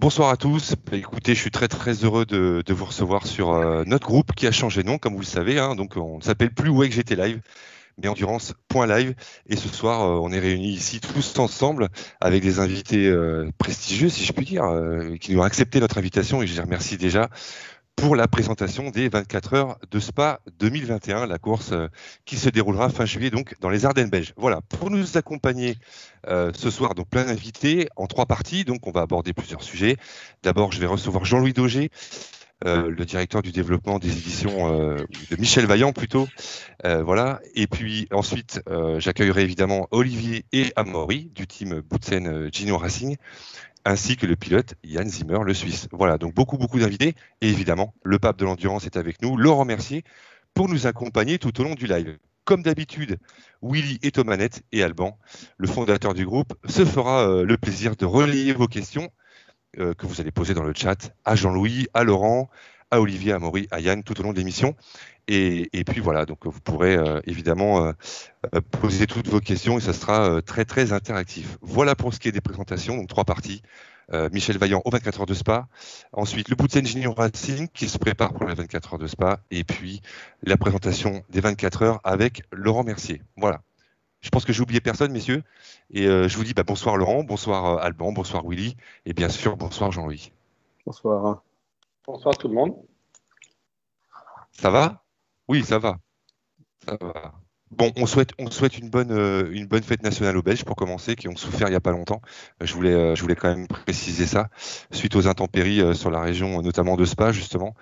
Bonsoir à tous. Écoutez, je suis très très heureux de, vous recevoir sur euh, notre groupe qui a changé de nom, comme vous le savez. Hein. donc on ne s'appelle plus Wake GT Live, mais Endurance.live. Et ce soir, euh, on est réunis ici tous ensemble avec des invités euh, prestigieux, si je puis dire, qui nous ont accepté notre invitation et je les remercie déjà pour la présentation des 24 heures de Spa 2021, la course euh, qui se déroulera fin juillet donc dans les Ardennes belges. Voilà, pour nous accompagner euh, ce soir, donc plein d'invités en trois parties, donc on va aborder plusieurs sujets. D'abord, je vais recevoir Jean-Louis Daugé, euh, le directeur du développement des éditions de Michel Vaillant plutôt. voilà. Et puis ensuite, j'accueillerai évidemment Olivier et Amaury du team Boutsen Gino Racing ainsi que le pilote Yann Zimmer, le Suisse. Voilà, donc beaucoup, beaucoup d'invités. Et évidemment, le pape de l'endurance est avec nous, Laurent Mercier, pour nous accompagner tout au long du live. Comme d'habitude, Willy et Thomanette et Alban, le fondateur du groupe, se fera euh, le plaisir de relayer vos questions euh, que vous allez poser dans le chat à Jean-Louis, à Laurent, à Olivier, à Maury, à Yann tout au long de l'émission. Et, puis voilà, donc vous pourrez euh, évidemment euh, euh, poser toutes vos questions et ça sera très très interactif. Voilà pour ce qui est des présentations, donc trois parties. Michel Vaillant aux 24 heures de Spa, ensuite le Boots Engineer Racing qui se prépare pour les 24 heures de Spa, et puis la présentation des 24 heures avec Laurent Mercier. Voilà. Je pense que j'ai oublié personne, messieurs, et je vous dis bah, bonsoir Laurent, bonsoir Alban, bonsoir Willy, et bien sûr bonsoir Jean-Louis. Bonsoir. Bonsoir tout le monde. Ça va? Oui, ça va. Bon, on souhaite, euh, une bonne fête nationale aux Belges pour commencer, qui ont souffert il n'y a pas longtemps. Euh, euh, je voulais quand même préciser ça, suite aux intempéries sur la région, notamment de Spa, justement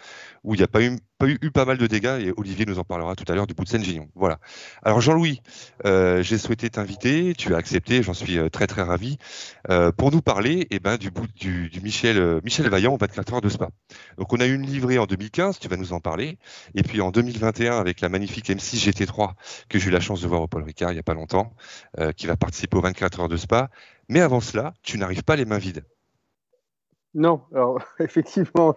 où il n'y a pas eu, pas mal de dégâts, et Olivier nous en parlera tout à l'heure du bout de Seine-Gignon. Voilà. Alors Jean-Louis, euh, j'ai souhaité t'inviter, tu as accepté, j'en suis euh, très très ravi, euh, pour nous parler eh ben, du, bout, du, du Michel, Michel Vaillant au 24 heures de Spa. Donc on a eu une livrée en 2015, tu vas nous en parler, et puis en 2021 avec la magnifique M6 GT3 que j'ai eu la chance de voir au Paul Ricard il n'y a pas longtemps, qui va participer aux 24 heures de Spa. Mais avant cela, tu n'arrives pas les mains vides. Non, alors effectivement,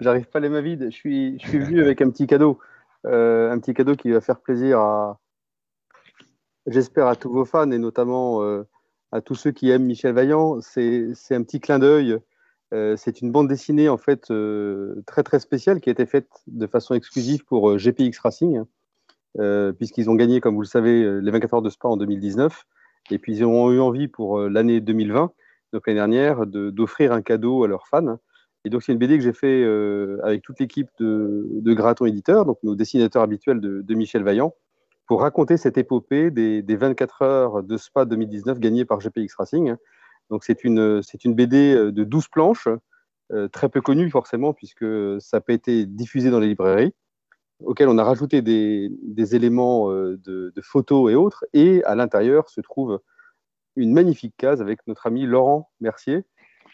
j'arrive pas les mains vides. Je suis, je suis venu avec un petit cadeau. Euh, un petit cadeau qui va faire plaisir à, j'espère, à tous vos fans et notamment euh, à tous ceux qui aiment Michel Vaillant. C'est un petit clin d'œil. Euh, c'est une bande dessinée en fait très très spéciale qui a été faite de façon exclusive pour GPX Racing, puisqu'ils ont gagné, comme vous le savez, les 24 heures de Spa en 2019. Et puis ils ont eu envie pour l'année 2020 l'année dernière, d'offrir un cadeau à leurs fans. Et donc, c'est une BD que j'ai fait euh, avec toute l'équipe de, de Graton Éditeur, donc nos dessinateurs habituels de, Michel Vaillant, pour raconter cette épopée des, 24 heures de Spa 2019 gagnées par GPX Racing. Donc, c'est une, une BD euh, de 12 planches, euh, très peu connue forcément, puisque ça n'a pas été diffusé dans les librairies, auxquelles on a rajouté des, éléments de, de, photos et autres. Et à l'intérieur se trouve une magnifique case avec notre ami Laurent Mercier,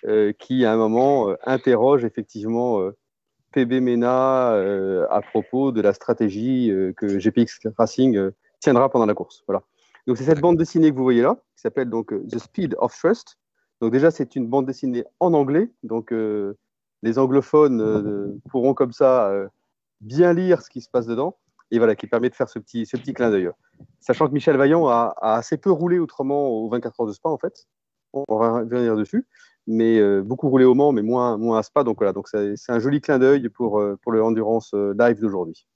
euh, qui à un moment euh, interroge effectivement euh, PB Mena à propos de la stratégie que GPX Racing tiendra pendant la course. Voilà. Donc c'est cette bande dessinée que vous voyez là, qui s'appelle donc The Speed of Trust. Donc déjà c'est une bande dessinée en anglais, donc les anglophones pourront comme ça bien lire ce qui se passe dedans et voilà, qui permet de faire ce petit, ce petit clin d'œil. Sachant que Michel Vaillant a, assez peu roulé autrement aux 24 heures de Spa, en fait. On va revenir dessus. Mais euh, beaucoup roulé au Mans, mais moins, moins à Spa. Donc voilà, donc c'est un joli clin d'œil pour, euh, pour le Endurance euh, Live d'aujourd'hui.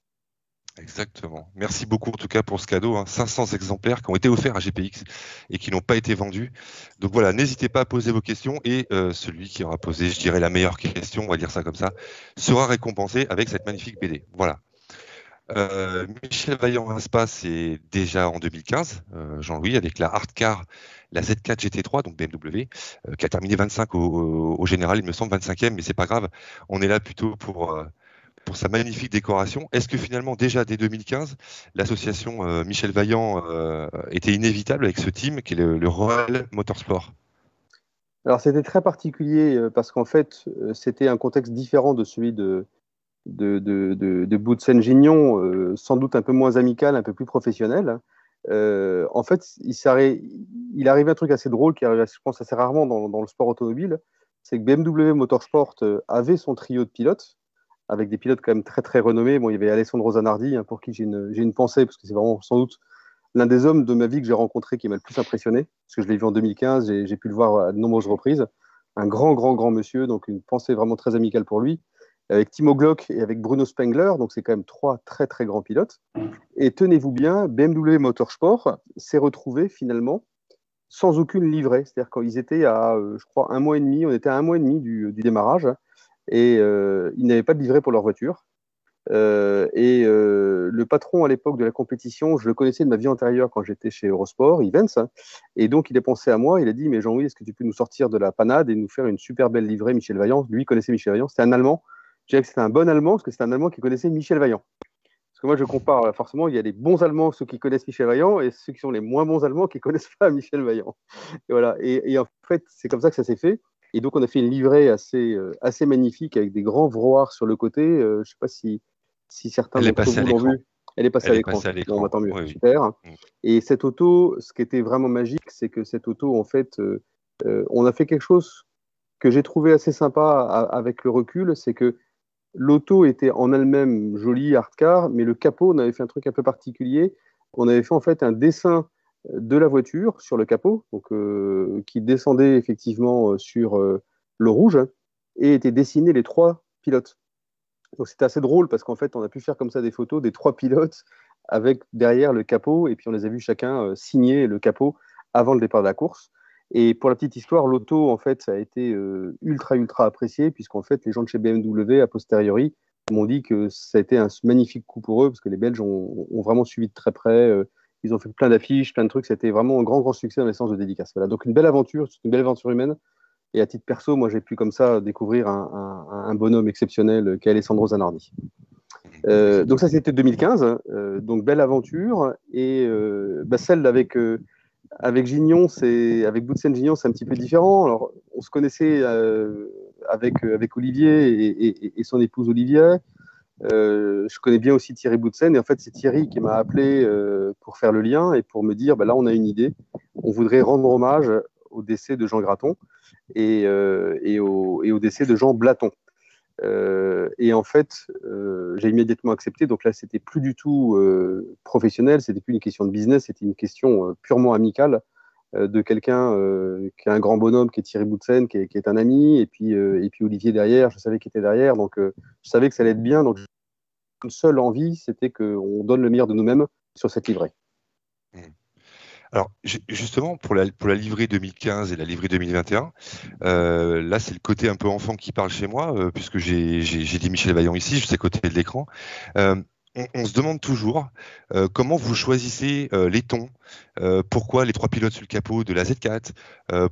Exactement. Merci beaucoup en tout cas pour ce cadeau. 500 hein. exemplaires qui ont été offerts à GPX et qui n'ont pas été vendus. Donc voilà, n'hésitez pas à poser vos questions et celui qui aura posé, je dirais, la meilleure question, on va dire ça comme ça, sera récompensé avec cette magnifique BD. Voilà. Euh, Michel Vaillant Spa, c'est déjà en 2015, euh, Jean-Louis, avec la Hardcar, la Z4 GT3, donc BMW, euh, qui a terminé 25 au, général, il me semble 25e, mais c'est pas grave. On est là plutôt pour, pour sa magnifique décoration. Est-ce que finalement, déjà dès 2015, l'association Michel Vaillant était inévitable avec ce team qui est le Royal Motorsport? Alors c'était très particulier parce qu'en fait c'était un contexte différent de celui de, de, de, de, de Bout-de-Seine-Gignon, euh, sans doute un peu moins amical, un peu plus professionnel. Euh, en fait, il, il arrive un truc assez drôle qui arrive, je pense, assez rarement dans, dans le sport automobile. C'est que BMW Motorsport euh, avait son trio de pilotes, avec des pilotes quand même très très renommés. Bon, il y avait Alessandro Zanardi, hein, pour qui j'ai une, une, pensée, parce que c'est vraiment sans doute l'un des hommes de ma vie que j'ai rencontré qui m'a le plus impressionné, parce que je l'ai vu en 2015, j'ai pu le voir à de nombreuses reprises. un grand, grand, grand monsieur, donc une pensée vraiment très amicale pour lui, avec Timo Glock et avec Bruno Spengler, donc c'est quand même trois très, très grands pilotes. Et tenez-vous bien, BMW Motorsport s'est retrouvé finalement sans aucune livrée. C'est-à-dire qu'ils étaient à, euh, je crois, un mois et demi, on était à un mois et demi du, démarrage, et euh, ils n'avaient pas de livrée pour leur voiture. Euh, et le patron à l'époque de la compétition, je le connaissais de ma vie antérieure quand j'étais chez Eurosport, hein. et donc il a pensé à moi, il a dit, mais Jean-Louis, est-ce que tu peux nous sortir de la panade et nous faire une super belle livrée Michel Vaillant? Lui connaissait Michel Vaillant, c'était un Allemand. Je dirais que c'était un bon Allemand, parce que c'était un Allemand qui connaissait Michel Vaillant. Parce que moi, je compare, forcément, il y a les bons Allemands, ceux qui connaissent Michel Vaillant, et ceux qui sont les moins bons Allemands qui ne connaissent pas Michel Vaillant. Et, voilà. Et, en fait, c'est comme ça que ça s'est fait. Et donc, on a fait une livrée assez, euh, assez magnifique avec des grands vroirs sur le côté. Euh, je ne sais pas si, si certains d'entre vous l'ont vu. Elle est passée à l'écran. Bon, tant mieux, super. Mm. Et cette auto, ce qui était vraiment magique, c'est que cette auto, en fait, euh, on a fait quelque chose que j'ai trouvé assez sympa avec le recul, c'est que L'auto était en elle-même jolie, hardcore, mais le capot, on avait fait un truc un peu particulier. On avait fait en fait un dessin de la voiture sur le capot, euh, qui descendait effectivement euh, sur euh, le rouge, et étaient dessinés les trois pilotes. Donc c'était assez drôle parce qu'en fait, on a pu faire comme ça des photos des trois pilotes avec derrière le capot, et puis on les a vus chacun signer le capot avant le départ de la course. Et pour la petite histoire, l'auto, en fait, ça a été euh, ultra, ultra apprécié, puisqu'en fait, les gens de chez BMW, a posteriori, m'ont dit que ça a été un magnifique coup pour eux, parce que les Belges ont, vraiment suivi de très près. Euh, ils ont fait plein d'affiches, plein de trucs. C'était vraiment un grand, grand succès dans les sens de dédicace. Voilà. Donc, une belle aventure, une belle aventure humaine. Et à titre perso, moi, j'ai pu comme ça découvrir un, bonhomme exceptionnel qu'est Alessandro Zanardi. Euh, donc ça, c'était 2015. donc, belle aventure. Et bah, celle avec avec Gignon, c'est avec Boutsen Gignon, c'est un petit peu différent. Alors, on se connaissait euh, avec euh, avec Olivier et, son épouse Olivier. Euh, je connais bien aussi Thierry Boutsen et en fait c'est Thierry qui m'a appelé pour faire le lien et pour me dire bah, là on a une idée, on voudrait rendre hommage au décès de Jean Graton et, et, au, et au décès de Jean Blaton. Euh, et en fait, euh, j'ai immédiatement accepté. Donc là, c'était plus du tout euh, professionnel, c'était plus une question de business, c'était une question purement amicale de quelqu'un qui est un grand bonhomme, qui est Thierry Boutsen, qui est, un ami, et puis, et puis Olivier derrière, je savais qu'il était derrière, donc je savais que ça allait être bien. Donc, une seule envie, c'était qu'on donne le meilleur de nous-mêmes sur cette livrée. Mmh. Alors justement, pour la, pour la livrée 2015 et la livrée 2021, euh, là c'est le côté un peu enfant qui parle chez moi, euh, puisque j'ai dit Michel Vaillant ici, suis à côté de l'écran. Euh, on, se demande toujours euh, comment vous choisissez euh, les tons, euh, pourquoi les trois pilotes sur le capot de la Z4,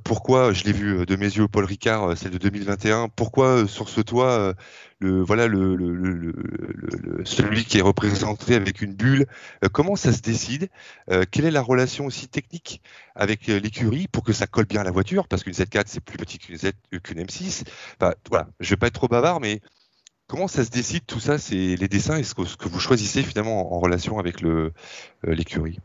pourquoi, je l'ai vu de mes yeux, Paul Ricard, celle de 2021, pourquoi sur ce toit, le, voilà celui qui est représenté avec une bulle, comment ça se décide, quelle est la relation aussi technique avec l'écurie pour que ça colle bien à la voiture, parce qu'une Z4 c'est plus petit qu'une qu'une M6. voilà, je vais pas être trop bavard, mais Comment ça se décide tout ça? C'est les dessins et ce que, vous choisissez finalement en, relation avec euh, l'écurie?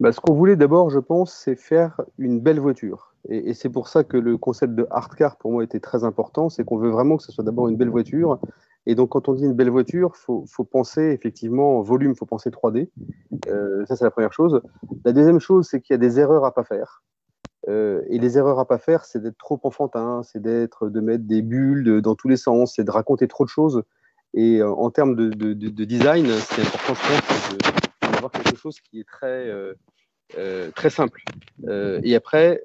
Bah, Ce qu'on voulait d'abord, je pense, c'est faire une belle voiture. Et, c'est pour ça que le concept de hard car pour moi était très important. C'est qu'on veut vraiment que ce soit d'abord une belle voiture. Et donc, quand on dit une belle voiture, il faut, penser effectivement volume, il faut penser 3D. Euh, ça, c'est la première chose. La deuxième chose, c'est qu'il y a des erreurs à pas faire. Euh, et les erreurs à pas faire, c'est d'être trop enfantin, c'est d'être, de mettre des bulles dans tous les sens, c'est de raconter trop de choses. Et euh, en termes de, design, c'est important, je pense, d'avoir quelque chose qui est très, euh, très simple. et après,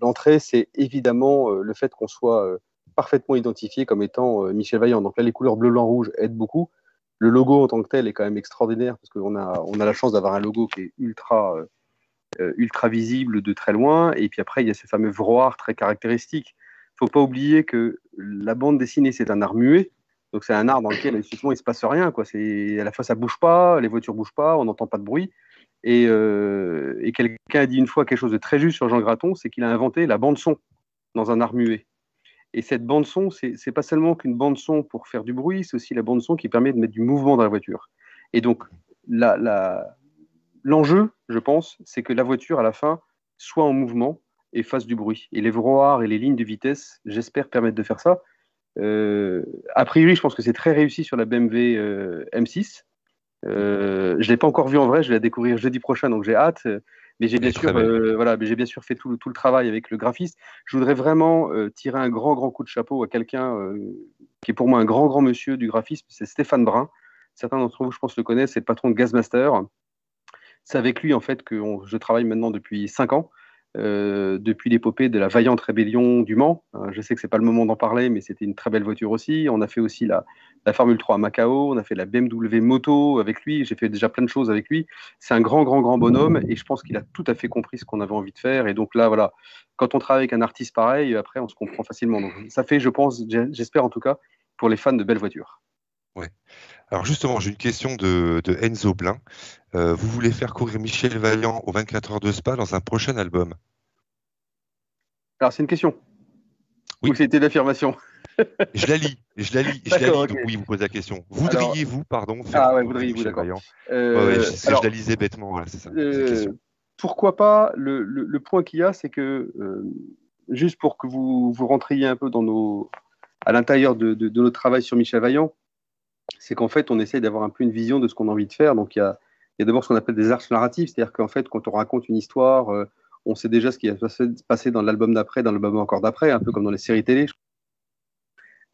l'entrée, c'est évidemment le fait qu'on soit parfaitement identifié comme étant Michel Vaillant. Donc là, les couleurs bleu, blanc, rouge aident beaucoup. Le logo en tant que tel est quand même extraordinaire parce qu'on a, on a la chance d'avoir un logo qui est ultra ultra visible de très loin. Et puis après, il y a ce fameux vroir très caractéristique. Il ne faut pas oublier que la bande dessinée, c'est un art muet. Donc c'est un art dans lequel effectivement il se passe rien. Quoi. À la fois ça bouge pas, les voitures bougent pas, on n'entend pas de bruit. Et, euh, et quelqu'un a dit une fois quelque chose de très juste sur Jean Graton, c'est qu'il a inventé la bande son dans un art muet. Et cette bande son, c'est pas seulement qu'une bande son pour faire du bruit, c'est aussi la bande son qui permet de mettre du mouvement dans la voiture. Et donc L'enjeu, je pense, c'est que la voiture, à la fin, soit en mouvement et fasse du bruit. Et les vroirs et les lignes de vitesse, j'espère, permettent de faire ça. Euh, a priori, je pense que c'est très réussi sur la BMW euh, M6. Euh, je ne l'ai pas encore vu en vrai, je vais la découvrir jeudi prochain, donc j'ai hâte. Mais j'ai bien sûr, voilà, j'ai bien sûr fait tout le, tout le travail avec le graphiste. Je voudrais vraiment tirer un grand, grand coup de chapeau à quelqu'un qui est pour moi un grand, grand monsieur du graphisme, c'est Stéphane Brun. Certains d'entre vous, je pense, le connaissent, c'est le patron de Gazmaster. C'est avec lui, en fait, que je travaille maintenant depuis cinq ans. Euh, depuis l'épopée de la vaillante rébellion du Mans. Euh, je sais que c'est pas le moment d'en parler, mais c'était une très belle voiture aussi. On a fait aussi la, la, Formule 3 à Macao, on a fait la BMW Moto avec lui. J'ai fait déjà plein de choses avec lui. C'est un grand, grand, grand bonhomme et je pense qu'il a tout à fait compris ce qu'on avait envie de faire. Et donc là, voilà, quand on travaille avec un artiste pareil, après, on se comprend facilement. Donc, ça fait, je pense, j'espère en tout cas, pour les fans de belles voitures. Ouais. Alors justement, j'ai une question de, Enzo Blin. Euh, vous voulez faire courir Michel Vaillant aux 24 heures de Spa dans un prochain album? Alors c'est une question. Oui. Ou c'était l'affirmation Je la lis, je la lis, je la lis. Donc oui, vous posez la question. Voudriez-vous, pardon, faire ah ouais, voudriez-vous, d'accord. Euh, je, la lisais bêtement, voilà, c'est ça. Euh, pourquoi pas le, point qu'il y a, c'est que juste pour que vous, vous rentriez un peu dans nos, à l'intérieur de, de, notre travail sur Michel Vaillant, c'est qu'en fait, on essaie d'avoir un peu une vision de ce qu'on a envie de faire. Donc, il y a, d'abord ce qu'on appelle des arches narratives, c'est-à-dire qu'en fait, quand on raconte une histoire, euh, on sait déjà ce qui va se passer dans l'album d'après, dans l'album encore d'après, un peu comme dans les séries télé.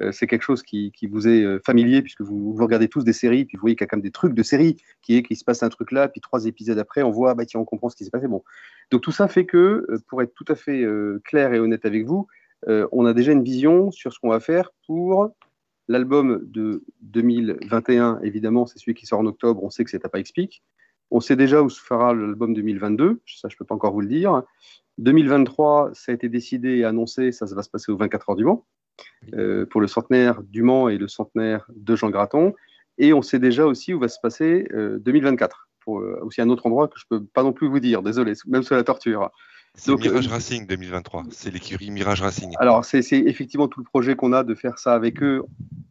Euh, c'est quelque chose qui, vous est euh, familier puisque vous, regardez tous des séries, puis vous voyez qu'il y a quand même des trucs de séries, qui est qu'il se passe un truc là, puis trois épisodes après, on voit, bah tiens, on comprend ce qui s'est passé. Bon, donc tout ça fait que, pour être tout à fait clair et honnête avec vous, on a déjà une vision sur ce qu'on va faire pour L'album de 2021, évidemment, c'est celui qui sort en octobre. On sait que c'est à pas explique. On sait déjà où se fera l'album 2022. Ça, je ne peux pas encore vous le dire. 2023, ça a été décidé et annoncé. Ça, va se passer aux 24 heures du Mans. Euh, pour le centenaire du Mans et le centenaire de Jean Graton. Et on sait déjà aussi où va se passer 2024. Euh, pour euh, aussi un autre endroit que je ne peux pas non plus vous dire. Désolé, même sous la torture. C'est Mirage Racing 2023. C'est l'écurie Mirage Racing. Alors, c'est effectivement tout le projet qu'on a de faire ça avec eux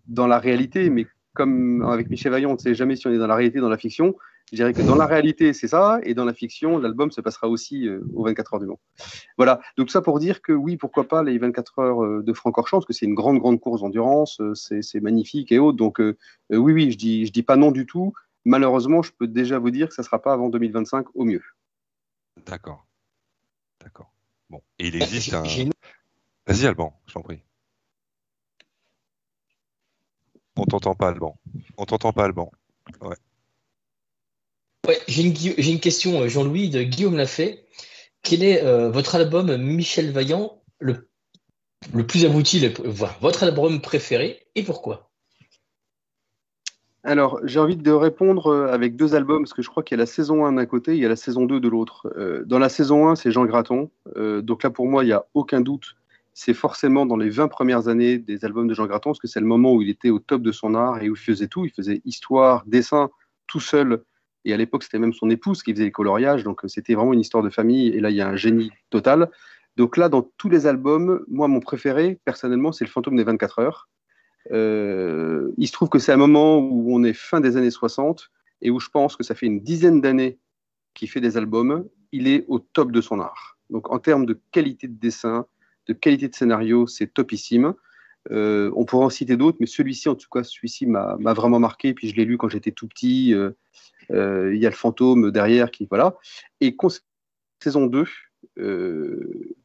dans la réalité, mais comme avec Michel Vaillant, on ne sait jamais si on est dans la réalité, dans la fiction. Je dirais que dans la réalité, c'est ça, et dans la fiction, l'album se passera aussi euh, aux 24 heures du Mans. Voilà, donc ça pour dire que oui, pourquoi pas les 24 heures euh, de Francorchamps, parce que c'est une grande, grande course d'endurance, euh, c'est magnifique et autres. Donc oui, oui, je dis, je dis pas non du tout. Malheureusement, je peux déjà vous dire que ça ne sera pas avant 2025 au mieux. D'accord. D'accord. Bon, et il existe un. Vas-y, Alban, je t'en prie. On t'entend pas, Alban. On t'entend pas, Alban. Ouais. Ouais, j'ai une, question, euh, Jean-Louis, de Guillaume Lafay. Quel est euh, votre album Michel Vaillant le, le plus abouti, votre album préféré et pourquoi? Alors, j'ai envie de répondre euh, avec deux albums, parce que je crois qu'il y a la saison 1 d'un côté, il y a la saison 2 de l'autre. Euh, dans la saison 1, c'est Jean Graton. Euh, donc là, pour moi, il n'y a aucun doute. C'est forcément dans les 20 premières années des albums de Jean Graton, parce que c'est le moment où il était au top de son art et où il faisait tout. Il faisait histoire, dessin, tout seul. Et à l'époque, c'était même son épouse qui faisait les coloriages. Donc, c'était vraiment une histoire de famille. Et là, il y a un génie total. Donc là, dans tous les albums, moi, mon préféré, personnellement, c'est Le fantôme des 24 heures. Euh, il se trouve que c'est un moment où on est fin des années 60 et où je pense que ça fait une dizaine d'années qu'il fait des albums. Il est au top de son art. Donc en termes de qualité de dessin, de qualité de scénario, c'est topissime. Euh, on pourrait en citer d'autres, mais celui-ci, en tout cas, celui-ci m'a vraiment marqué. Puis je l'ai lu quand j'étais tout petit. Euh, il y a le fantôme derrière qui, voilà. Et saison 2,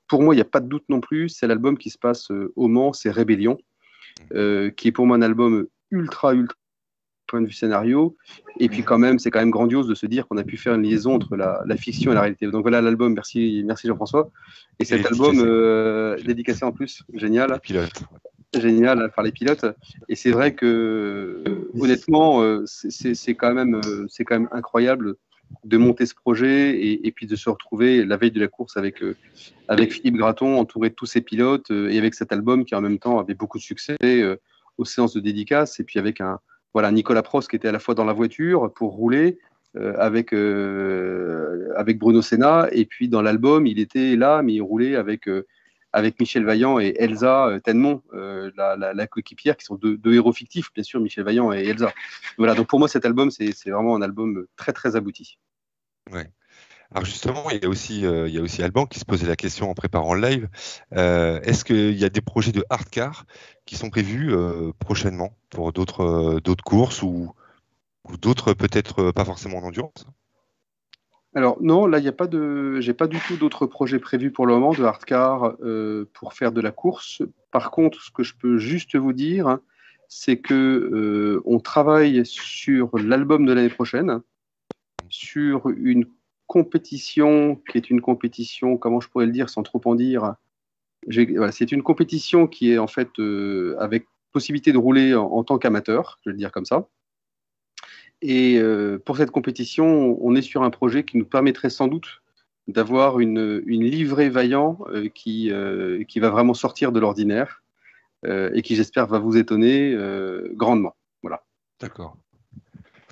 pour moi, il n'y a pas de doute non plus. C'est l'album qui se passe au Mans, c'est Rébellion. Euh, qui est pour moi un album ultra, ultra point de vue scénario. Et puis quand même, c'est quand même grandiose de se dire qu'on a pu faire une liaison entre la, fiction et la réalité. Donc voilà l'album, merci, merci Jean-François. Et cet album euh, dédicacé en plus, génial. Pilote. Génial par les pilotes. Et c'est vrai que honnêtement, euh, c'est quand, même, quand même incroyable de monter ce projet et, puis de se retrouver la veille de la course avec, euh, avec Philippe Graton, entouré de tous ses pilotes euh, et avec cet album qui en même temps avait beaucoup de succès euh, aux séances de dédicace et puis avec un voilà Nicolas Prost qui était à la fois dans la voiture pour rouler avec, avec Bruno Senna et puis dans l'album il était là mais il roulait avec avec Michel Vaillant et Elsa Tenmont, la, la, coéquipière, qui sont deux, héros fictifs, bien sûr, Michel Vaillant et Elsa. Voilà, donc pour moi, cet album, c'est vraiment un album très, très abouti. Ouais. Alors justement, il y a aussi, euh, il y a aussi Alban qui se posait la question en préparant le live. Euh, est-ce qu'il y a des projets de hardcar qui sont prévus euh, prochainement pour d'autres d'autres courses ou, ou d'autres peut-être pas forcément en endurance? Alors non, là il n'y a pas de, j'ai pas du tout d'autres projets prévus pour le moment de hardcar euh, pour faire de la course. Par contre, ce que je peux juste vous dire, c'est que euh, on travaille sur l'album de l'année prochaine, sur une compétition qui est une compétition, comment je pourrais le dire sans trop en dire. C'est une compétition qui est en fait euh, avec possibilité de rouler en tant qu'amateur, je vais le dire comme ça. Et euh, pour cette compétition, on est sur un projet qui nous permettrait sans doute d'avoir une, une, livrée vaillant euh, qui, euh, qui va vraiment sortir de l'ordinaire et qui, j'espère, va vous étonner grandement. Voilà. D'accord.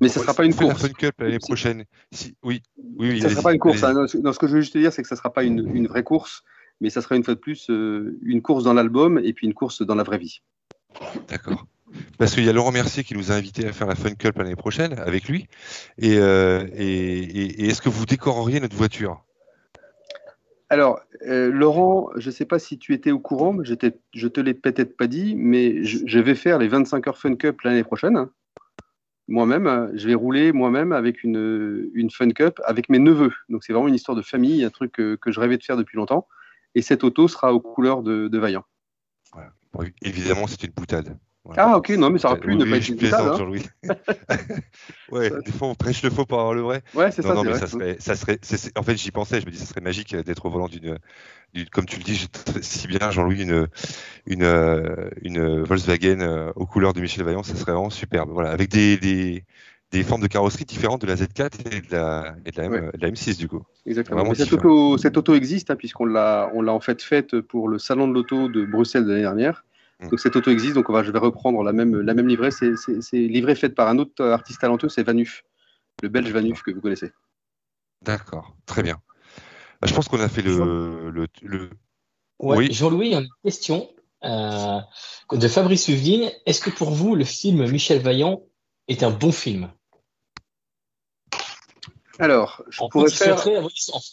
Mais ce ne sera pas une course. La Fun Cup l'année prochaine. Si, oui, oui, ça ne sera pas une course. Hein. Non, ce que je veux juste dire, c'est que ça ne sera pas une, une, vraie course, mais ça sera une fois de plus une course dans l'album et puis une course dans la vraie vie. D'accord. Parce qu'il y a Laurent Mercier qui nous a invités à faire la Fun Cup l'année prochaine avec lui. Et, euh, et, et est-ce que vous décoreriez notre voiture? Alors, euh, Laurent, je ne sais pas si tu étais au courant, mais je te l'ai peut-être pas dit, mais je, je, vais faire les 25 heures Fun Cup l'année prochaine. Moi-même, je vais rouler moi-même avec une, une, Fun Cup avec mes neveux. Donc, c'est vraiment une histoire de famille, un truc que, que, je rêvais de faire depuis longtemps. Et cette auto sera aux couleurs de, de Vaillant. Bon, évidemment, c'est une boutade. Voilà. Ah ok, non mais ça aurait pu oui, ne pas être une plaisante, hein. Jean-Louis. ouais, des fois on prêche le faux pour avoir le vrai. Ouais, c'est ça. Non, mais vrai. ça serait, ça serait en fait j'y pensais, je me dis ça serait magique d'être au volant d'une, comme tu le dis si bien Jean-Louis, une, une, une Volkswagen euh, aux couleurs de Michel Vaillant, ça serait vraiment superbe. Voilà, avec des, des, des formes de carrosserie différentes de la Z4 et de la, et de la, M, ouais. de la M6 du coup. Exactement. Cette auto, cette auto, existe hein, puisqu'on l'a, on l'a en fait faite pour le salon de l'auto de Bruxelles de l'année dernière. Donc cette auto existe, donc on va, je vais reprendre la même, la même livrée. C'est, livrée faite par un autre artiste talentueux, c'est Vanuf, le belge Vanuf que vous connaissez. D'accord, très bien. Bah, je pense qu'on a fait le. le, le... Ouais, oui. Jean-Louis, il y a une question euh, de Fabrice Huvline. Est-ce que pour vous, le film Michel Vaillant est un bon film? Alors, je en, pourrais faire...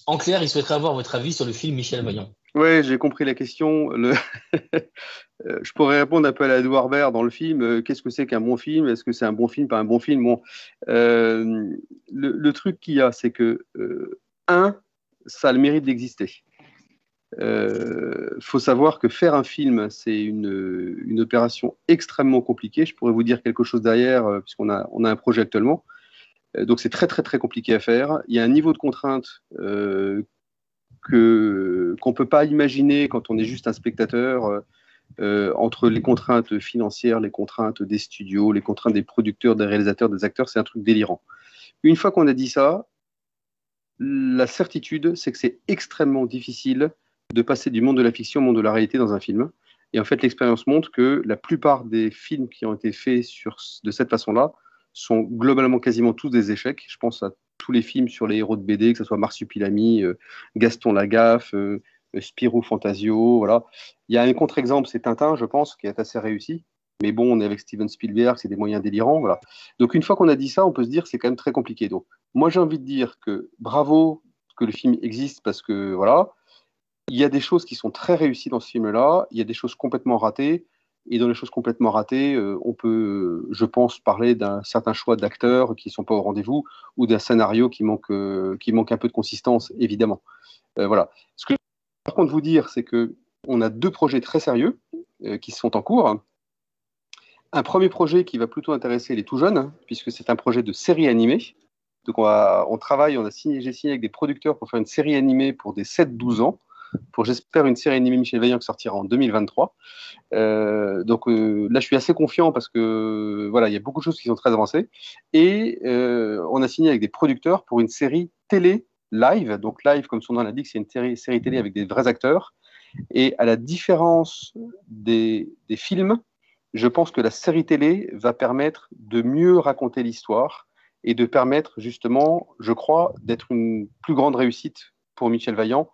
en clair, il souhaiterait avoir votre avis sur le film Michel Vaillant. Oui, j'ai compris la question. Le... je pourrais répondre un peu à la Edouard dans le film. Qu'est-ce que c'est qu'un bon film? Est-ce que c'est un bon film, pas un bon film? Bon, euh, le, truc qu'il y a, c'est que, euh, un, ça a le mérite d'exister. Il euh, faut savoir que faire un film, c'est une, opération extrêmement compliquée. Je pourrais vous dire quelque chose derrière, puisqu'on a, on a un projet actuellement. Donc c'est très très très compliqué à faire. Il y a un niveau de contrainte euh, que qu'on peut pas imaginer quand on est juste un spectateur euh, entre les contraintes financières, les contraintes des studios, les contraintes des producteurs, des réalisateurs, des acteurs, c'est un truc délirant. Une fois qu'on a dit ça, la certitude, c'est que c'est extrêmement difficile de passer du monde de la fiction au monde de la réalité dans un film. Et en fait, l'expérience montre que la plupart des films qui ont été faits sur, de cette façon-là sont globalement quasiment tous des échecs. Je pense à tous les films sur les héros de BD, que ce soit Marsupilami, euh, Gaston Lagaffe, euh, Spirou Fantasio, voilà. Il y a un contre-exemple, c'est Tintin, je pense, qui est assez réussi. Mais bon, on est avec Steven Spielberg, c'est des moyens délirants, voilà. Donc une fois qu'on a dit ça, on peut se dire que c'est quand même très compliqué. Donc moi, j'ai envie de dire que bravo que le film existe parce que voilà, il y a des choses qui sont très réussies dans ce film-là, il y a des choses complètement ratées. Et dans les choses complètement ratées, euh, on peut, je pense, parler d'un certain choix d'acteurs qui ne sont pas au rendez-vous ou d'un scénario qui manque, euh, qui manque un peu de consistance, évidemment. Euh, voilà. Ce que je veux par contre vous dire, c'est qu'on a deux projets très sérieux euh, qui sont en cours. Un premier projet qui va plutôt intéresser les tout jeunes, hein, puisque c'est un projet de série animée. Donc on, on travaille, on a signé, j'ai signé avec des producteurs pour faire une série animée pour des 7-12 ans pour j'espère une série animée Michel Vaillant qui sortira en 2023. Euh, donc euh, là, je suis assez confiant parce que voilà, il y a beaucoup de choses qui sont très avancées. Et euh, on a signé avec des producteurs pour une série télé live. Donc live, comme son nom l'indique, c'est une série, télé avec des vrais acteurs. Et à la différence des films, je pense que la série télé va permettre de mieux raconter l'histoire et de permettre justement, je crois, d'être une plus grande réussite pour Michel Vaillant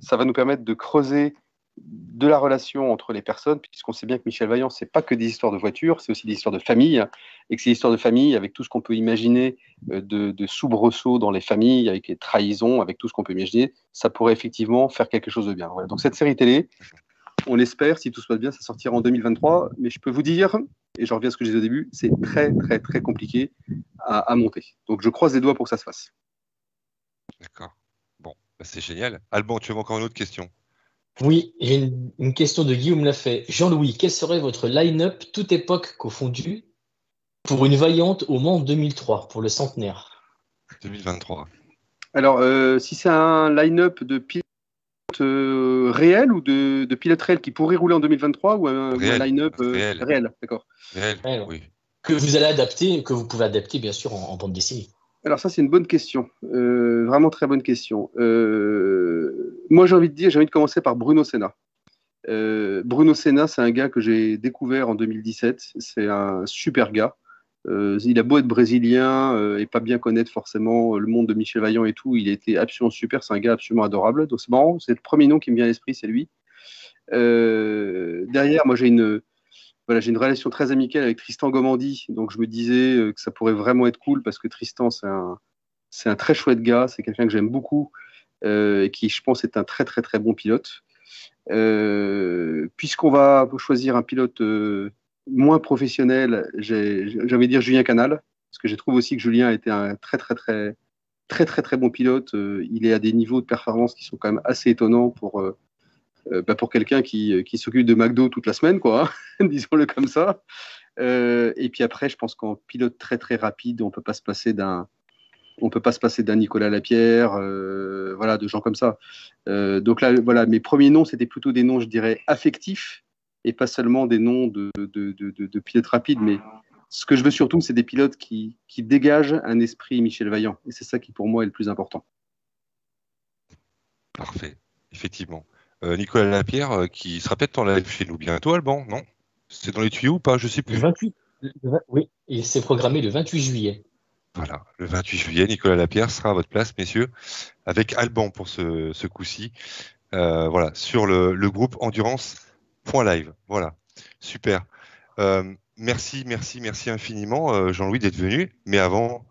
ça va nous permettre de creuser de la relation entre les personnes, puisqu'on sait bien que Michel Vaillant, c'est pas que des histoires de voitures, c'est aussi des histoires de famille, et que ces histoires de famille, avec tout ce qu'on peut imaginer de, de soubresauts dans les familles, avec les trahisons, avec tout ce qu'on peut imaginer, ça pourrait effectivement faire quelque chose de bien. Donc cette série télé, on l'espère, si tout se passe bien, ça sortira en 2023, mais je peux vous dire, et je reviens à ce que je disais au début, c'est très très très compliqué à monter. Donc je croise les doigts pour que ça se fasse. D'accord. Bah, c'est génial. Alban, tu as encore une autre question Oui, j'ai une, question de Guillaume Lafay. Jean-Louis, quel serait votre line-up toute époque confondue pour une vaillante au Mans 2003, pour le centenaire 2023. Alors, euh, si c'est un line-up de pilotes euh, réels ou de, de pilotes réels qui pourraient rouler en 2023 ou un, line-up euh, réel, D'accord. Réel, oui. Que vous allez adapter, que vous pouvez adapter bien sûr en, bande dessinée. Alors ça c'est une bonne question, vraiment très bonne question. moi j'ai envie de dire, j'ai envie de commencer par Bruno Senna. Bruno Senna, c'est un gars que j'ai découvert en 2017. C'est un super gars. Euh, il a beau être brésilien euh, et pas bien connaître forcément le monde de Michel Vaillant et tout, il était absolument super, c'est un gars absolument adorable. Donc c'est marrant, c'est le premier nom qui me vient à l'esprit, c'est lui. Euh, derrière, moi j'ai une, voilà, j'ai une relation très amicale avec Tristan Gomandi, donc je me disais que ça pourrait vraiment être cool parce que Tristan c'est un, très chouette gars, c'est quelqu'un que j'aime beaucoup et qui je pense est un très très très bon pilote. Puisqu'on va choisir un pilote moins professionnel, de dire Julien Canal, parce que je trouve aussi que Julien été un très très très très très très bon pilote. Euh, il est à des niveaux de performance qui sont quand même assez étonnants pour euh, euh, bah, pour quelqu'un qui, qui s'occupe de McDo toute la semaine, quoi, hein, disons-le comme ça. et puis après, je pense qu'en pilote très très rapide, on peut pas se passer d'un on peut pas se passer d'un Nicolas Lapierre, voilà, de gens comme ça. donc là, voilà, mes premiers noms, c'était plutôt des noms, je dirais, affectifs, et pas seulement des noms de, de, pilotes rapides, mais ce que je veux surtout, c'est des pilotes qui, qui, dégagent un esprit Michel Vaillant. Et c'est ça qui, pour moi, est le plus important. Parfait, effectivement. Euh, Nicolas Lapierre, euh, qui sera peut-être en live chez nous bientôt, Alban, non? C'est dans les tuyaux ou pas? Je sais plus. Le 28, oui, il s'est programmé le 28 juillet. Voilà, le 28 juillet, Nicolas Lapierre sera à votre place, messieurs, avec Alban pour ce, ce coup-ci. Euh, voilà, sur le, le groupe Endurance Point live. Voilà. Super. Euh, merci, merci, merci infiniment, euh, Jean-Louis, d'être venu. Mais avant,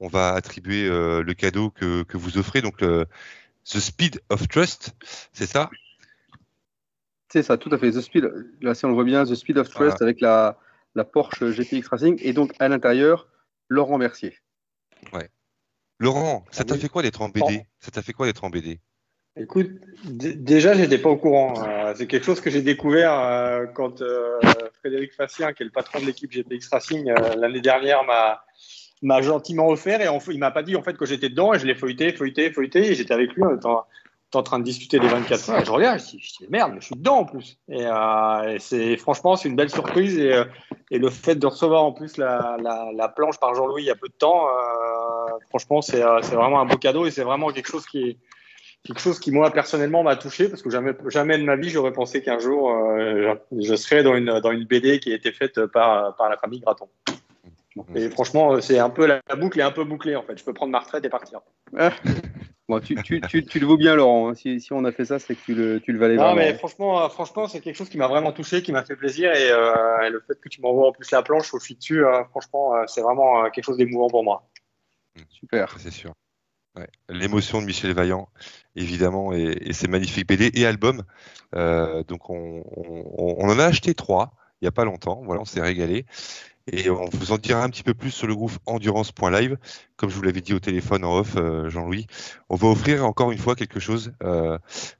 on va attribuer euh, le cadeau que, vous offrez, donc The Speed of Trust, c'est ça? C'est ça, tout à fait. The Speed, là, si on le voit bien, The Speed of Trust avec la, la Porsche GTX Racing et donc à l'intérieur, Laurent Mercier. Ouais. Laurent, ça t'a fait quoi d'être en BD Ça t'a fait quoi d'être en BD Écoute, déjà, j'étais pas au courant. Euh, c'est quelque chose que j'ai découvert euh, quand euh, Frédéric Facien, qui est le patron de l'équipe GTX Racing, l'année dernière, m'a m'a gentiment offert et il m'a pas dit en fait que j'étais dedans et je l'ai feuilleté, feuilleté, feuilleté et j'étais avec lui en, en, train de discuter des 24 heures. Et je regarde, je dis, merde, je suis dedans en plus. Et, c'est franchement, c'est une belle surprise et, et, le fait de recevoir en plus la, la, la planche par Jean-Louis il y a peu de temps, franchement, c'est vraiment un beau cadeau et c'est vraiment quelque chose qui est quelque chose qui moi personnellement m'a touché parce que jamais jamais de ma vie j'aurais pensé qu'un jour euh, je, serais dans une dans une BD qui a été faite par par la famille Graton. Et franchement, c'est un peu la, boucle est un peu bouclée en fait. Je peux prendre ma retraite et partir. Bon, tu, tu, tu, tu, le vaux bien, Laurent. Hein. Si, si on a fait ça, c'est que tu le, tu le valais non, mais franchement, franchement, c'est quelque chose qui m'a vraiment touché, qui m'a fait plaisir. Et, euh, le fait que tu m'envoies en plus la planche au fil dessus, euh, franchement, c'est vraiment quelque chose d'émouvant pour moi. Super, c'est sûr. Ouais. L'émotion de Michel Vaillant, évidemment, et, et ses magnifiques BD et albums. Euh, donc, on, on, on, en a acheté trois il n'y a pas longtemps. Voilà, on s'est régalé. Et on vous en dira un petit peu plus sur le groupe endurance.live. Comme je vous l'avais dit au téléphone en off, euh, Jean-Louis, on va offrir encore une fois quelque chose. Euh,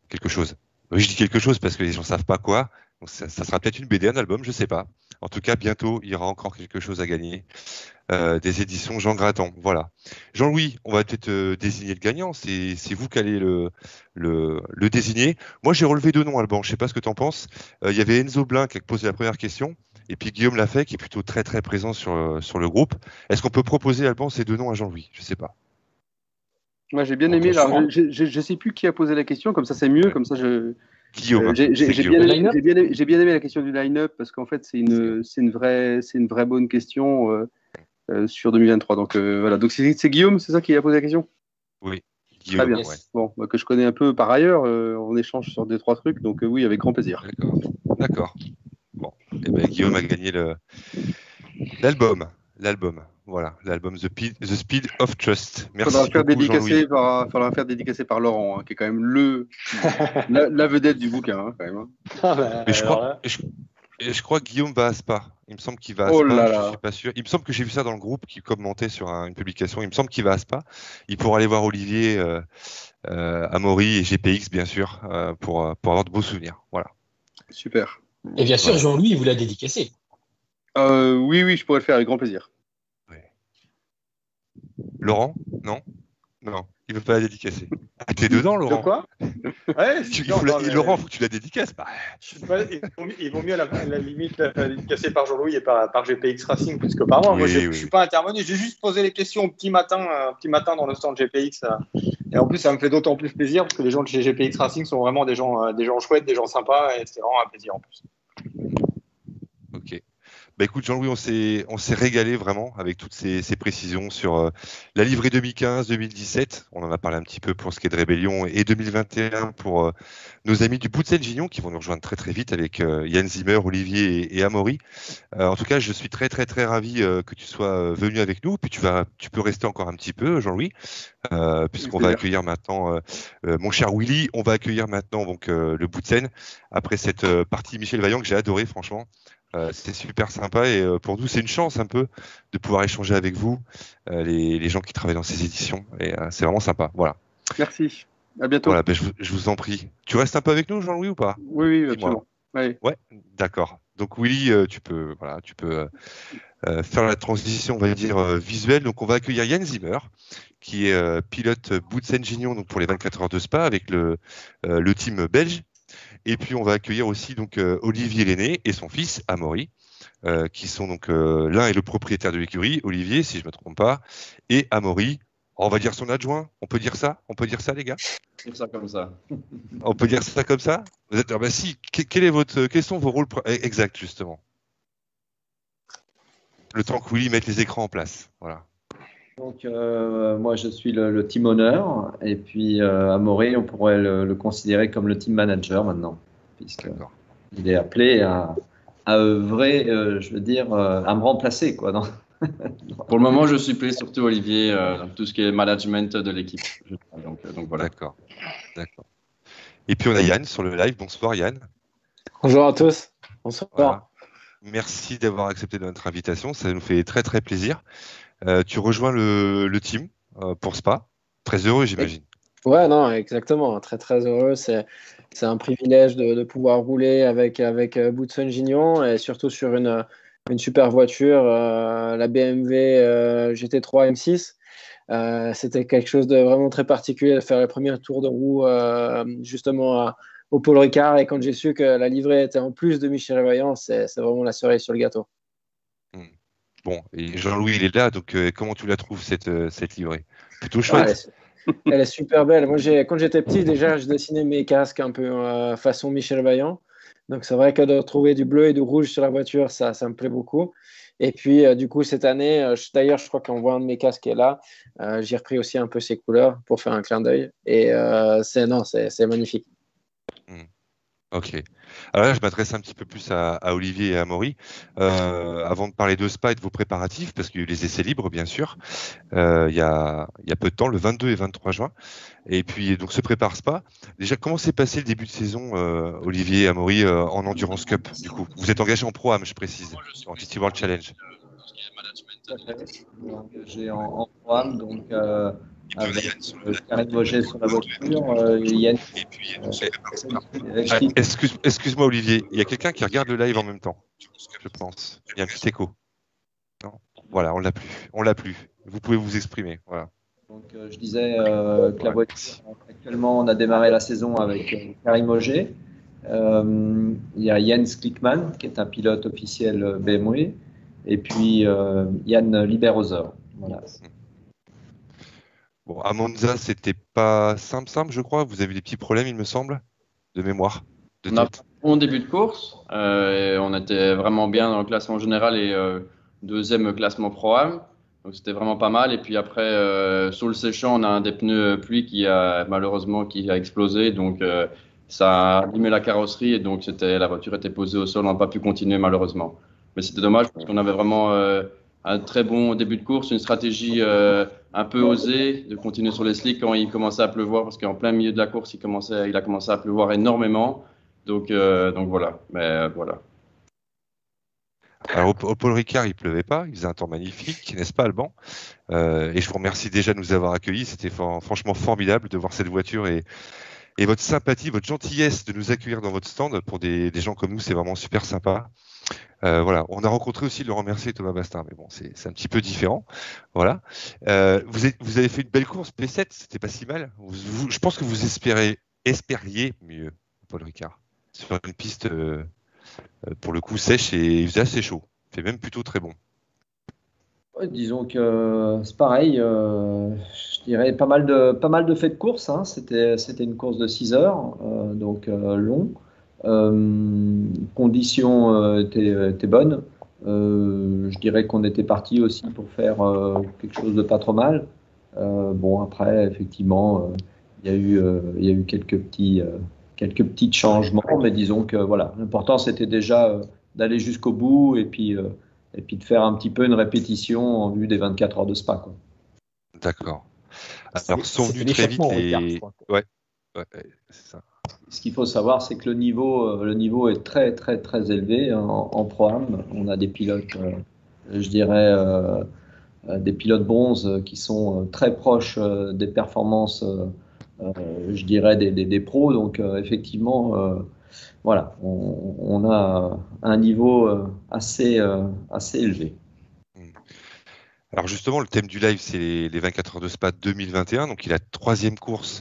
quelque chose. Oui, je dis quelque chose parce que les gens ne savent pas quoi. Donc ça, ça sera peut-être une BD, un album, je ne sais pas. En tout cas, bientôt, il y aura encore quelque chose à gagner. Euh, des éditions Jean Grattan. Voilà. Jean-Louis, on va peut-être euh, désigner le gagnant. C'est vous qui allez le, le, le désigner. Moi, j'ai relevé deux noms, Alban. Je ne sais pas ce que tu en penses. Euh, il y avait Enzo Blin qui a posé la première question. Et puis Guillaume Lafay qui est plutôt très très présent sur, sur le groupe. Est-ce qu'on peut proposer, Alban, ces deux noms à Jean-Louis? Je ne sais pas. Moi, j'ai bien aimé. je ne sais plus qui a posé la question. Comme ça, c'est mieux. Comme ça, je. Guillaume. j'ai bien, bien, aimé la question du line-up parce qu'en fait, c'est une, une, vraie, une vraie bonne question. Euh, sur 2023. Donc euh, voilà, donc c'est Guillaume, c'est ça qui a posé la question? Oui. Guillaume, Très bien. Bon, que je connais un peu par ailleurs, euh, on échange sur des trois trucs, donc oui, avec grand plaisir. D'accord. Et eh ben, Guillaume a gagné l'album, l'album. Voilà, l'album The, The, Speed of Trust. Merci. Faudra faire dédicacer par, faudra faire dédicacer par Laurent, hein, qui est quand même le la, vedette du bouquin, hein, quand même. Hein. Ah bah, je, crois, Et je crois que Guillaume va à Spa. Il me semble qu'il va à Oh Spa, là je suis pas sûr. Il me semble que j'ai vu ça dans le groupe qui commentait sur un- une publication. Il me semble qu'il va à Spa. Il pourra aller voir Olivier, euh, euh, Amaury et GPX, bien sûr, euh, pour, pour avoir de beaux souvenirs. Voilà. Super. Et bien sûr. Jean-Louis, il vous l'a dédicacé. Euh, oui, oui, je pourrais le faire avec grand plaisir. Laurent? Non? Non, il veut pas la dédicacer. Ah, t'es dedans, De Laurent quoi? Ouais, Tu- il non, faut la- non, mais- Laurent, faut que tu la dédicaces. Bah, pas, il vaut mieux- il vaut mieux à la, à la limite la faire dédicacer par Jean-Louis et par, par GPX Racing plus que par moi. moi, je oui, ne suis pas intervenu. J'ai juste posé les questions au petit matin, euh, petit matin dans le stand GPX. euh, et en plus, ça me fait d'autant plus plaisir parce que les gens de chez GPX Racing sont vraiment des gens, euh, des gens chouettes, des gens sympas et c'est vraiment un plaisir en plus. Bah écoute Jean-Louis, on s'est on s'est régalé vraiment avec toutes ces, ces précisions sur euh, la livrée 2015-2017. On en a parlé un petit peu pour ce qui est de Rébellion et 2021 pour euh, nos amis du Boutsen Gignon qui vont nous rejoindre très très vite avec euh, Yann Zimmer, Olivier et, et Amaury. En tout cas, je suis très très très ravi que tu sois venu avec nous. Puis tu vas tu peux rester encore un petit peu Jean-Louis puisqu'on va accueillir maintenant mon cher Willy. On va accueillir maintenant donc le Boutsen après cette partie Michel Vaillant que j'ai adoré franchement. Euh, C'était super sympa et euh, pour nous c'est une chance un peu de pouvoir échanger avec vous, euh, les, les gens qui travaillent dans ces éditions et c'est vraiment sympa. Voilà. Merci. À bientôt. Voilà, ben, je, vous- je vous en prie. Tu restes un peu avec nous, Jean-Louis ou pas? Oui, oui, absolument. Ouais, d'accord. Donc Willy, tu peux, voilà, tu peux faire la transition, on va dire visuelle. Donc on va accueillir Yann Zimmer, qui est pilote Boutsen Gignon, donc pour les 24 heures de Spa avec le le team belge. Et puis on va accueillir aussi donc euh, Olivier Lenné et son fils Amaury, euh, qui sont donc euh, l'un est le propriétaire de l'écurie, Olivier, si je me trompe pas, et Amaury. On va dire son adjoint. On peut dire ça? On peut dire ça, les gars? Trouve ça comme ça. On peut dire ça comme ça? Vous êtes, ah bah si, que- quel est votre, quels sont vos rôles pr- exacts justement? Le temps que Willy mette les écrans en place. Voilà. Donc, euh, moi, je suis le, le team owner. Et puis, euh, Amaury, on pourrait le, le considérer comme le team manager maintenant. Puisqu'il est appelé à, à œuvrer, euh, je veux dire, euh, à me remplacer. Quoi, non? Pour le moment, je supplée surtout Olivier euh, dans tout ce qui est management de l'équipe. Donc, euh, donc voilà. D'accord. D'accord. Et puis on a Yann sur le live. Bonsoir Yann. Bonjour à tous. Bonsoir. Voilà. Merci d'avoir accepté notre invitation. Ça nous fait très très plaisir. Euh, tu rejoins le, le team euh, pour Spa. Très heureux, j'imagine. Ouais, non, exactement. Très, très heureux. C'est, c'est un privilège de, pouvoir rouler avec, avec euh, Boutson Gignon et surtout sur une, une super voiture, la BMW euh, GT3 M6. Euh, c'était quelque chose de vraiment très particulier de faire le premier tour de roue justement au Paul Ricard. Et quand j'ai su que la livrée était en plus de Michel Vaillant, c'est, c'est vraiment la cerise sur le gâteau. Bon, et Jean-Louis il est là, donc euh, comment tu la trouves cette, euh, cette livrée? Plutôt Ouais, chouette. elle, est, elle est super belle. Moi, j'ai, quand j'étais petit, déjà, je dessinais mes casques un peu euh, façon Michel Vaillant. Donc, c'est vrai que de retrouver du bleu et du rouge sur la voiture, ça, ça me plaît beaucoup. Et puis, euh, du coup, cette année, d'ailleurs, je crois qu'on voit un de mes casques qui est là. J'ai repris aussi un peu ses couleurs pour faire un clin d'œil. Et c'est, non, c'est magnifique. Ok. Alors là, je m'adresse un petit peu plus à, Olivier et à Maury. Euh, avant de parler de Spa et de vos préparatifs, parce qu'il y a eu les essais libres, bien sûr, euh, il, y a, il y a peu de temps, le 22 et 23 juin. Et puis, donc, se prépare Spa. Déjà, comment s'est passé le début de saison, euh, Olivier et Amaury, en Endurance Cup, du coup? Vous êtes engagé en Pro-Am, je précise, en GT World Challenge. J'ai en, en programme, donc avec euh, Karim Boget sur la voiture, euh, Yann. Euh, Ah, excuse, excuse-moi, Olivier, il y a quelqu'un qui regarde le live en même temps, je pense. Il y a un petit écho. Non voilà, on l'a plus. On l'a plus. Vous pouvez vous exprimer. Voilà. Donc, euh, je disais euh, que la voiture, actuellement, on a démarré la saison avec euh, Karim Auger. Euh, il y a Jens Klickmann, qui est un pilote officiel euh, BMW, et puis euh, Yann Liberoser. Voilà. Bon, à Monza, c'était pas simple, simple, je crois. Vous avez des petits problèmes, il me semble, de mémoire, de On a bon début de course. euh, et on était vraiment bien dans le classement général et euh, deuxième classement Pro-Am. Donc c'était vraiment pas mal. Et puis après, euh, sous le séchant, on a un des pneus pluie qui a malheureusement qui a explosé. Donc euh, ça a abîmé la carrosserie et donc c'était la voiture était posée au sol. On n'a pas pu continuer malheureusement. Mais c'était dommage parce qu'on avait vraiment un très bon début de course, une stratégie euh, un peu osée de continuer sur les slicks quand il commençait à pleuvoir parce qu'en plein milieu de la course, il a commencé à pleuvoir énormément. Donc, euh, voilà. Mais euh, voilà. Alors au, Paul Ricard, il pleuvait pas, il faisait un temps magnifique, n'est-ce pas Alban? Et je vous remercie déjà de nous avoir accueillis. C'était franchement formidable de voir cette voiture et, votre sympathie, votre gentillesse de nous accueillir dans votre stand. Pour des gens comme nous, c'est vraiment super sympa. Euh, voilà, on a rencontré aussi Laurent Mercier Thomas Bastard, mais bon, c'est un petit peu différent. Voilà. Euh, vous, avez fait une belle course P7, c'était pas si mal. je pense que vous espériez mieux, Paul Ricard, sur une piste euh, pour le coup sèche et assez chaud. Il fait même plutôt très bon. disons que c'est pareil, je dirais pas mal de, pas de faits de course. Hein. C'était une course de 6 heures, donc long. Euh, conditions euh, étaient, bonnes. Euh, je dirais qu'on était parti aussi pour faire quelque chose de pas trop mal. bon, après, effectivement, il y a eu, il y a eu quelques petits, quelques petits changements, mais disons que voilà, l'important c'était déjà d'aller jusqu'au bout et puis, et puis de faire un petit peu une répétition en vue des 24 heures de spa. D'accord. Alors, sont venus très vite les. Ouais, ouais c'est ça ce qu'il faut savoir, c'est que le niveau, euh, le niveau est très, très, très élevé en, en programme. On a des pilotes, euh, je dirais, euh, des pilotes bronzes qui sont très proches des performances, je dirais, des, des, pros. Donc, effectivement, voilà, on, a un niveau assez, assez élevé. Alors justement, le thème du live, c'est les 24 heures de Spa 2021. Donc, il a troisième course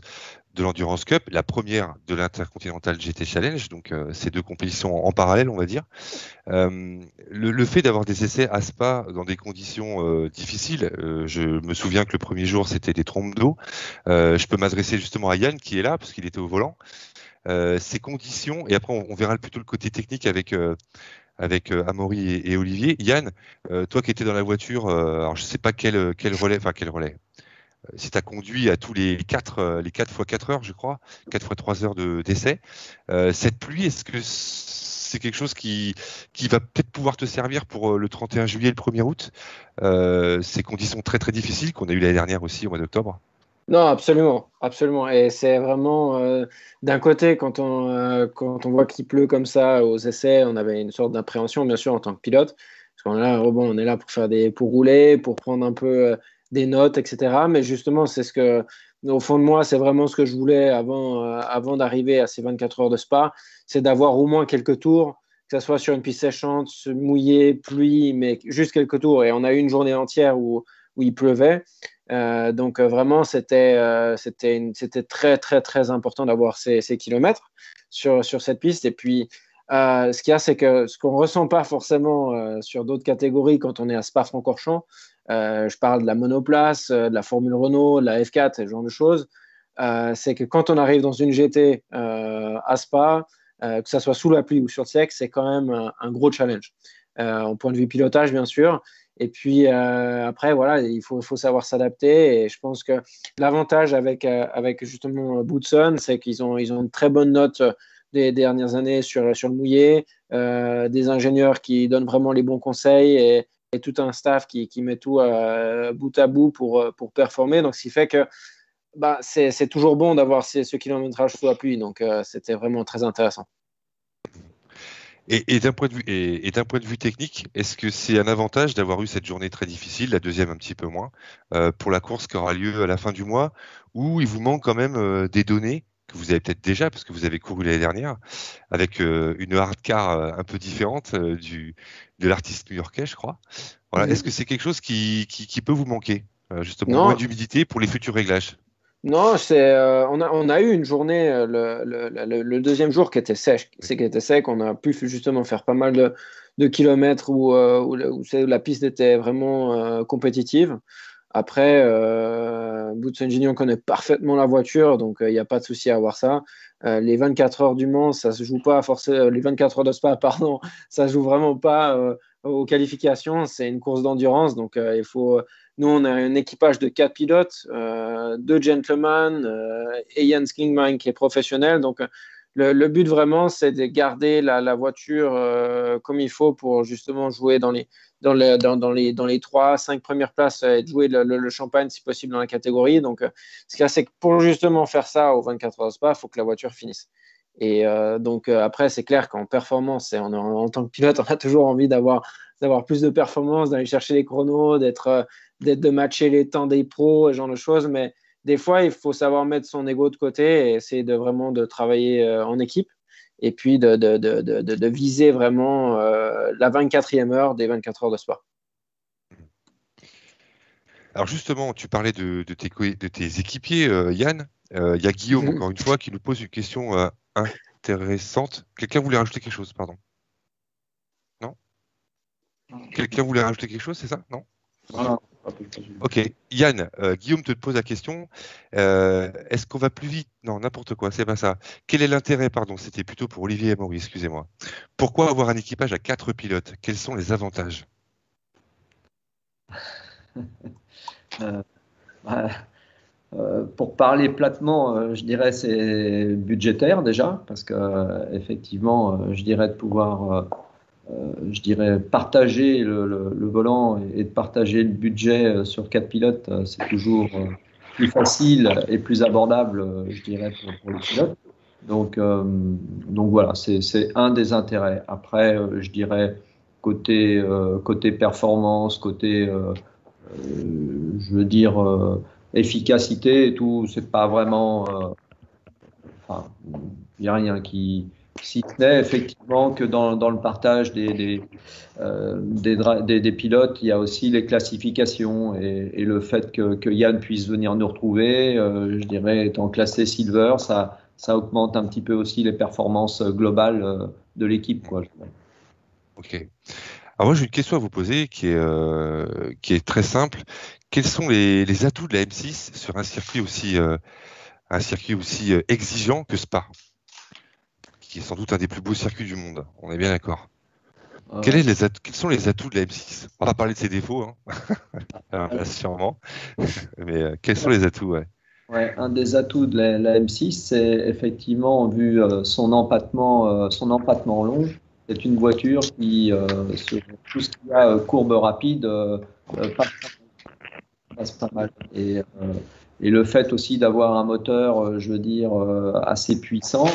de l'Endurance Cup, la première de l'Intercontinental GT Challenge, donc euh, ces deux compétitions en, parallèle, on va dire. Euh, le, fait d'avoir des essais à Spa dans des conditions euh, difficiles, je me souviens que le premier jour c'était des trompes d'eau. je peux m'adresser justement à Yann qui est là parce qu'il était au volant. ces conditions, et après on, verra plutôt le côté technique avec avec Amaury et, Olivier. Yann, toi qui étais dans la voiture, alors je sais pas quel, quel relais, enfin quel relais, tu as conduit à tous les 4 euh, les 4 fois 4 heures, je crois, 4 fois 3 heures d'essai, euh, cette pluie, est-ce que c'est quelque chose qui, qui va peut-être pouvoir te servir pour euh, le 31 juillet et le 1er août? Ces conditions très très difficiles qu'on a eu l'année dernière aussi au mois d'octobre? Non, absolument, absolument. Et c'est vraiment d'un côté quand on quand on voit qu'il pleut comme ça aux essais, on avait une sorte d'appréhension bien sûr en tant que pilote, parce qu'on est là, bon, on est là pour faire des pour rouler, pour prendre un peu des notes, etc. Mais justement, c'est ce que, au fond de moi, c'est vraiment ce que je voulais avant, euh, avant d'arriver à ces 24 heures de spa, c'est d'avoir au moins quelques tours, que ce soit sur une piste séchante, mouillée, pluie, mais juste quelques tours. Et on a eu une journée entière où, il pleuvait. Euh, donc euh, vraiment, c'était très, très, très important d'avoir ces, kilomètres sur, sur cette piste. Et puis, ce qu'il y a, c'est que ce qu'on ne ressent pas forcément sur d'autres catégories quand on est à Spa-Francorchamps, euh, je parle de la monoplace, euh, de la Formule Renault, de la F4, ce genre de choses. Euh, c'est que quand on arrive dans une GT à Spa, que ce soit sous la pluie ou sur le sec, c'est quand même un, gros challenge. en point de vue pilotage, bien sûr. Et puis après, voilà, il faut, savoir s'adapter. Et je pense que l'avantage avec, avec justement Bootson, c'est qu'ils ont, une très bonne note des dernières années sur, le mouillé, des ingénieurs qui donnent vraiment les bons conseils et tout un staff qui, met tout euh, bout à bout pour, euh, pour performer. Donc, ce qui fait que bah, c'est toujours bon d'avoir ce, kilométrage sous appui. Donc, euh, c'était vraiment très intéressant. Et, d'un point, de vue, et, d'un point de vue technique, est-ce que c'est un avantage d'avoir eu cette journée très difficile, la deuxième un petit peu moins, pour la course qui aura lieu à la fin du mois, où il vous manque quand même des données que vous avez peut-être déjà, parce que vous avez couru l'année dernière, avec euh, une hard car euh, un peu différente euh, du, de l'artiste new-yorkais, je crois. Voilà. Est-ce que c'est quelque chose qui, qui, peut vous manquer, justement, moins d'humidité pour les futurs réglages? Non, c'est on, a, on a eu une journée le, le, le, deuxième jour qui était sèche, c'est qui était sec. On a pu justement faire pas mal de, de kilomètres où, où, la piste était vraiment compétitive. Après, euh, Boots Engineer connaît parfaitement la voiture, donc il euh, n'y a pas de souci à avoir ça. Euh, les 24 heures du Mans, ça se joue pas forcément. Les 24 heures de Spa, pardon, ça se joue vraiment pas aux qualifications. C'est une course d'endurance, donc il faut. Nous, on a un équipage de quatre pilotes, deux gentlemen et Jens Klingman qui est professionnel, donc. Le, but vraiment, c'est de garder la, voiture comme il faut pour justement jouer dans les, dans, dans, les, dans les 3, 5 premières places et de jouer le, champagne si possible dans la catégorie. Donc, euh, ce qu'il y a, c'est que pour justement faire ça au 24 heures Spa, il faut que la voiture finisse. Et donc après, c'est clair qu'en performance, et en, en, tant que pilote, on a toujours envie d'avoir plus de performance, d'aller chercher les chronos, d'être de matcher les temps des pros, et genre de choses. Mais des fois, il faut savoir mettre son ego de côté et essayer de vraiment de travailler en équipe et puis de, de, de, de viser vraiment la 24e heure des 24 heures de sport. Alors justement, tu parlais de, tes, de tes équipiers, euh, Yann. Euh, il y a Guillaume, mhm. encore une fois, qui nous pose une question euh, intéressante. Quelqu'un voulait rajouter quelque chose, pardon Non? Quelqu'un voulait rajouter quelque chose, c'est ça? Non Ok, Yann, Guillaume te pose la question. Est-ce qu'on va plus vite? Non, n'importe quoi, c'est pas ça. Quel est l'intérêt Pardon, c'était plutôt pour Olivier et Maurice, excusez-moi. Pourquoi avoir un équipage à quatre pilotes? Quels sont les avantages? Euh, euh, pour parler platement, euh, je dirais c'est budgétaire déjà, parce que effectivement, je dirais de pouvoir, je dirais partager le, volant et partager le budget sur quatre pilotes, c'est toujours plus facile et plus abordable, je dirais, pour, les pilotes. Donc, voilà, c'est un des intérêts. Après, je dirais côté performance, côté euh, je veux dire, euh, efficacité et tout, c'est pas vraiment. Euh, enfin, il n'y a rien qui. Si ce n'est effectivement que dans, dans, le partage des, des, des, des, pilotes, il y a aussi les classifications et, le fait que, que, Yann puisse venir nous retrouver, je dirais, étant classé silver, ça, ça augmente un petit peu aussi les performances globales de l'équipe. Ok. Alors moi j'ai une question à vous poser qui est, euh, qui est très simple. Quels sont les, atouts de la M6 sur un circuit aussi, euh, un circuit aussi euh, exigeant que Spa, qui est sans doute un des plus beaux circuits du monde On est bien d'accord. Quels, sont les atouts de la M6 On va parler de ses défauts, hein. sûrement. Mais quels sont les atouts ouais? un des atouts de la, M6, c'est effectivement, vu son empattement, son empattement long, c'est une voiture qui, euh, sur tout ce qui a euh, courbe rapide, euh, passe, pas mal. Et, et, le fait aussi d'avoir un moteur, je veux dire, assez puissant,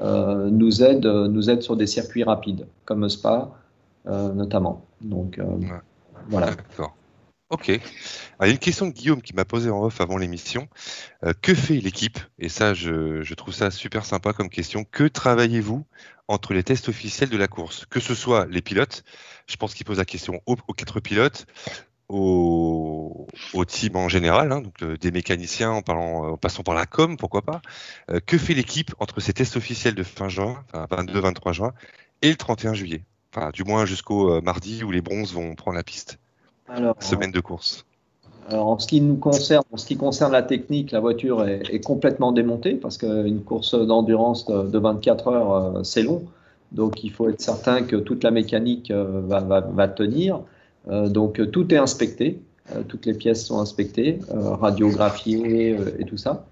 nous, aide, nous aide sur des circuits rapides, comme Spa notamment. Donc, voilà. D'accord. Ok. il y a une question de Guillaume qui m'a posé en off avant l'émission. que fait l'équipe? Et ça, je, je, trouve ça super sympa comme question. Que travaillez-vous entre les tests officiels de la course, que ce soit les pilotes, je pense qu'il pose la question aux, quatre pilotes, au, team en général, hein, donc euh, des mécaniciens en, parlant, en passant par la com, pourquoi pas. Euh, que fait l'équipe entre ces tests officiels de fin juin, enfin 22-23 juin, et le 31 juillet? Enfin, du moins jusqu'au euh, mardi où les bronzes vont prendre la piste. Semaine de course. Alors, en ce qui nous concerne, en ce qui concerne la technique, la voiture est, complètement démontée parce qu'une course d'endurance de, 24 heures, euh, c'est long. Donc, il faut être certain que toute la mécanique euh, va, tenir. Euh, donc, tout est inspecté. toutes les pièces sont inspectées, radiographiées et tout ça.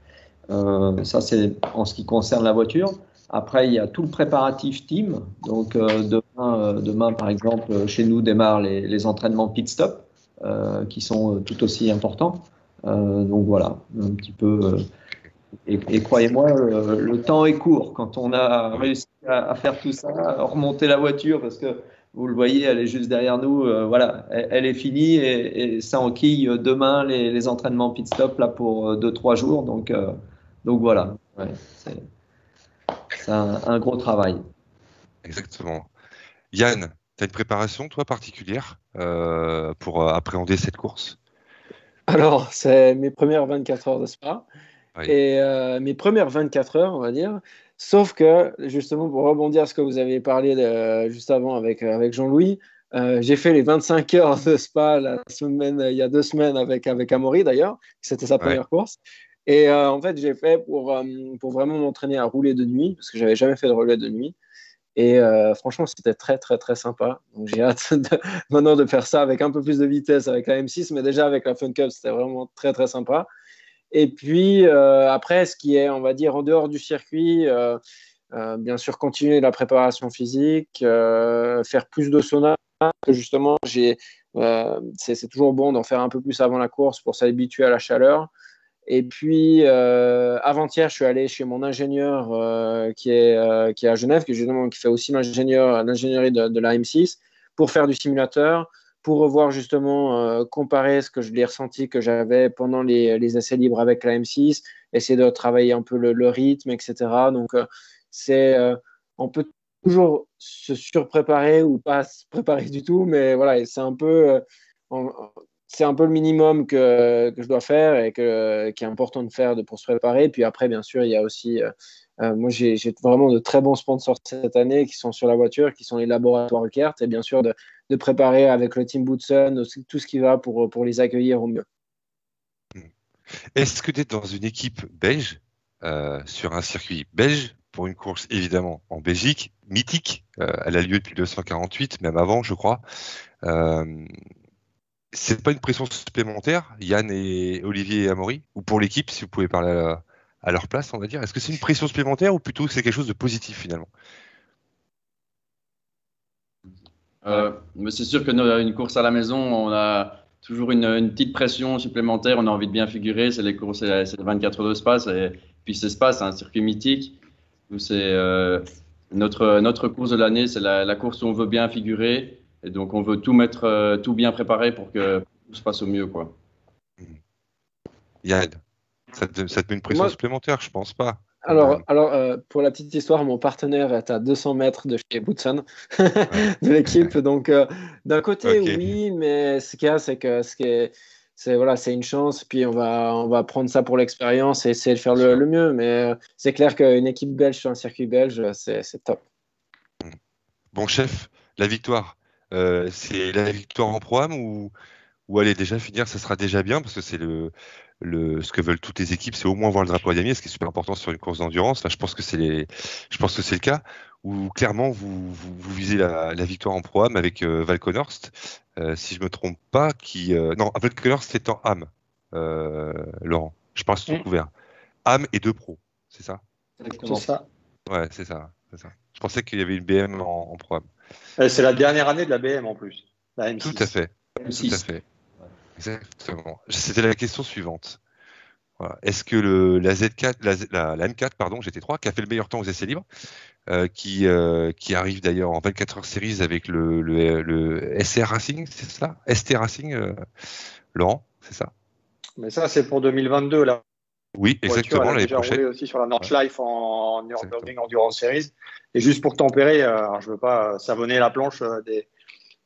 ça, c'est en ce qui concerne la voiture. Après, il y a tout le préparatif team. Donc, demain, par exemple, chez nous démarrent les, entraînements pit stop. Euh, qui sont euh, tout aussi importants. Euh, donc voilà, un petit peu. Et, croyez-moi, le, temps est court quand on a réussi à, faire tout ça, à remonter la voiture parce que vous le voyez, elle est juste derrière nous. voilà, elle, est finie et, ça enquille demain les, entraînements pit stop là pour 2-3 jours. Donc, donc voilà, c'est un, un, gros travail. Exactement. Yann, tu as une préparation, toi, particulière euh, pour euh, appréhender cette course? Alors, c'est mes premières 24 heures de spa. Et euh, mes premières 24 heures, on va dire. Sauf que, justement, pour rebondir à ce que vous avez parlé juste avant avec, avec Jean-Louis, j'ai fait les 25 heures de spa la semaine, il y a deux semaines avec, avec Amaury d'ailleurs. C'était sa première course. Et en fait, j'ai fait pour, pour vraiment m'entraîner à rouler de nuit, parce que j'avais jamais fait de relais de nuit. Et euh, franchement, c'était très, très, très sympa. Donc, j'ai hâte maintenant de faire ça avec un peu plus de vitesse avec la M6, mais déjà avec la Fun Cup, c'était vraiment très, très sympa. Et puis, euh, après, ce qui est, on va dire, en dehors du circuit, euh, bien sûr, continuer la préparation physique, faire plus de sauna. Justement, c'est toujours bon d'en faire un peu plus avant la course pour s'habituer à la chaleur. Et puis, euh, avant-hier, je suis allé chez mon ingénieur euh, qui, est, euh, qui est à Genève, qui, justement, qui fait aussi l'ingénierie de, de la M6, pour faire du simulateur, pour revoir justement, comparer ce que je l'ai ressenti que j'avais pendant les, les, essais libres avec la M6, essayer de travailler un peu le, le rythme, etc. Donc, c'est, on peut toujours se surpréparer ou pas se préparer du tout, mais voilà, c'est un peu c'est un peu le minimum que, que, je dois faire et que, qui est important de faire de, pour se préparer. Puis après, bien sûr, il y a aussi, euh, euh, moi j'ai vraiment de très bons sponsors cette année qui sont sur la voiture, qui sont les laboratoires Kert, et bien sûr de, préparer avec le team Bootson tout ce qui va pour, les accueillir au mieux. Est-ce que tu es dans une équipe belge, euh, sur un circuit belge, pour une course évidemment en Belgique, mythique, elle a lieu depuis 1948, même avant je crois c'est pas une pression supplémentaire, Yann et Olivier et Amaury, ou pour l'équipe, si vous pouvez parler à, leur place, on va dire. Est-ce que c'est une pression supplémentaire ou plutôt c'est quelque chose de positif finalement? Euh, C'est sûr que une course à la maison, on a toujours une, petite pression supplémentaire, on a envie de bien figurer, c'est les courses, c'est 24 heures de space, et puis c'est space, c'est un circuit mythique. C'est euh, notre, notre course de l'année, c'est la, la, course où on veut bien figurer. Et donc, on veut tout mettre, euh, tout bien préparer pour que tout se passe au mieux, quoi. Yann, ça te, met une pression supplémentaire, je pense pas. Alors, alors euh, pour la petite histoire, mon partenaire est à 200 mètres de chez Boutson, de l'équipe. Donc, euh, d'un côté, oui, mais ce qu'il y a, c'est que ce qui est, c'est voilà, c'est une chance. Puis on va, on va prendre ça pour l'expérience et essayer de faire le, le mieux. Mais c'est clair qu'une équipe belge sur un circuit belge, c'est top. Bon chef, la victoire. Euh, c'est la victoire en programme ou, ou aller déjà finir, ça sera déjà bien parce que c'est le, le, ce que veulent toutes les équipes, c'est au moins voir le drapeau à damier, ce qui est super important sur une course d'endurance. Enfin, je pense que c'est les, je pense que c'est le cas où clairement vous, vous, visez la, la, victoire en programme avec euh, Valkonhorst, euh, si je me trompe pas, qui euh, non Valkonhorst c'est en AM, euh, Laurent. Je pense tout couvert. AM et deux pros, c'est ça? C'est ça. Ouais, c'est ça, ça, Je pensais qu'il y avait une BM en, en. Euh, c'est la dernière année de la BM en plus. Tout à fait. Tout à fait. Exactement. C'était la question suivante. Est-ce que le, la Z4, la, la, M4, pardon, GT3, qui a fait le meilleur temps aux essais libres, euh, qui, euh, qui arrive d'ailleurs en 24 heures series avec le, le, le SR Racing, c'est ça? ST Racing, Laurent, c'est ça? Mais ça, c'est pour 2022, là. Oui, exactement, l'année prochaine. aussi sur la Nordschleife en, en Endurance Series. Et juste pour tempérer, euh, je ne veux pas savonner la planche euh, des,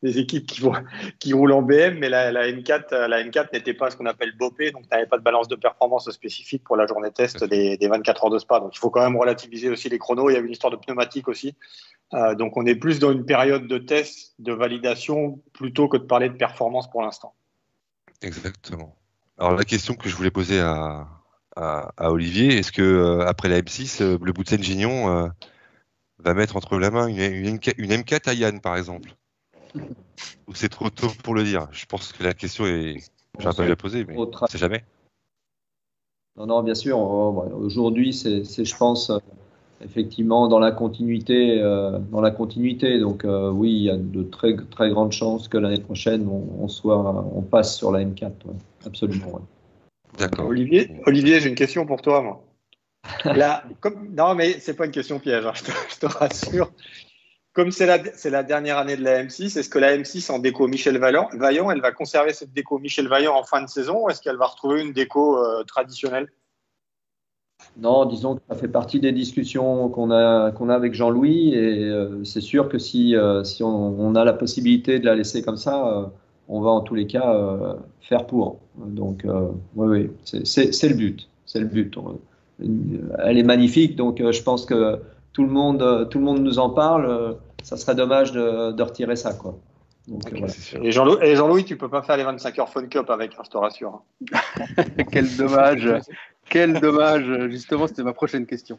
des équipes qui, vont, qui roulent en BM, mais la, la M4, euh, la M4 n'était pas ce qu'on appelle BOP, donc tu n'avais pas de balance de performance spécifique pour la journée test des, des, 24 heures de spa. Donc il faut quand même relativiser aussi les chronos. Il y a une histoire de pneumatique aussi. Euh, donc on est plus dans une période de test, de validation, plutôt que de parler de performance pour l'instant. Exactement. Alors la question que je voulais poser à, à, à Olivier, est-ce que après la M6, le bout de Seine-Gignon va mettre entre la main une, une, M4 à Yann, par exemple? Ou c'est trop tôt pour le dire Je pense que la question est. Je vais pas la poser, mais c'est jamais. Non, non, bien sûr. Aujourd'hui, c'est, je pense, euh, effectivement, dans la continuité. Euh, dans la continuité. Donc, euh, oui, il y a de très, très grandes chances que l'année prochaine, on, soit, on passe sur la M4. Absolument. D'accord. Olivier, Olivier j'ai une question pour toi. Moi. Là, comme, non, mais c'est pas une question piège, hein, je, te, rassure. Comme c'est la, dernière année de la M6, est-ce que la M6 en déco Michel Vaillant, elle va conserver cette déco Michel Vaillant en fin de saison ou est-ce qu'elle va retrouver une déco euh, traditionnelle? Non, disons que ça fait partie des discussions qu'on a, qu'on a avec Jean-Louis et euh, c'est sûr que si, euh, si on, a la possibilité de la laisser comme ça, on va en tous les cas faire pour. Donc, oui, oui, c'est le but. C'est le but elle est magnifique. Donc, je pense que tout le monde, euh, tout le monde nous en parle. Euh, ça serait dommage de, retirer ça, quoi. Et Jean-Louis, Jean tu peux pas faire les 25 heures Fun Cup avec, hein, je te rassure. Quel dommage. Quel dommage. Justement, c'était ma prochaine question.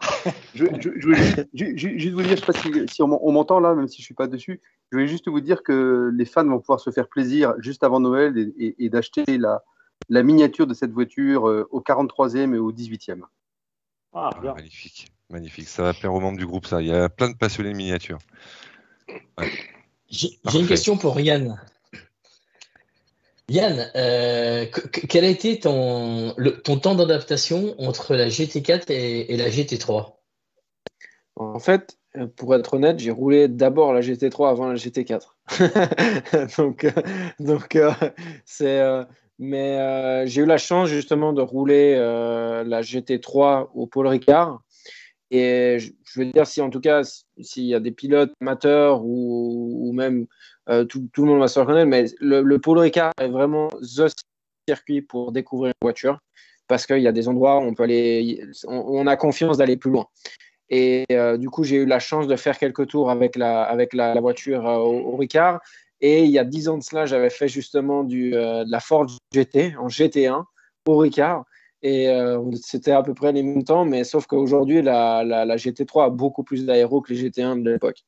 Je, voulais juste, vous dire, je sais pas si, on, m'entend là, même si je suis pas dessus. Je voulais juste vous dire que les fans vont pouvoir se faire plaisir juste avant Noël et, d'acheter la, la miniature de cette voiture au 43e et au 18e. Ah, ah magnifique, magnifique. Ça va plaire aux membres du groupe, ça. Il y a plein de passionnés de miniatures. J'ai une question pour Yann. Yann, euh, quel a été ton, ton temps d'adaptation entre la GT4 et, la GT3 En fait, pour être honnête, j'ai roulé d'abord la GT3 avant la GT4. donc, donc c'est. mais j'ai eu la chance justement de rouler la GT3 au Paul Ricard. Et je veux dire, si en tout cas, s'il y a des pilotes amateurs ou, même euh, tout, le monde va se reconnaître, mais le, le Paul Ricard est vraiment the circuit pour découvrir une voiture parce qu'il y a des endroits où on peut aller, on, a confiance d'aller plus loin. Et euh, du coup, j'ai eu la chance de faire quelques tours avec la, avec la, voiture euh, au, Ricard. Et il y a dix ans de cela, j'avais fait justement du, de la Ford GT en GT1 au Ricard. Et c'était à peu près les mêmes temps, mais sauf qu'aujourd'hui, la, la, la, GT3 a beaucoup plus d'aéro que les GT1 de l'époque.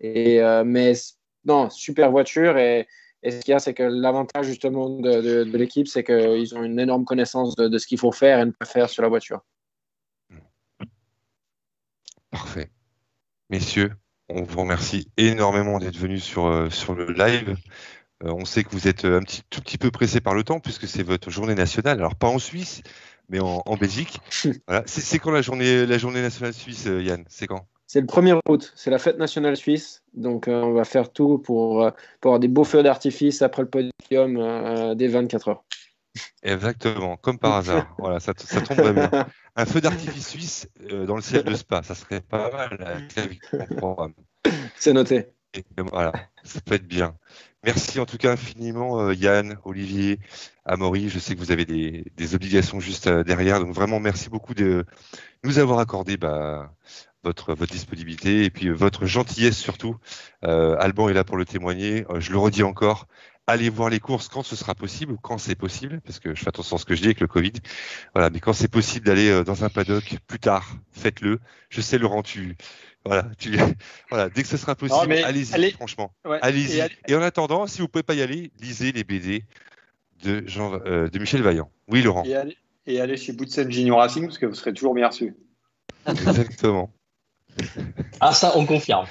Et, mais non, super voiture. Et, ce qu'il y a, c'est que l'avantage justement de, l'équipe, c'est qu'ils ont une énorme connaissance de, ce qu'il faut faire et ne pas faire sur la voiture. Parfait. Messieurs, on vous remercie énormément d'être venus sur, euh, sur le live. Euh, on sait que vous êtes un petit, tout petit peu pressé par le temps puisque c'est votre journée nationale. Alors pas en Suisse, mais en, Belgique. Voilà. C'est quand la journée, la journée nationale suisse, euh, Yann? C'est quand? C'est le 1er août, c'est la fête nationale suisse. Donc, euh, on va faire tout pour, euh, pour, avoir des beaux feux d'artifice après le podium euh, des 24 heures. Exactement, comme par hasard. voilà, ça, ça tombe bien. Un feu d'artifice suisse dans le ciel de Spa, ça serait pas mal C'est noté. Voilà, ça peut être bien. Merci en tout cas infiniment Yann, Olivier, Amaury. Je sais que vous avez des, des obligations juste derrière, donc vraiment merci beaucoup de nous avoir accordé bah, votre, votre disponibilité et puis euh, votre gentillesse surtout. Euh, Alban est là pour le témoigner. Euh, je le redis encore. Allez voir les courses quand ce sera possible ou quand c'est possible, parce que je fais attention à ce que je dis avec le Covid. Voilà, mais quand c'est possible d'aller dans un paddock plus tard, faites-le. Je sais, Laurent, tu, voilà, tu, voilà, dès que ce sera possible, allez-y, franchement, allez-y. Et en attendant, si vous pouvez pas y aller, lisez les BD de Jean, de Michel Vaillant. Oui, Laurent. Et allez, et allez chez Boutsen Junior Racing parce que vous serez toujours bien reçu. Exactement. Ah, ça, on confirme.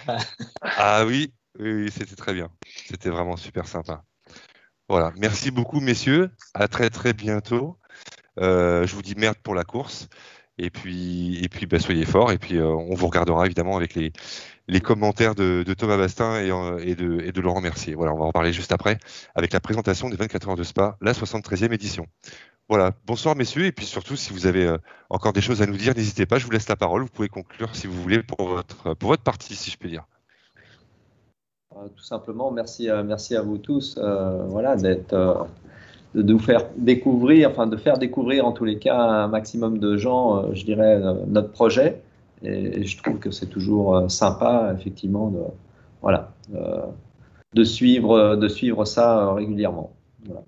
ah oui, oui, c'était très bien. C'était vraiment super sympa. Voilà, merci beaucoup, messieurs. À très, très bientôt. Euh, je vous dis merde pour la course. Et puis, et puis bah, soyez forts. Et puis, euh, on vous regardera évidemment avec les, les commentaires de, Thomas Bastin et, euh, et, de, de Laurent Mercier. Voilà, on va en parler juste après avec la présentation des 24 heures de Spa, la 73e édition. Voilà, bonsoir messieurs, et puis surtout si vous avez euh, encore des choses à nous dire, n'hésitez pas, je vous laisse la parole, vous pouvez conclure si vous voulez pour votre, pour votre partie, si je peux dire. Euh, tout simplement, merci, à, merci à vous tous euh, voilà, d'être, de, nous faire découvrir, enfin de faire découvrir en tous les cas un maximum de gens, je dirais, notre projet. Et, je trouve que c'est toujours sympa, effectivement, de, voilà, de, suivre, de suivre ça régulièrement. Voilà.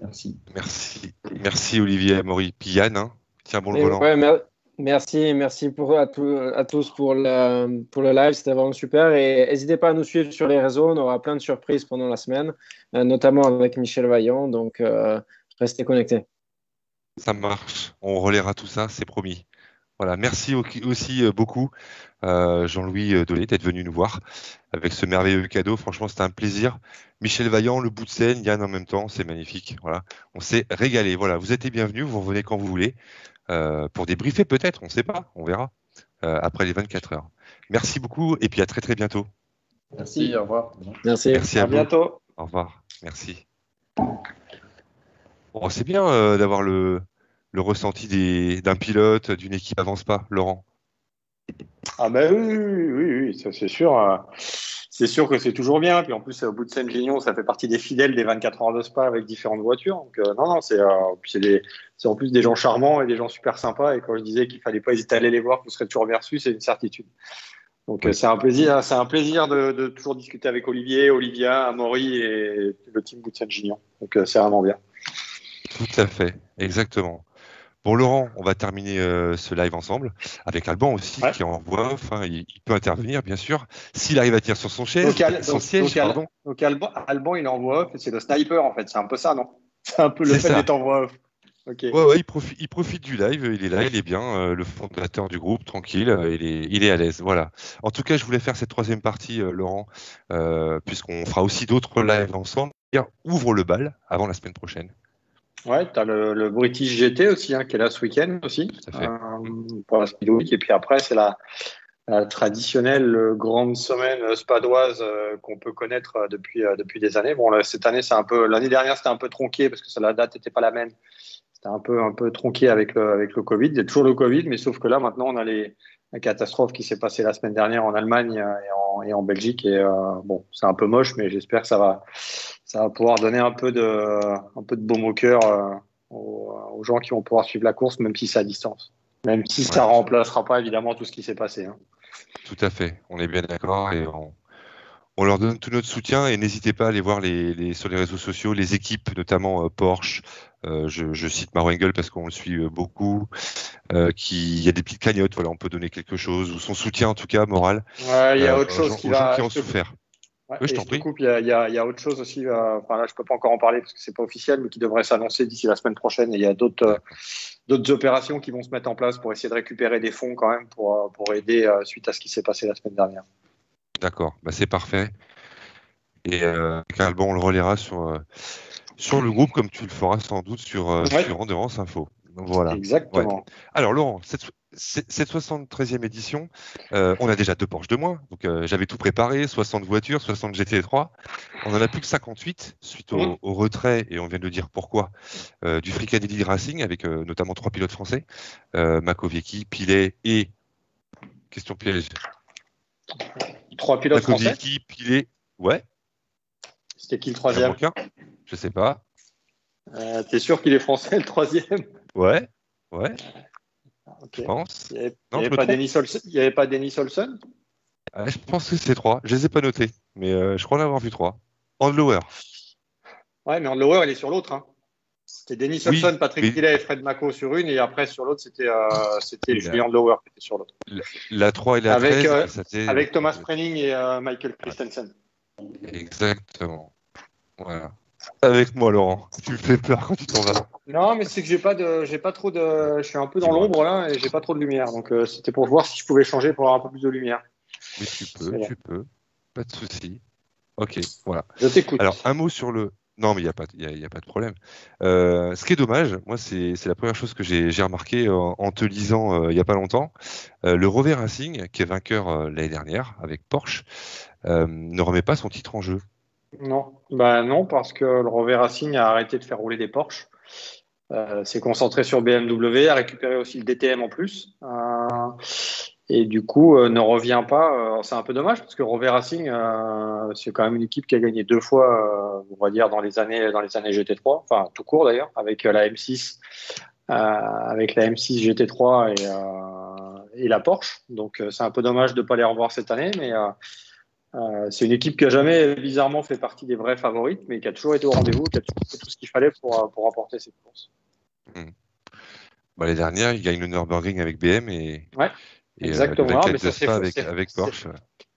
Merci. Merci. Merci Olivier Maury. Puis Yann, hein. tiens bon le volant. Merci, merci pour, à, tous pour le, pour le live, c'était vraiment super. Et n'hésitez pas à nous suivre sur les réseaux, on aura plein de surprises pendant la semaine, euh, notamment avec Michel Vaillant, donc euh, restez connectés. Ça marche, on relaiera tout ça, c'est promis. Voilà, merci aussi euh, beaucoup Jean-Louis Dolé d'être venu nous voir avec ce merveilleux cadeau. Franchement, c'était un plaisir. Michel Vaillant, le bout de scène, Yann en même temps, c'est magnifique. Voilà, on s'est régalé. Voilà, vous êtes les bienvenus, vous revenez quand vous voulez pour débriefer peut-être, on ne sait pas, on verra après les 24 heures. Merci beaucoup et puis à très très bientôt. Merci, au revoir. Merci, Merci à, bientôt. Au revoir, merci. Bon, c'est bien d'avoir le, le ressenti d'un pilote, d'une équipe avance pas, Laurent Ah ben oui, oui, oui, ça c'est sûr. Euh, c'est sûr que c'est toujours bien. Puis en plus, au bout de Saint-Gignon, ça fait partie des fidèles des 24 heures de Spa avec différentes voitures. Donc euh, non, non, c'est euh, en plus des gens charmants et des gens super sympas. Et quand je disais qu'il fallait pas hésiter à aller les voir, vous serez toujours bien reçus, c'est une certitude. Donc c'est un plaisir, c'est un plaisir de, toujours discuter avec Olivier, Olivia, Amaury et le team bout de Saint-Gignon. Donc c'est vraiment bien. Tout à fait, exactement. Bon, Laurent, on va terminer euh, ce live ensemble avec Alban aussi qui en voix Enfin, il, peut intervenir, bien sûr, s'il arrive à tirer sur son, chaise, son siège. pardon. donc Alban, il envoie off, c'est le sniper en fait. C'est un peu ça, non? C'est un peu le fait d'être en voix off. Ouais, ouais, il profite, il profite du live, il est là, il est bien, euh, le fondateur du groupe, tranquille, euh, il, est, il est à l'aise. Voilà. En tout cas, je voulais faire cette troisième partie, Laurent, puisqu'on fera aussi d'autres lives ensemble. ouvre le bal avant la semaine prochaine. Ouais, tu as le, British GT aussi, hein, qui est là ce week-end aussi, euh, pour la Speed Week. Et puis après, c'est la, traditionnelle grande semaine spadoise euh, qu'on peut connaître euh, depuis, depuis des années. Bon, cette année, c'est un peu, l'année dernière, c'était un peu tronqué parce que la date n'était pas la même. C'était un peu, un peu tronqué avec le, avec le Covid. Il y a toujours le Covid, mais sauf que là, maintenant, on a les, la catastrophe qui s'est passée la semaine dernière en Allemagne et en, et en Belgique. Et bon, c'est un peu moche, mais j'espère que ça va, ça va pouvoir donner un peu de, un peu de baume au cœur euh, aux, gens qui vont pouvoir suivre la course, même si c'est à distance. Même si ça ne remplacera pas évidemment tout ce qui s'est passé. Hein. Tout à fait, on est bien d'accord et on, leur donne tout notre soutien et n'hésitez pas à aller voir les, sur les réseaux sociaux les équipes, notamment euh, Porsche. Euh, je, cite Maro Engel parce qu'on le suit beaucoup. qui il y a des petites cagnottes, voilà, on peut donner quelque chose ou son soutien en tout cas moral. Ouais, il y a autre chose qui va. qui ont souffert je t'en prie. Il y, a autre chose aussi. Euh, enfin là, je peux pas encore en parler parce que c'est pas officiel, mais qui devrait s'annoncer d'ici la semaine prochaine. Et il y a d'autres euh, d'autres opérations qui vont se mettre en place pour essayer de récupérer des fonds quand même pour euh, pour aider suite à ce qui s'est passé la semaine dernière. D'accord, bah, c'est parfait. Et euh, on le relaiera sur sur le groupe comme tu le feras sans doute sur, sur Endurance Info. Voilà. Exactement. Alors Laurent, cette, cette 73e édition, euh, on a déjà deux Porsche de moins. Donc euh, j'avais tout préparé, 60 voitures, 60 GT3. On en a plus que 58 suite au, retrait, et on vient de dire pourquoi, euh, du Fricadelli Racing avec notamment trois pilotes français, Makoviecki, Pilet et question piège. Trois pilotes Makoviecki, français? Pilet, ouais. C'était qui le troisième? Je sais pas. T'es sûr qu'il est français le troisième? Ouais, ouais. Je pense. Il n'y avait, pas Denis Olsen Je pense que c'est trois. Je ne les ai pas notés, mais euh, je crois en avoir vu trois. Andlower. Ouais, mais Andlower, il est sur l'autre. Hein. C'était Denis Olsen, Patrick mais... et Fred Mako sur une, et après sur l'autre, c'était euh, Julien Andlower qui était sur l'autre. La, 3 et la avec, 13, euh, avec Thomas Prenning et Michael Christensen. Exactement. Voilà avec moi, Laurent. Tu me fais peur quand tu t'en vas. Non, mais c'est que j'ai pas de, j'ai pas trop de, je suis un peu dans l'ombre là et j'ai pas trop de lumière. Donc euh, c'était pour voir si je pouvais changer pour avoir un peu plus de lumière. Mais tu peux, tu peux, pas de souci. Ok, voilà. Je t'écoute. Alors un mot sur le. Non, mais il n'y a, pas, y a pas de problème. Euh, ce qui est dommage, moi, c'est la première chose que j'ai remarqué en, en, te lisant euh, il n'y a pas longtemps. le Rover Racing, qui est vainqueur l'année dernière avec Porsche, ne remet pas son titre en jeu. Non, bah non, parce que le Rover Racing a arrêté de faire rouler des Porsche. Euh, s'est concentré sur BMW, a récupéré aussi le DTM en plus. Euh, et du coup, euh, ne revient pas. c'est un peu dommage parce que Rover Racing, c'est quand même une équipe qui a gagné deux fois, on va dire, dans les années, dans les années GT3, enfin tout court d'ailleurs, avec la M6, avec la M6 GT3 et, et la Porsche. Donc c'est un peu dommage de ne pas les revoir cette année, mais euh, c'est une équipe qui a jamais bizarrement fait partie des vrais favorites, mais qui a toujours été au rendez-vous, qui a toujours fait tout ce qu'il fallait pour, euh, pour remporter cette course. Hmm. Bah, les dernières, il gagne le Nürburgring avec BM et, ouais, et euh, exactement. Euh, mais avec, avec, Porsche.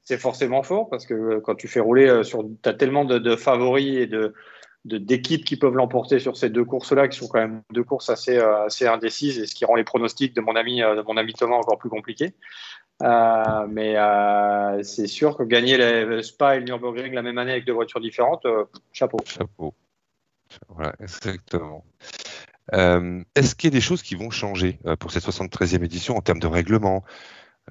C'est forcément fort parce que quand tu fais rouler sur, tu as tellement de, de, favoris et de d'équipes qui peuvent l'emporter sur ces deux courses-là, qui sont quand même deux courses assez, assez indécises, et ce qui rend les pronostics de mon ami, de mon ami Thomas encore plus compliqués. Euh, mais euh, c'est sûr que gagner le Spa et le Nürburgring la même année avec deux voitures différentes, euh, chapeau. Chapeau. Voilà, exactement. Est-ce qu'il y a des choses qui vont changer pour cette 73e édition en termes de règlement?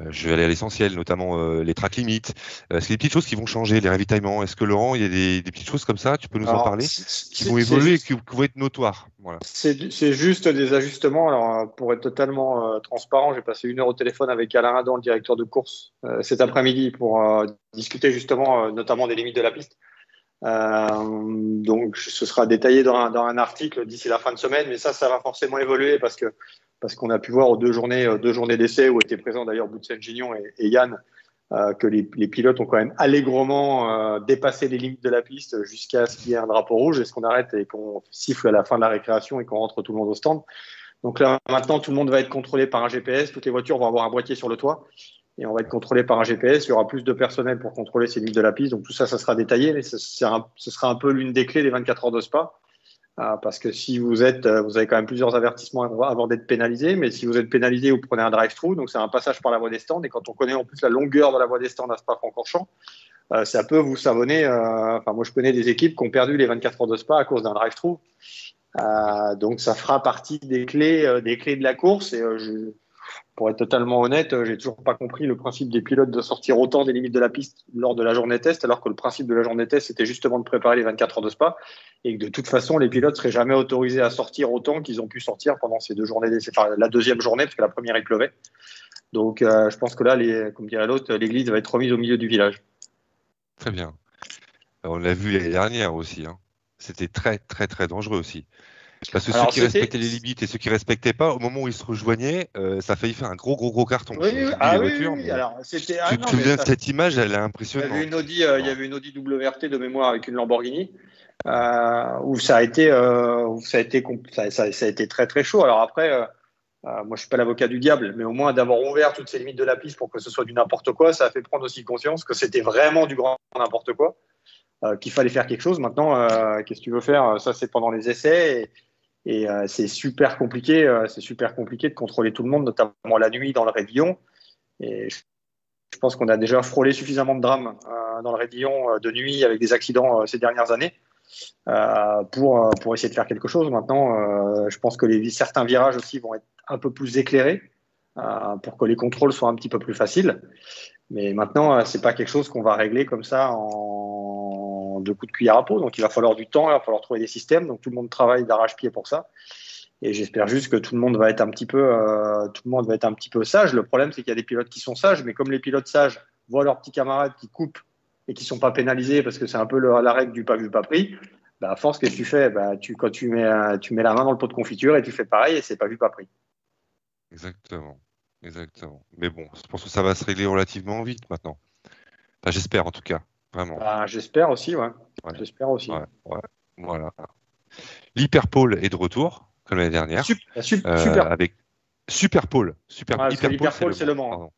Je vais aller à l'essentiel, notamment euh, les track limites. Euh, est-ce qu'il y a des petites choses qui vont changer, les ravitaillements? Est-ce que Laurent, il y a des, petites choses comme ça, tu peux nous en parler, qui vont évoluer et qui, vont être notoires voilà. C'est juste des ajustements. Alors, pour être totalement transparent, j'ai passé une heure au téléphone avec Alain Radon, le directeur de course, cet après-midi pour discuter justement, notamment des limites de la piste. donc, ce sera détaillé dans un, dans un article d'ici la fin de semaine, mais ça, ça va forcément évoluer parce que parce qu'on a pu voir aux deux journées, euh, deux journées d'essai où étaient présents d'ailleurs Boutsen-Gignon et, et, Yann, euh, que les, les, pilotes ont quand même allègrement euh, dépassé les limites de la piste jusqu'à ce qu'il y ait un drapeau rouge et ce qu'on arrête et qu'on siffle à la fin de la récréation et qu'on rentre tout le monde au stand. Donc là, maintenant, tout le monde va être contrôlé par un GPS. Toutes les voitures vont avoir un boîtier sur le toit et on va être contrôlé par un GPS. Il y aura plus de personnel pour contrôler ces limites de la piste. Donc tout ça, ça sera détaillé, mais ce sera un peu l'une des clés des 24 heures de Spa. Ah, parce que si vous êtes, euh, vous avez quand même plusieurs avertissements avant d'être pénalisé, mais si vous êtes pénalisé, vous prenez un drive-through, donc c'est un passage par la voie des stands, et quand on connaît en plus la longueur de la voie des stands à Spa-Francorchamps, ça peut vous savonner. Enfin, moi, je connais des équipes qui ont perdu les 24 heures de spa à cause d'un drive-through. donc, ça fera partie des clés, des clés de la course. Pour être totalement honnête, j'ai toujours pas compris le principe des pilotes de sortir autant des limites de la piste lors de la journée test, alors que le principe de la journée test, c'était justement de préparer les 24 heures de spa, et que de toute façon, les pilotes seraient jamais autorisés à sortir autant qu'ils ont pu sortir pendant ces deux journées, enfin la deuxième journée, parce que la première il pleuvait. Donc, euh, je pense que là, comme dirait l'autre, l'église va être remise au milieu du village. Très bien. On l'a vu l'année dernière aussi. Hein. C'était très, très, très dangereux aussi. Parce que ceux qui respectaient les limites et ceux qui respectaient pas, au moment où ils se rejoignaient, euh, ça a failli faire un gros, gros, gros carton. Oui, oui, ah, oui, oui. Alors, c'était. Ah, tu te souviens de cette image Elle est impressionnante. Il y avait une Audi, euh, il y avait une Audi WRT de mémoire avec une Lamborghini. Euh, où ça a été, euh, où ça a été, ça, ça, ça, a été très très chaud. Alors après, euh, euh, moi je suis pas l'avocat du diable, mais au moins d'avoir ouvert toutes ces limites de la piste pour que ce soit du n'importe quoi, ça a fait prendre aussi conscience que c'était vraiment du grand n'importe quoi, qu'il fallait faire quelque chose. Maintenant, qu'est-ce que tu veux faire? Ça c'est pendant les essais. Et, euh, c'est super compliqué, euh, c'est super compliqué de contrôler tout le monde, notamment la nuit dans le Rédillon. Et je pense qu'on a déjà frôlé suffisamment de drames euh, dans le Rédillon de nuit avec des accidents ces dernières années pour, essayer de faire quelque chose. Maintenant, je pense que certains virages aussi vont être un peu plus éclairés pour que les contrôles soient un petit peu plus faciles. Mais maintenant, c'est pas quelque chose qu'on va régler comme ça en de coups de cuillère à peau. Donc il va falloir du temps, il va falloir trouver des systèmes. Donc tout le monde travaille d'arrache-pied pour ça. Et j'espère juste que tout le monde va être un petit peu, euh, tout le monde va être un petit peu sage. Le problème, c'est qu'il y a des pilotes qui sont sages, mais comme les pilotes sages voient leurs petits camarades qui coupent et qui sont pas pénalisés parce que c'est un peu la règle du pas vu pas pris, bah à force qu'est-ce que tu fais? Bah, tu, quand tu mets, tu mets la main dans le pot de confiture et tu fais pareil et c'est pas vu pas pris. Exactement, exactement. Mais bon, je pense que ça va se régler relativement vite maintenant. J'espère en tout cas. Vraiment. Bah, j'espère aussi, ouais. J'espère aussi. voilà. L'hyperpole est de retour, comme l'année dernière. Euh, super, Avec Superpole. Super, ah, Hyperpole, c'est le Mans.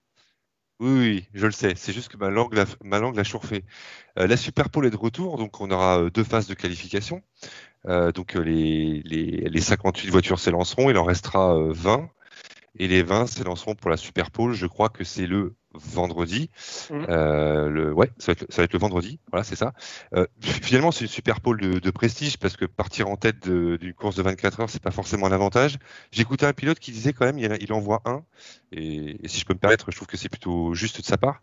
Oui, oui, je le sais. C'est juste que ma langue l'a, ma langue l'a chauffé. Euh, la Superpole est de retour, donc on aura euh, deux phases de qualification. donc les, les, les, 58 voitures s'élanceront, il en restera 20. Et les 20 s'élanceront pour la Superpole. Je crois que c'est le vendredi. Mmh. Euh, le, ouais, ça va, être, le vendredi. Voilà, c'est ça. Euh, finalement, c'est une super pole de, prestige parce que partir en tête d'une course de 24 heures, c'est pas forcément un avantage. J'ai écouté un pilote qui disait quand même, il, il envoie un, et, si je peux me permettre, je trouve que c'est plutôt juste de sa part.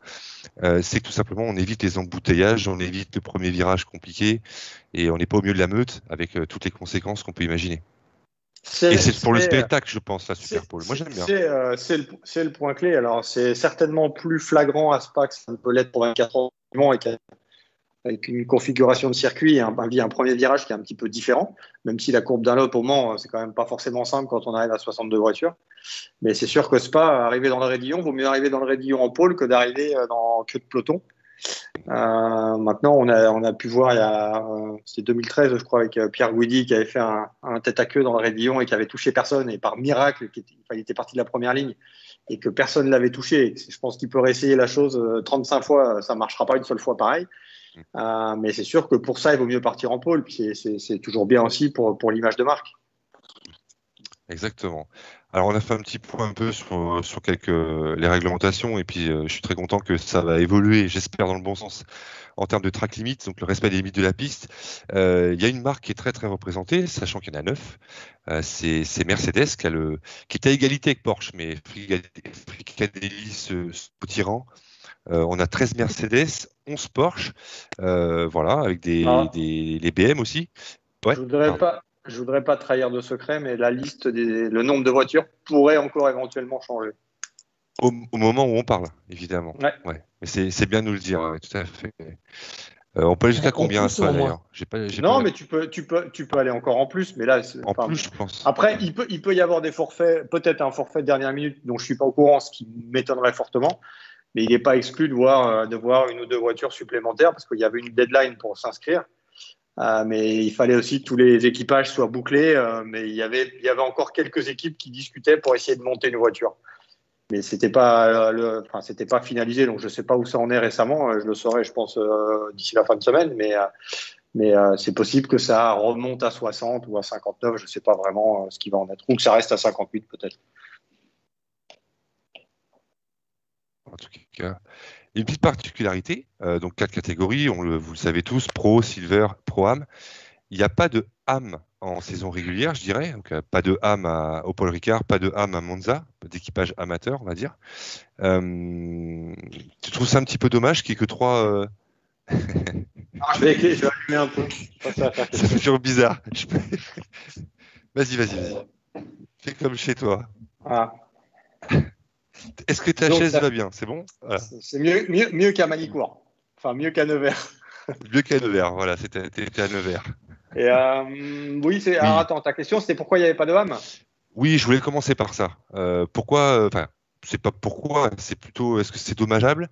Euh, c'est que tout simplement, on évite les embouteillages, on évite le premier virage compliqué, et on n'est pas au milieu de la meute avec toutes les conséquences qu'on peut imaginer. Et c'est pour le spectacle, je pense, la Super Moi, j'aime bien. Euh, c'est le, le, point clé. Alors, c'est certainement plus flagrant à Spa que ça ne peut l'être pour 24 ans avec une configuration de circuit, un, un, premier virage qui est un petit peu différent, même si la courbe d'un lot au Mans, c'est quand même pas forcément simple quand on arrive à 62 voitures. Mais c'est sûr que Spa, arriver dans le Rédillon, vaut mieux arriver dans le Rédillon en pôle que d'arriver euh, dans queue de peloton. Euh, maintenant, on a, on a pu voir, il y a, euh, c'était 2013, je crois, avec euh, Pierre Guidi qui avait fait un, tête à queue dans le Rédillon et qui avait touché personne. Et par miracle, il était parti de la première ligne et que personne ne l'avait touché. Je pense qu'il peut réessayer la chose 35 fois, ça ne marchera pas une seule fois pareil. mais c'est sûr que pour ça, il vaut mieux partir en pôle. Puis c'est toujours bien aussi pour, pour l'image de marque. Exactement. Alors on a fait un petit point un peu sur, sur quelques les réglementations et puis euh, je suis très content que ça va évoluer, j'espère dans le bon sens en termes de track limits, donc le respect des limites de la piste. Euh, il y a une marque qui est très très représentée, sachant qu'il y en a neuf. Euh, c'est Mercedes qui, a le, qui est à égalité avec Porsche, mais Fricadelli se, se tyran. on a 13 Mercedes, 11 Porsche, voilà, avec des, ah. des les BM aussi. Ouais, je voudrais pas, je voudrais pas trahir de secret, mais la liste des, le nombre de voitures pourrait encore éventuellement changer. Au, moment où on parle, évidemment. Ouais. Mais c'est bien de nous le dire, tout à fait. Euh, on peut aller jusqu'à combien ça d'ailleurs? Non, mais tu peux, tu, peux, tu peux aller encore en plus, mais là. En plus, je pense. Après, il peut, il peut y avoir des forfaits, peut-être un forfait de dernière minute dont je suis pas au courant, ce qui m'étonnerait fortement. Mais il n'est pas exclu de voir, euh, de voir une ou deux voitures supplémentaires parce qu'il y avait une deadline pour s'inscrire. Euh, mais il fallait aussi que tous les équipages soient bouclés. Euh, mais il y, avait, encore quelques équipes qui discutaient pour essayer de monter une voiture. Mais c'était pas, euh, pas finalisé, donc je sais pas où ça en est récemment. Je le saurai, je pense, d'ici la fin de semaine. Mais, c'est possible que ça remonte à 60 ou à 59. Je sais pas vraiment ce qui va en être, ou que ça reste à 58 peut-être. En tout cas. Une petite particularité, donc quatre catégories, on le, vous le savez tous, Pro, Silver, Pro-Am. Il n'y a pas de AM en saison régulière, je dirais. Donc, pas de AM au Paul Ricard, pas de AM à Monza, d'équipage amateur, on va dire. tu trouves ça un petit peu dommage qu'il n'y ait que trois ah, je, vais, je vais allumer un peu. Ça, fait toujours bizarre. Vas-y, vas-y, vas-y. Fais comme chez toi. Ah. Est-ce que ta chaise va bien? C'est bon? C'est mieux, mieux, mieux qu'à Manicourt. Enfin, mieux qu'à Nevers. mieux qu'à Nevers, voilà, c'était à Nevers. Et euh, oui, c'est. Alors attends, ta question, c'était pourquoi il n'y avait pas de ham Oui, je voulais commencer par ça. Euh, pourquoi Enfin, c'est pas pourquoi, c'est plutôt est-ce que c'est dommageable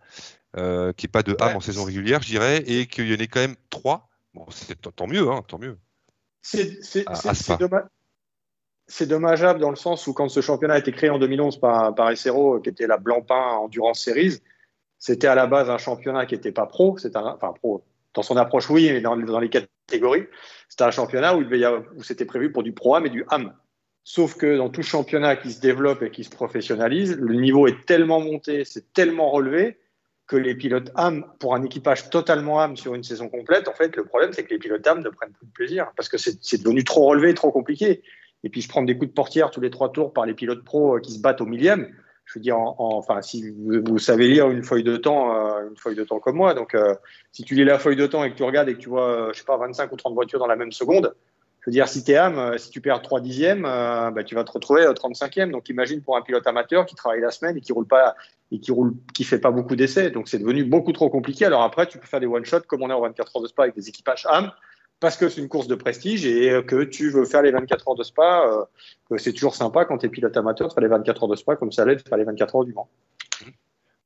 euh, qu'il n'y ait pas de ham en saison régulière, je dirais, et qu'il y en ait quand même trois? Bon, c'est tant mieux, hein, tant mieux. C'est dommage c'est dommageable dans le sens où quand ce championnat a été créé en 2011 par, par Essero, qui était la Blancpain Endurance Series, c'était à la base un championnat qui n'était pas pro, enfin pro dans son approche oui, mais dans, dans les catégories, c'était un championnat où, où c'était prévu pour du pro-am et du ham. Sauf que dans tout championnat qui se développe et qui se professionnalise, le niveau est tellement monté, c'est tellement relevé que les pilotes AM, pour un équipage totalement AM sur une saison complète, en fait, le problème, c'est que les pilotes AM ne prennent plus de plaisir parce que c'est devenu trop relevé, trop compliqué et puis je prends des coups de portière tous les trois tours par les pilotes pro euh, qui se battent au millième. Je veux dire, enfin, si vous, savez lire une feuille de temps, euh, une feuille de temps comme moi, donc euh, si tu lis la feuille de temps et que tu regardes et que tu vois, je sais pas, 25 ou 30 voitures dans la même seconde, je veux dire, si tu es âme, si tu perds 3 dixièmes, bah, tu vas te retrouver 35e. Donc imagine pour un pilote amateur qui travaille la semaine et qui roule pas et qui roule, qui fait pas beaucoup d'essais. Donc c'est devenu beaucoup trop compliqué. Alors après, tu peux faire des one shots comme on est en 24 heures de spa avec des équipages âme parce que c'est une course de prestige et que tu veux faire les 24 heures de spa, euh, que c'est toujours sympa quand tu es pilote amateur de faire les 24 heures de spa comme ça allait de faire les 24 heures du Mans.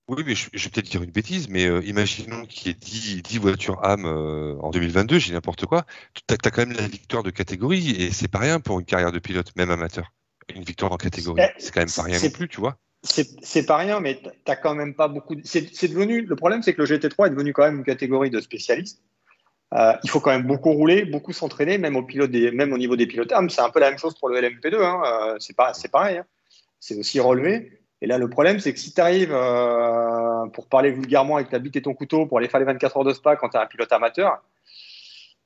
Oui, mais je, vais peut-être dire une bêtise, mais euh, imaginons qu'il y ait 10, 10 voitures âme euh, en 2022, j'ai n'importe quoi. Tu as, quand même la victoire de catégorie et c'est pas rien pour une carrière de pilote, même amateur. Une victoire en catégorie, c'est quand même pas rien non plus, tu vois. C'est pas rien, mais tu quand même pas beaucoup. C'est devenu. Le problème, c'est que le GT3 est devenu quand même une catégorie de spécialistes. Euh, il faut quand même beaucoup rouler, beaucoup s'entraîner, même au niveau des pilotes. C'est un peu la même chose pour le LMP2. Hein. Euh, c'est pas, c'est pareil. Hein. C'est aussi relevé. Et là, le problème, c'est que si tu arrives, euh, pour parler vulgairement avec ta bite et ton couteau, pour aller faire les 24 heures de spa quand tu es un pilote amateur,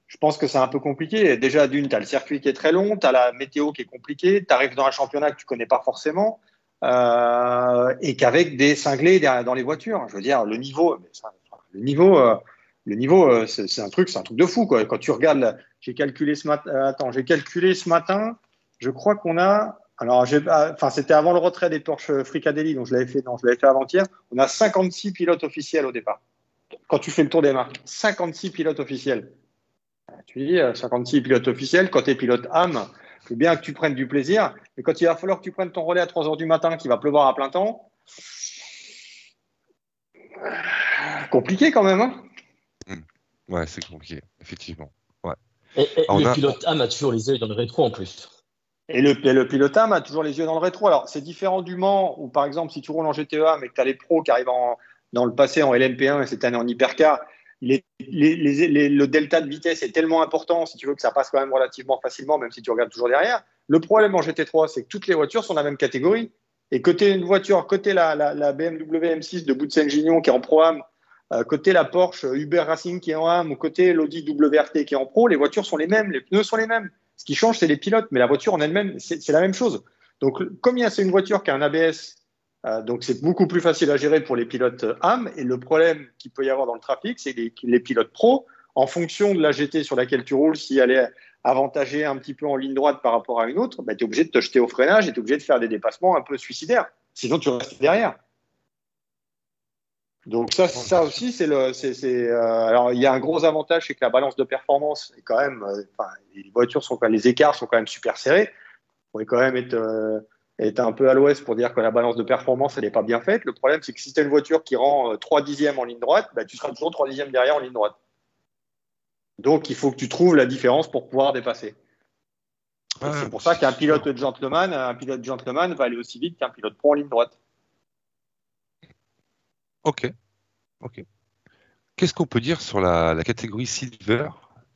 je pense que c'est un peu compliqué. Déjà, d'une, tu as le circuit qui est très long, tu as la météo qui est compliquée, tu arrives dans un championnat que tu connais pas forcément, et qu'avec des cinglés dans les voitures. Je veux dire, le niveau, le niveau, le niveau, euh, c'est un truc, c'est un truc de fou. Quoi. Quand tu regardes, j'ai calculé ce matin, euh, attends, j'ai calculé ce matin, je crois qu'on a, alors, ah, enfin, c'était avant le retrait des Porsche Fricadelli, donc je l'avais fait, non, je l'avais fait avant-hier. On a 56 pilotes officiels au départ. Quand tu fais le tour des marques, 56 pilotes officiels. Tu dis 56 euh, pilotes officiels, quand tu es pilote âme, c'est bien que tu prennes du plaisir, mais quand il va falloir que tu prennes ton relais à 3 heures du matin, qu'il va pleuvoir à plein temps, compliqué quand même. Hein Ouais, c'est compliqué, effectivement. Ouais. Et, le pilote AM a toujours les yeux dans le rétro en plus. Et le, le pilote AM a toujours les yeux dans le rétro. Alors, c'est différent du Mans où, par exemple, si tu roules en GTEA mais que tu as les pros qui arrivent dans le passé en LMP1 et cette année en hypercar, les, le delta de vitesse est tellement important, si tu veux, que ça passe quand même relativement facilement, même si tu regardes toujours derrière. Le problème en GT3, c'est que toutes les voitures sont de la même catégorie. Et côté une voiture, côté la, la BMW M6 de bout de gignon qui est en Pro-Am, euh, côté la Porsche Uber Racing qui est en AM ou côté l'Audi WRT qui est en Pro, les voitures sont les mêmes, les pneus sont les mêmes. Ce qui change, c'est les pilotes, mais la voiture en elle-même, c'est la même chose. Donc, comme c'est une voiture qui a un ABS, euh, donc c'est beaucoup plus facile à gérer pour les pilotes AM. Et le problème qu'il peut y avoir dans le trafic, c'est les, les pilotes pro, en fonction de la GT sur laquelle tu roules, si elle est avantagée un petit peu en ligne droite par rapport à une autre, bah, tu es obligé de te jeter au freinage et tu es obligé de faire des dépassements un peu suicidaires. Sinon, tu restes derrière. Donc ça, ça aussi, c'est le, c'est, euh, alors il y a un gros avantage, c'est que la balance de performance est quand même, euh, enfin, les voitures sont quand les écarts sont quand même super serrés. On pourrait quand même être, euh, être un peu à l'ouest pour dire que la balance de performance, elle n'est pas bien faite. Le problème, c'est que si tu as une voiture qui rend 3 dixièmes en ligne droite, bah, tu seras toujours 3 dixièmes derrière en ligne droite. Donc il faut que tu trouves la différence pour pouvoir dépasser. c'est pour ça qu'un pilote gentleman, un pilote gentleman va aller aussi vite qu'un pilote pro en ligne droite. Ok. Ok. Qu'est-ce qu'on peut dire sur la, catégorie Silver?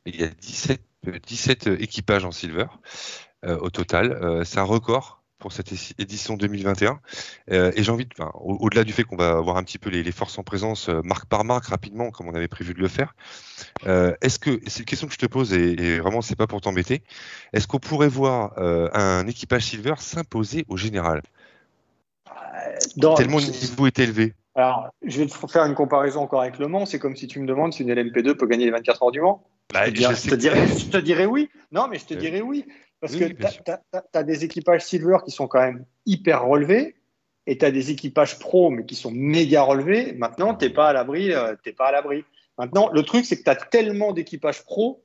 Il y a 17, 17 équipages en Silver euh, au total. Euh, c'est un record pour cette édition 2021. Euh, et j'ai envie, de, au-delà du fait qu'on va voir un petit peu les, forces en présence euh, marque par marque rapidement, comme on avait prévu de le faire, euh, est-ce que, c'est une question que je te pose et, et vraiment c'est pas pour t'embêter, est-ce qu'on pourrait voir un équipage Silver s'imposer au général? Tellement le niveau est élevé. Alors, je vais te faire une comparaison encore avec Le Mans. C'est comme si tu me demandes si une LMP2 peut gagner les 24 heures du Mans. Bah, je, te dirais, je, te dirais, oui. Non, mais je te dirais oui. Parce que tu as, des équipages silver qui sont quand même hyper relevés et tu as des équipages pro mais qui sont méga relevés. Maintenant, tu n'es pas à l'abri. Euh, pas à l'abri. Maintenant, le truc, c'est que tu as tellement d'équipages pro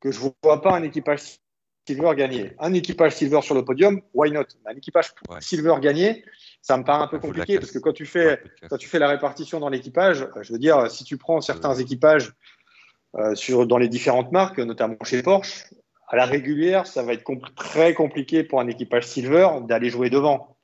que je ne vois pas un équipage silver gagner. Un équipage silver sur le podium, why not? Un équipage silver gagné, ça me paraît un peu compliqué parce que quand tu fais, quand tu fais la répartition dans l'équipage, euh, je veux dire, si tu prends certains équipages euh, sur, dans les différentes marques, notamment chez Porsche, à la régulière, ça va être très compliqué pour un équipage silver d'aller jouer devant.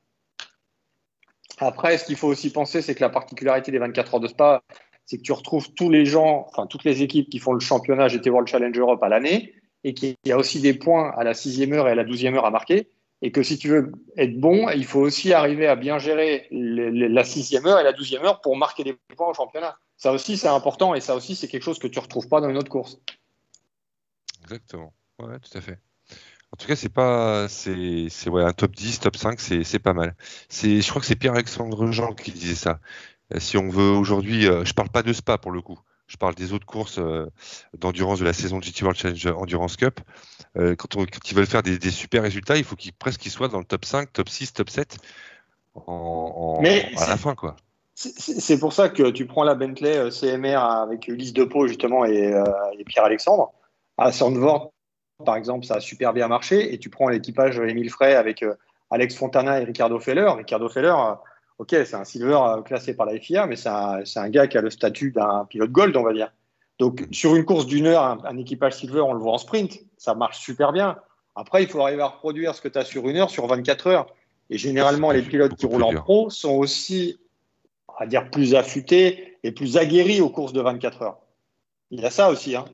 Après, ce qu'il faut aussi penser, c'est que la particularité des 24 heures de Spa, c'est que tu retrouves tous les gens, enfin toutes les équipes qui font le championnat GT World Challenge Europe à l'année, et qu'il y a aussi des points à la sixième heure et à la douzième heure à marquer, et que si tu veux être bon, il faut aussi arriver à bien gérer la sixième heure et la douzième heure pour marquer des points au championnat. Ça aussi, c'est important, et ça aussi, c'est quelque chose que tu ne retrouves pas dans une autre course. Exactement. Ouais, tout à fait. En tout cas, c'est pas, c'est, ouais, un top 10, top 5, c'est, c'est pas mal. C'est, je crois que c'est Pierre-Alexandre Jean qui disait ça. Euh, si on veut aujourd'hui, euh, je parle pas de Spa pour le coup. Je parle des autres courses euh, d'endurance de la saison de GT World Challenge Endurance Cup. quand, on, quand, ils veulent faire des, des super résultats, il faut qu'ils presque qu'ils soient dans le top 5, top 6, top 7 en, Mais à la fin, quoi. C'est pour ça que tu prends la Bentley CMR avec Ulysse Depot justement et, et Pierre-Alexandre. À Sandvort, par exemple, ça a super bien marché. Et tu prends l'équipage Émile Frey avec euh, Alex Fontana et Ricardo Feller. Ricardo Feller, euh, ok, c'est un silver euh, classé par la FIA, mais c'est un, gars qui a le statut d'un pilote gold, on va dire. Donc, sur une course d'une heure, un, équipage silver, on le voit en sprint, ça marche super bien. Après, il faut arriver à reproduire ce que tu as sur une heure, sur 24 heures. Et généralement, les pilotes qui roulent en pro sont aussi, on va dire, plus affûtés et plus aguerris aux courses de 24 heures. Il y a ça aussi. Hein.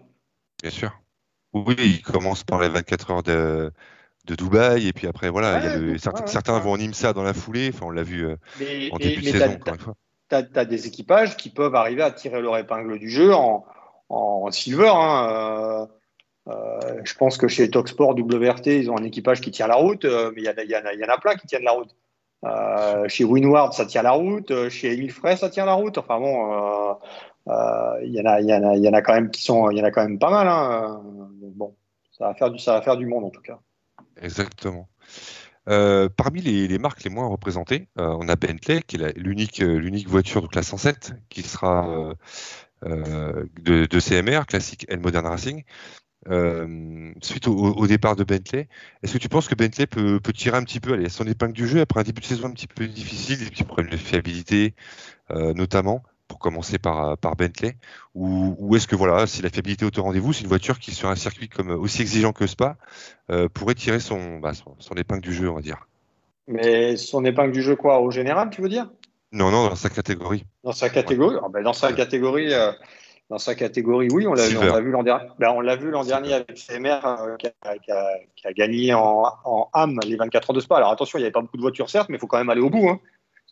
Bien sûr. Oui, il commence par les 24 heures de, de Dubaï, et puis après, voilà, il y a certains, vont en IMSA dans la foulée, enfin, on l'a vu euh, en début de saison, encore une fois. Tu as, des équipages qui peuvent arriver à tirer leur épingle du jeu en, en silver. Hein, euh, euh, je pense que chez Talksport WRT, ils ont un équipage qui tient la route, mais il y, y, y, en a plein qui tiennent la route. chez Winward, ça tient la route. Chez Emile Frey, ça tient la route. Enfin bon, il y, en a, y, en a, y en a quand même qui sont, il y en a quand même pas mal. Hein. bon, ça va faire du, ça va faire du monde en tout cas. Exactement. Euh, parmi les, marques les moins représentées, euh, on a Bentley, qui est l'unique, l'unique voiture de classe 107, qui sera de, CMR, classique and Modern Racing. suite au, départ de Bentley, est-ce que tu penses que Bentley peut, peut tirer un petit peu allez, son épingle du jeu après un début de saison un petit peu difficile, des petits problèmes de fiabilité notamment? Pour commencer par, euh, par Bentley Ou, est-ce que voilà, si la fiabilité est au rendez-vous, c'est une voiture qui, sur un circuit comme aussi exigeant que Spa, euh, pourrait tirer bah, son, son, épingle du jeu, on va dire? Mais son épingle du jeu, quoi Au général, tu veux dire? Non, non, dans sa catégorie. Dans sa catégorie ah, ben, Dans sa catégorie. Euh, dans sa catégorie, oui, on l'a vu l'an dernier. Ben, on l'a vu l'an dernier avec CMR qui, a, gagné en, en AM les 24 heures de Spa. Alors attention, il n'y avait pas beaucoup de voitures certes, mais il faut quand même aller au bout. Hein.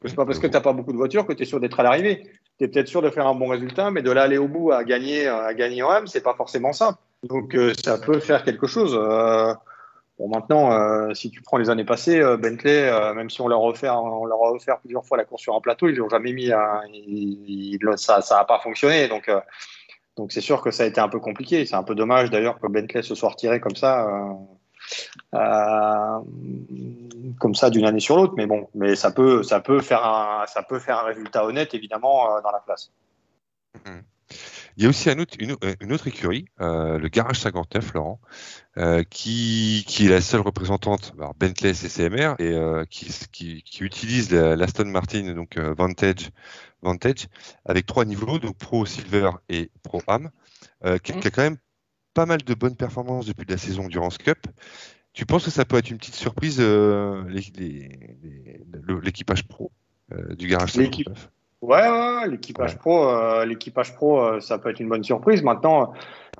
C'est pas parce que tu n'as pas beaucoup de voitures que tu es sûr d'être à l'arrivée. Tu es peut-être sûr de faire un bon résultat, mais de l'aller au bout à gagner, à gagner en M, c'est pas forcément simple. Donc euh, ça peut faire quelque chose. Euh, bon, maintenant, euh, si tu prends les années passées, Bentley, même si on leur, a offert, on leur a offert plusieurs fois la course sur un plateau, ils n'ont jamais mis. ça n'a pas fonctionné. Donc donc c'est sûr que ça a été un peu compliqué. C'est un peu dommage d'ailleurs que Bentley se soit retiré comme ça. Euh, comme ça d'une année sur l'autre, mais bon, mais ça peut, ça peut faire un, ça peut faire un résultat honnête évidemment euh, dans la place. Mhm. Il y a aussi un autre, une, autre écurie, euh, le Garage 59, Laurent, qui, qui, est la seule représentante, alors Bentley et CMR, et qui, qui, qui, utilise l'Aston Martin, donc Vantage, Vantage, avec trois niveaux, donc Pro, Silver et Pro Am, qui, qui, a quand même pas mal de bonnes performances depuis la saison durant ce Cup. Tu penses que ça peut être une petite surprise, euh, l'équipage pro euh, du garage 59 Ouais, ouais l'équipage pro, euh, l'équipage pro, euh, ça peut être une bonne surprise. Maintenant,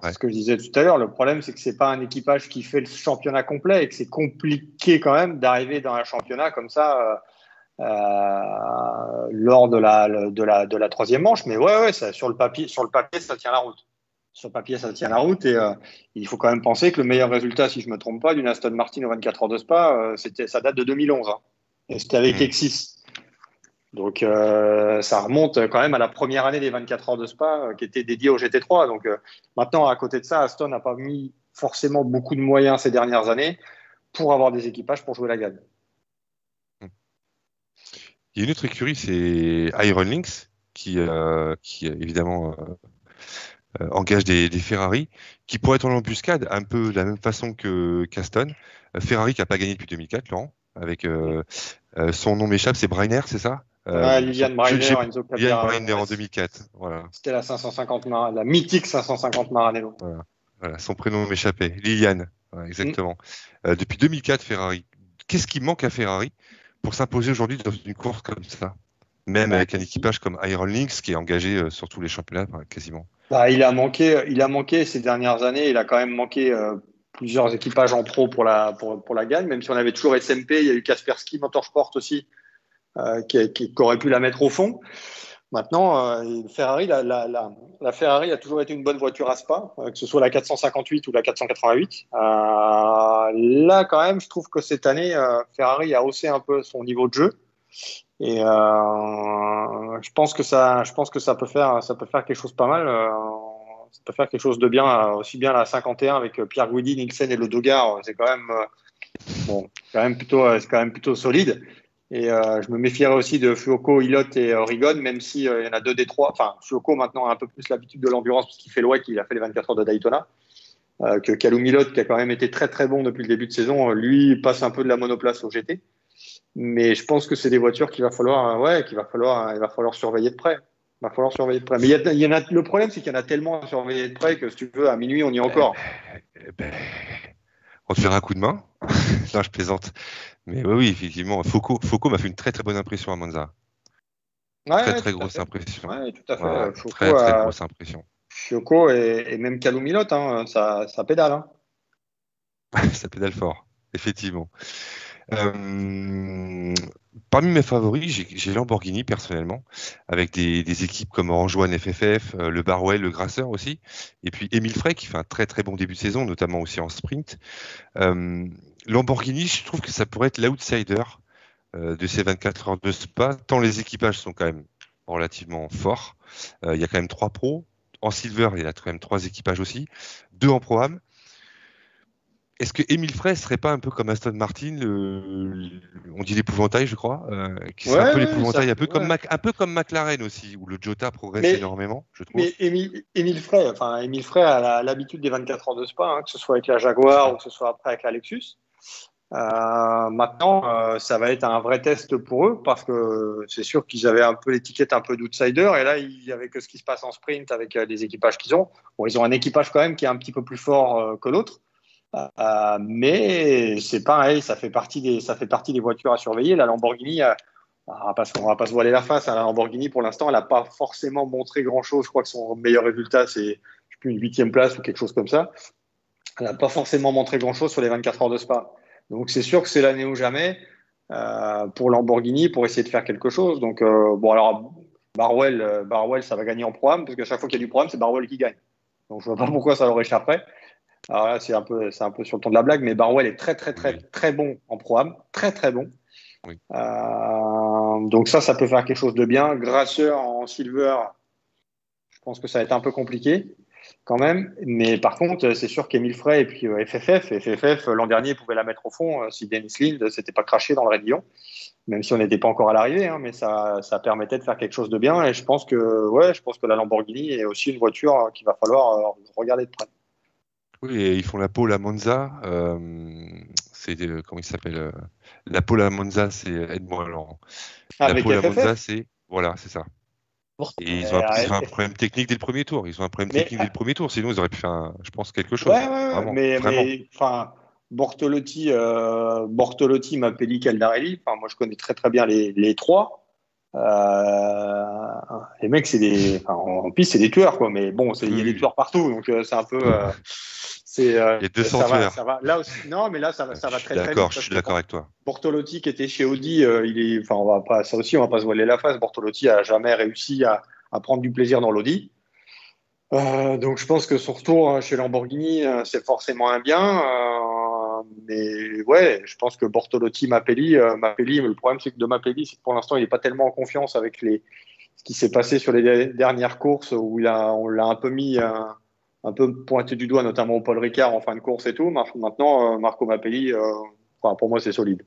ce que je disais tout à l'heure, le problème c'est que c'est pas un équipage qui fait le championnat complet et que c'est compliqué quand même d'arriver dans un championnat comme ça euh, lors de la, de la de la troisième manche. Mais ouais, ouais, ça, sur le papier, sur le papier, ça tient la route. Sur papier, ça tient la route et il faut quand même penser que le meilleur résultat, si je me trompe pas, d'une Aston Martin aux 24 heures de Spa, c'était ça date de 2011. Hein. Et c'était avec mmh. X6. Donc euh, ça remonte quand même à la première année des 24 heures de Spa euh, qui était dédiée au GT3. Donc euh, maintenant, à côté de ça, Aston n'a pas mis forcément beaucoup de moyens ces dernières années pour avoir des équipages pour jouer la gagne. Il y a une autre écurie, c'est Iron Lynx, qui, qui évidemment engage des, Ferrari, qui pourrait être en embuscade un peu de la même façon que Caston. Ferrari qui n'a pas gagné depuis 2004, Laurent, avec son nom m'échappe, c'est Breiner, c'est ça? Euh, Liliane Breiner, Enzo Liliane Breiner en 2004. Voilà. C'était la 550 la mythique 550 Maranello. Voilà. voilà. son prénom m'échappait. Liliane, exactement. Mm. Euh, depuis 2004, Ferrari. Qu'est-ce qui manque à Ferrari pour s'imposer aujourd'hui dans une course comme ça? Même bah, avec un équipage comme Iron Lynx qui est engagé euh, sur tous les championnats quasiment. Bah, il a manqué, il a manqué ces dernières années. Il a quand même manqué euh, plusieurs équipages en pro pour la pour, pour, la gagne. Même si on avait toujours SMP, il y a eu Kaspersky Motorsport aussi euh, qui, qui, aurait pu la mettre au fond. Maintenant, euh, Ferrari, la, la, la, Ferrari a toujours été une bonne voiture à Spa, que ce soit la 458 ou la 488. là, quand même, je trouve que cette année, Ferrari a haussé un peu son niveau de jeu. Et je pense que ça, je pense que ça peut faire, ça peut faire quelque chose de pas mal. ça peut faire quelque chose de bien, aussi bien la 51 avec Pierre Guidi, Nielsen et le Dogar. C'est quand même, bon, quand même plutôt, c'est quand même plutôt solide. Et euh, je me méfierais aussi de Fuoco, Ilot et Oregon, même s'il euh, y en a deux des trois. Enfin, Fuoco maintenant a un peu plus l'habitude de l'endurance parce qu'il fait loin, qu'il a fait les 24 heures de Daytona. Euh, que Callum Ilott, qui a quand même été très très bon depuis le début de saison, lui passe un peu de la monoplace au GT. Mais je pense que c'est des voitures qu'il va falloir, ouais, qu'il va falloir, il va falloir surveiller de près. Il va falloir surveiller de près. Mais il y, en a, le problème, c'est qu'il y en a tellement à surveiller de près que si tu veux, à minuit, on y est encore. Eh ben, on te fera un coup de main. non, je plaisante. Mais oui, oui, effectivement, Foucault, Foucault m'a fait une très très bonne impression à Monza. très très grosse impression. Ouais, tout à fait. très très grosse impression. Foucault et, même Calou hein, ça, ça, pédale. Hein. ça pédale fort, effectivement. Euh, parmi mes favoris, j'ai Lamborghini personnellement, avec des, équipes comme Orange FFF, euh, le Barwell, le Grasseur aussi, et puis Emile Frey qui fait un très très bon début de saison, notamment aussi en sprint. Euh, Lamborghini, je trouve que ça pourrait être l'outsider de ces 24 heures de Spa, tant les équipages sont quand même relativement forts. il y a quand même trois pros. En Silver, il y a quand même trois équipages aussi, deux en Pro-Am. Est-ce que Émile Frey serait pas un peu comme Aston Martin, on dit l'épouvantail, je crois, euh, qui serait un peu l'épouvantail, un peu comme un peu comme McLaren aussi, où le Jota progresse énormément, je trouve. Mais Émile, Frey, enfin Émile Frey a l'habitude des 24 heures de Spa, hein, que ce soit avec la Jaguar ou que ce soit après avec la Lexus. Euh, maintenant, euh, ça va être un vrai test pour eux parce que c'est sûr qu'ils avaient un peu l'étiquette un peu d'outsider et là, il y avait que ce qui se passe en sprint avec les équipages qu'ils ont. Bon, ils ont un équipage quand même qui est un petit peu plus fort que l'autre. Euh, mais c'est pareil, ça fait partie des, ça fait partie des voitures à surveiller. La Lamborghini, euh, parce qu'on va pas se voiler la face, hein, la Lamborghini pour l'instant, elle n'a pas forcément montré grand chose. Je crois que son meilleur résultat, c'est une huitième place ou quelque chose comme ça. Elle n'a pas forcément montré grand chose sur les 24 heures de Spa. Donc c'est sûr que c'est l'année ou jamais euh, pour Lamborghini pour essayer de faire quelque chose. Donc bon alors Barwell, Barwell, ça va gagner en programme parce que chaque fois qu'il y a du programme, c'est Barwell qui gagne. Donc je vois pas pourquoi ça leur échapperait. Alors là, c'est un peu, un peu sur le ton de la blague, mais Barwell est très, très, très, très bon en pro très, très bon. Euh, donc ça, ça peut faire quelque chose de bien. Grasseur en silver, je pense que ça va être un peu compliqué quand même. Mais par contre, c'est sûr qu'Emile Frey et puis FFF, euh, FFF l'an dernier pouvait la mettre au fond euh, si Dennis Lind s'était pas craché dans le rayon, même si on n'était pas encore à l'arrivée, hein, mais ça, ça permettait de faire quelque chose de bien. Et je pense que, ouais, je pense que la Lamborghini est aussi une voiture qu'il va falloir regarder de près. Oui, et ils font la pole à Monza. Euh, c'est euh, comment il s'appelle euh, La pole à Monza, c'est aide-moi Laurent. Ah, la pole à Monza, c'est voilà, c'est ça. Et ils ont, un, problème technique dès le premier tour. Ils ont un problème technique dès le premier tour. Sinon, ils auraient pu faire, je pense, quelque chose. Ouais, ouais, mais, mais enfin, Bortolotti, euh, Bortolotti, Mappelli, Caldarelli. Enfin, moi, je connais très très bien les, les trois. les mecs, c'est des, enfin, en piste, c'est des tueurs, quoi. Mais bon, il y a des tueurs partout, donc c'est un peu. c'est, euh, a 200 ça tueurs. Va, ça va, là aussi, non, mais là, ça va, ça va très, très D'accord, je suis d'accord avec toi. Bortolotti qui était chez Audi, il est, enfin, on va pas, ça aussi, on va pas se voiler la face. Bortolotti a jamais réussi à, à prendre du plaisir dans l'Audi. Euh, donc je pense que son retour chez Lamborghini, c'est forcément un bien. Euh, mais ouais, je pense que Bortolotti, Mappelli, euh, Mappelli, le problème c'est que de Mappelli, c'est que pour l'instant il n'est pas tellement en confiance avec les, ce qui s'est passé sur les dernières courses où il a, on l'a un peu mis, un, un, peu pointé du doigt, notamment au Paul Ricard en fin de course et tout. Maintenant, Marco Mappelli, enfin, pour moi c'est solide.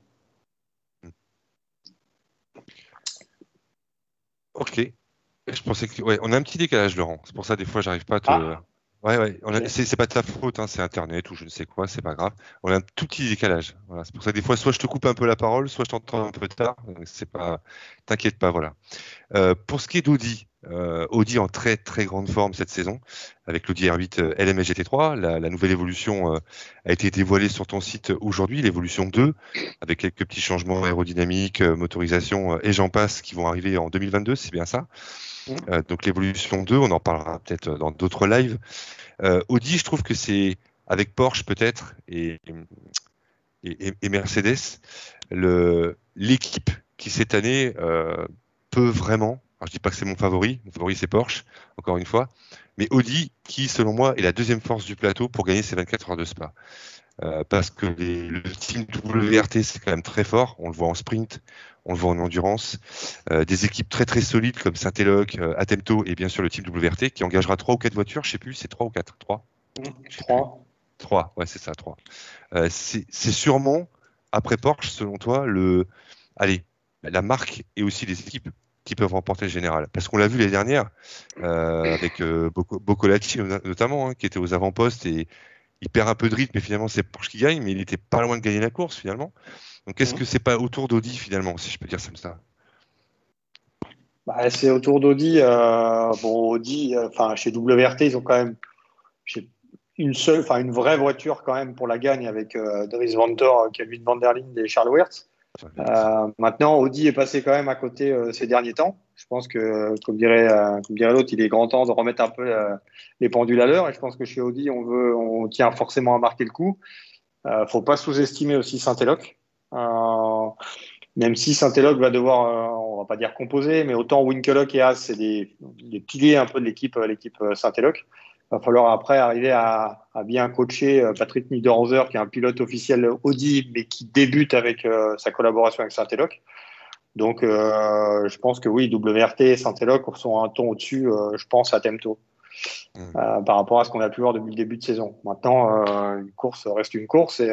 Ok. Je pensais que ouais, on a un petit décalage, Laurent. C'est pour ça des fois j'arrive pas à te. Ah. Ouais, ouais. C'est pas de ta faute, hein, c'est Internet ou je ne sais quoi, c'est pas grave. On a un tout petit décalage. Voilà. C'est pour ça des fois, soit je te coupe un peu la parole, soit je t'entends un peu tard. C'est pas. T'inquiète pas, voilà. Euh, pour ce qui est d'Audi, euh, Audi en très très grande forme cette saison avec l'Audi R8 LMS GT3. La, la nouvelle évolution euh, a été dévoilée sur ton site aujourd'hui, l'évolution 2, avec quelques petits changements aérodynamiques, euh, motorisation euh, et j'en passe qui vont arriver en 2022, c'est bien ça? Euh, donc l'évolution 2, on en parlera peut-être dans d'autres lives. Euh, Audi, je trouve que c'est avec Porsche peut-être et, et, et, Mercedes, l'équipe qui cette année euh, peut vraiment, alors je dis pas que c'est mon favori, mon favori c'est Porsche, encore une fois, mais Audi qui selon moi est la deuxième force du plateau pour gagner ces 24 heures de Spa. Euh, parce que les, le team WRT c'est quand même très fort, on le voit en sprint, on le voit en endurance, euh, des équipes très très solides comme Saint-Eloc, euh, Atemto et bien sûr le team WRT qui engagera trois ou quatre voitures, je sais plus, c'est trois ou quatre, trois? Trois. Trois, ouais c'est ça, trois. C'est sûrement après Porsche selon toi le, allez, la marque et aussi les équipes qui peuvent remporter le général. Parce qu'on l'a vu les dernières euh, avec euh, Boccolati notamment, hein, qui était aux avant-postes et il perd un peu de rythme, mais finalement c'est Porsche qui gagne, mais il était pas loin de gagner la course finalement. Donc est-ce mmh. que c'est pas autour d'Audi finalement, si je peux dire comme ça? Bah, C'est autour d'Audi. Euh, bon, Audi, enfin chez WRT, ils ont quand même une seule, enfin une vraie voiture quand même pour la gagne avec euh, Dries Vantor, Kelvin Van der Linde et Charles Wertz. Euh, maintenant, Audi est passé quand même à côté euh, ces derniers temps. Je pense que, comme dirait, euh, comme dirait l'autre, il est grand temps de remettre un peu les pendules à l'heure. Et je pense que chez Audi, on veut, on tient forcément à marquer le coup. Euh, faut pas sous-estimer aussi Saint-Eloc. même si Saint-Eloc va devoir, on va pas dire composer, mais autant Winkelock et As, c'est des, piliers un peu de l'équipe, l'équipe Saint-Eloc va falloir après arriver à, à bien coacher euh, Patrick Niederhauser, qui est un pilote officiel Audi, mais qui débute avec euh, sa collaboration avec Saint-Eloc. Donc, euh, je pense que oui, WRT et Saint-Eloc sont un ton au-dessus, euh, je pense, à Temto, mmh. Par rapport à ce qu'on a pu voir depuis le début de saison. Maintenant, une course reste une course, et,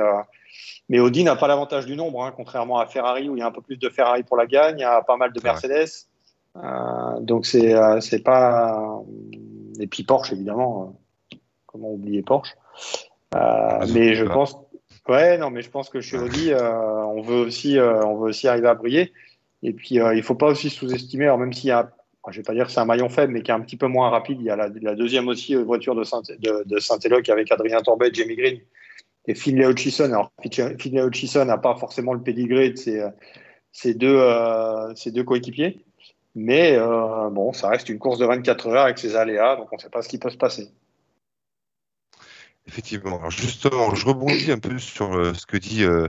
mais Audi n'a pas l'avantage du nombre, hein, contrairement à Ferrari, où il y a un peu plus de Ferrari pour la gagne, il y a pas mal de Mercedes. donc, c'est c'est pas et puis Porsche, évidemment. Euh, comment oublier Porsche? Euh, ah, Mais je pense. Ouais, non, mais je pense que chez Audi, euh, on veut aussi, on veut aussi arriver à briller. Et puis, il ne faut pas aussi sous-estimer. Alors même s'il y a, je vais pas dire que c'est un maillon faible, mais qui est un petit peu moins rapide. Il y a la, la deuxième aussi voiture de Saint, de, avec Adrien Torbet, Jamie Green et Finlay Hutchison. Alors Finlay Hutchison n'a pas forcément le pédigré de ses, ses deux, euh, ses deux coéquipiers. Mais euh, bon, ça reste une course de 24 heures avec ses aléas, donc on ne sait pas ce qui peut se passer. Effectivement. Alors justement, je rebondis un peu sur euh, ce que dit euh,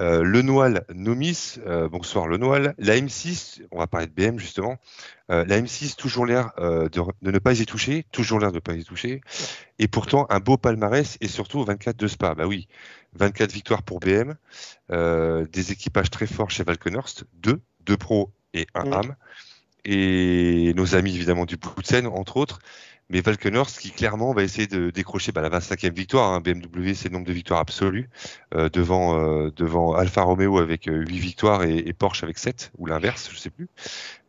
euh, Lenoir Nomis. Euh, bonsoir Lenoir. La M6, on va parler de BM justement. La M6, toujours l'air de, de, ne pas y toucher, toujours l'air de ne pas y toucher. Et pourtant, un beau palmarès et surtout 24 de Spa. Bah oui, 24 victoires pour BM, des équipages très forts chez Valkenhorst, deux, deux pros et un mmh. Et nos amis évidemment du Poutsen, entre autres. Mais Valkenhorst qui clairement va essayer de décrocher bah, la 25e victoire. Hein. BMW, c'est le nombre de victoires absolues euh, devant, euh, devant Alfa Romeo avec euh, 8 victoires et, et, Porsche avec 7, ou l'inverse, je sais plus.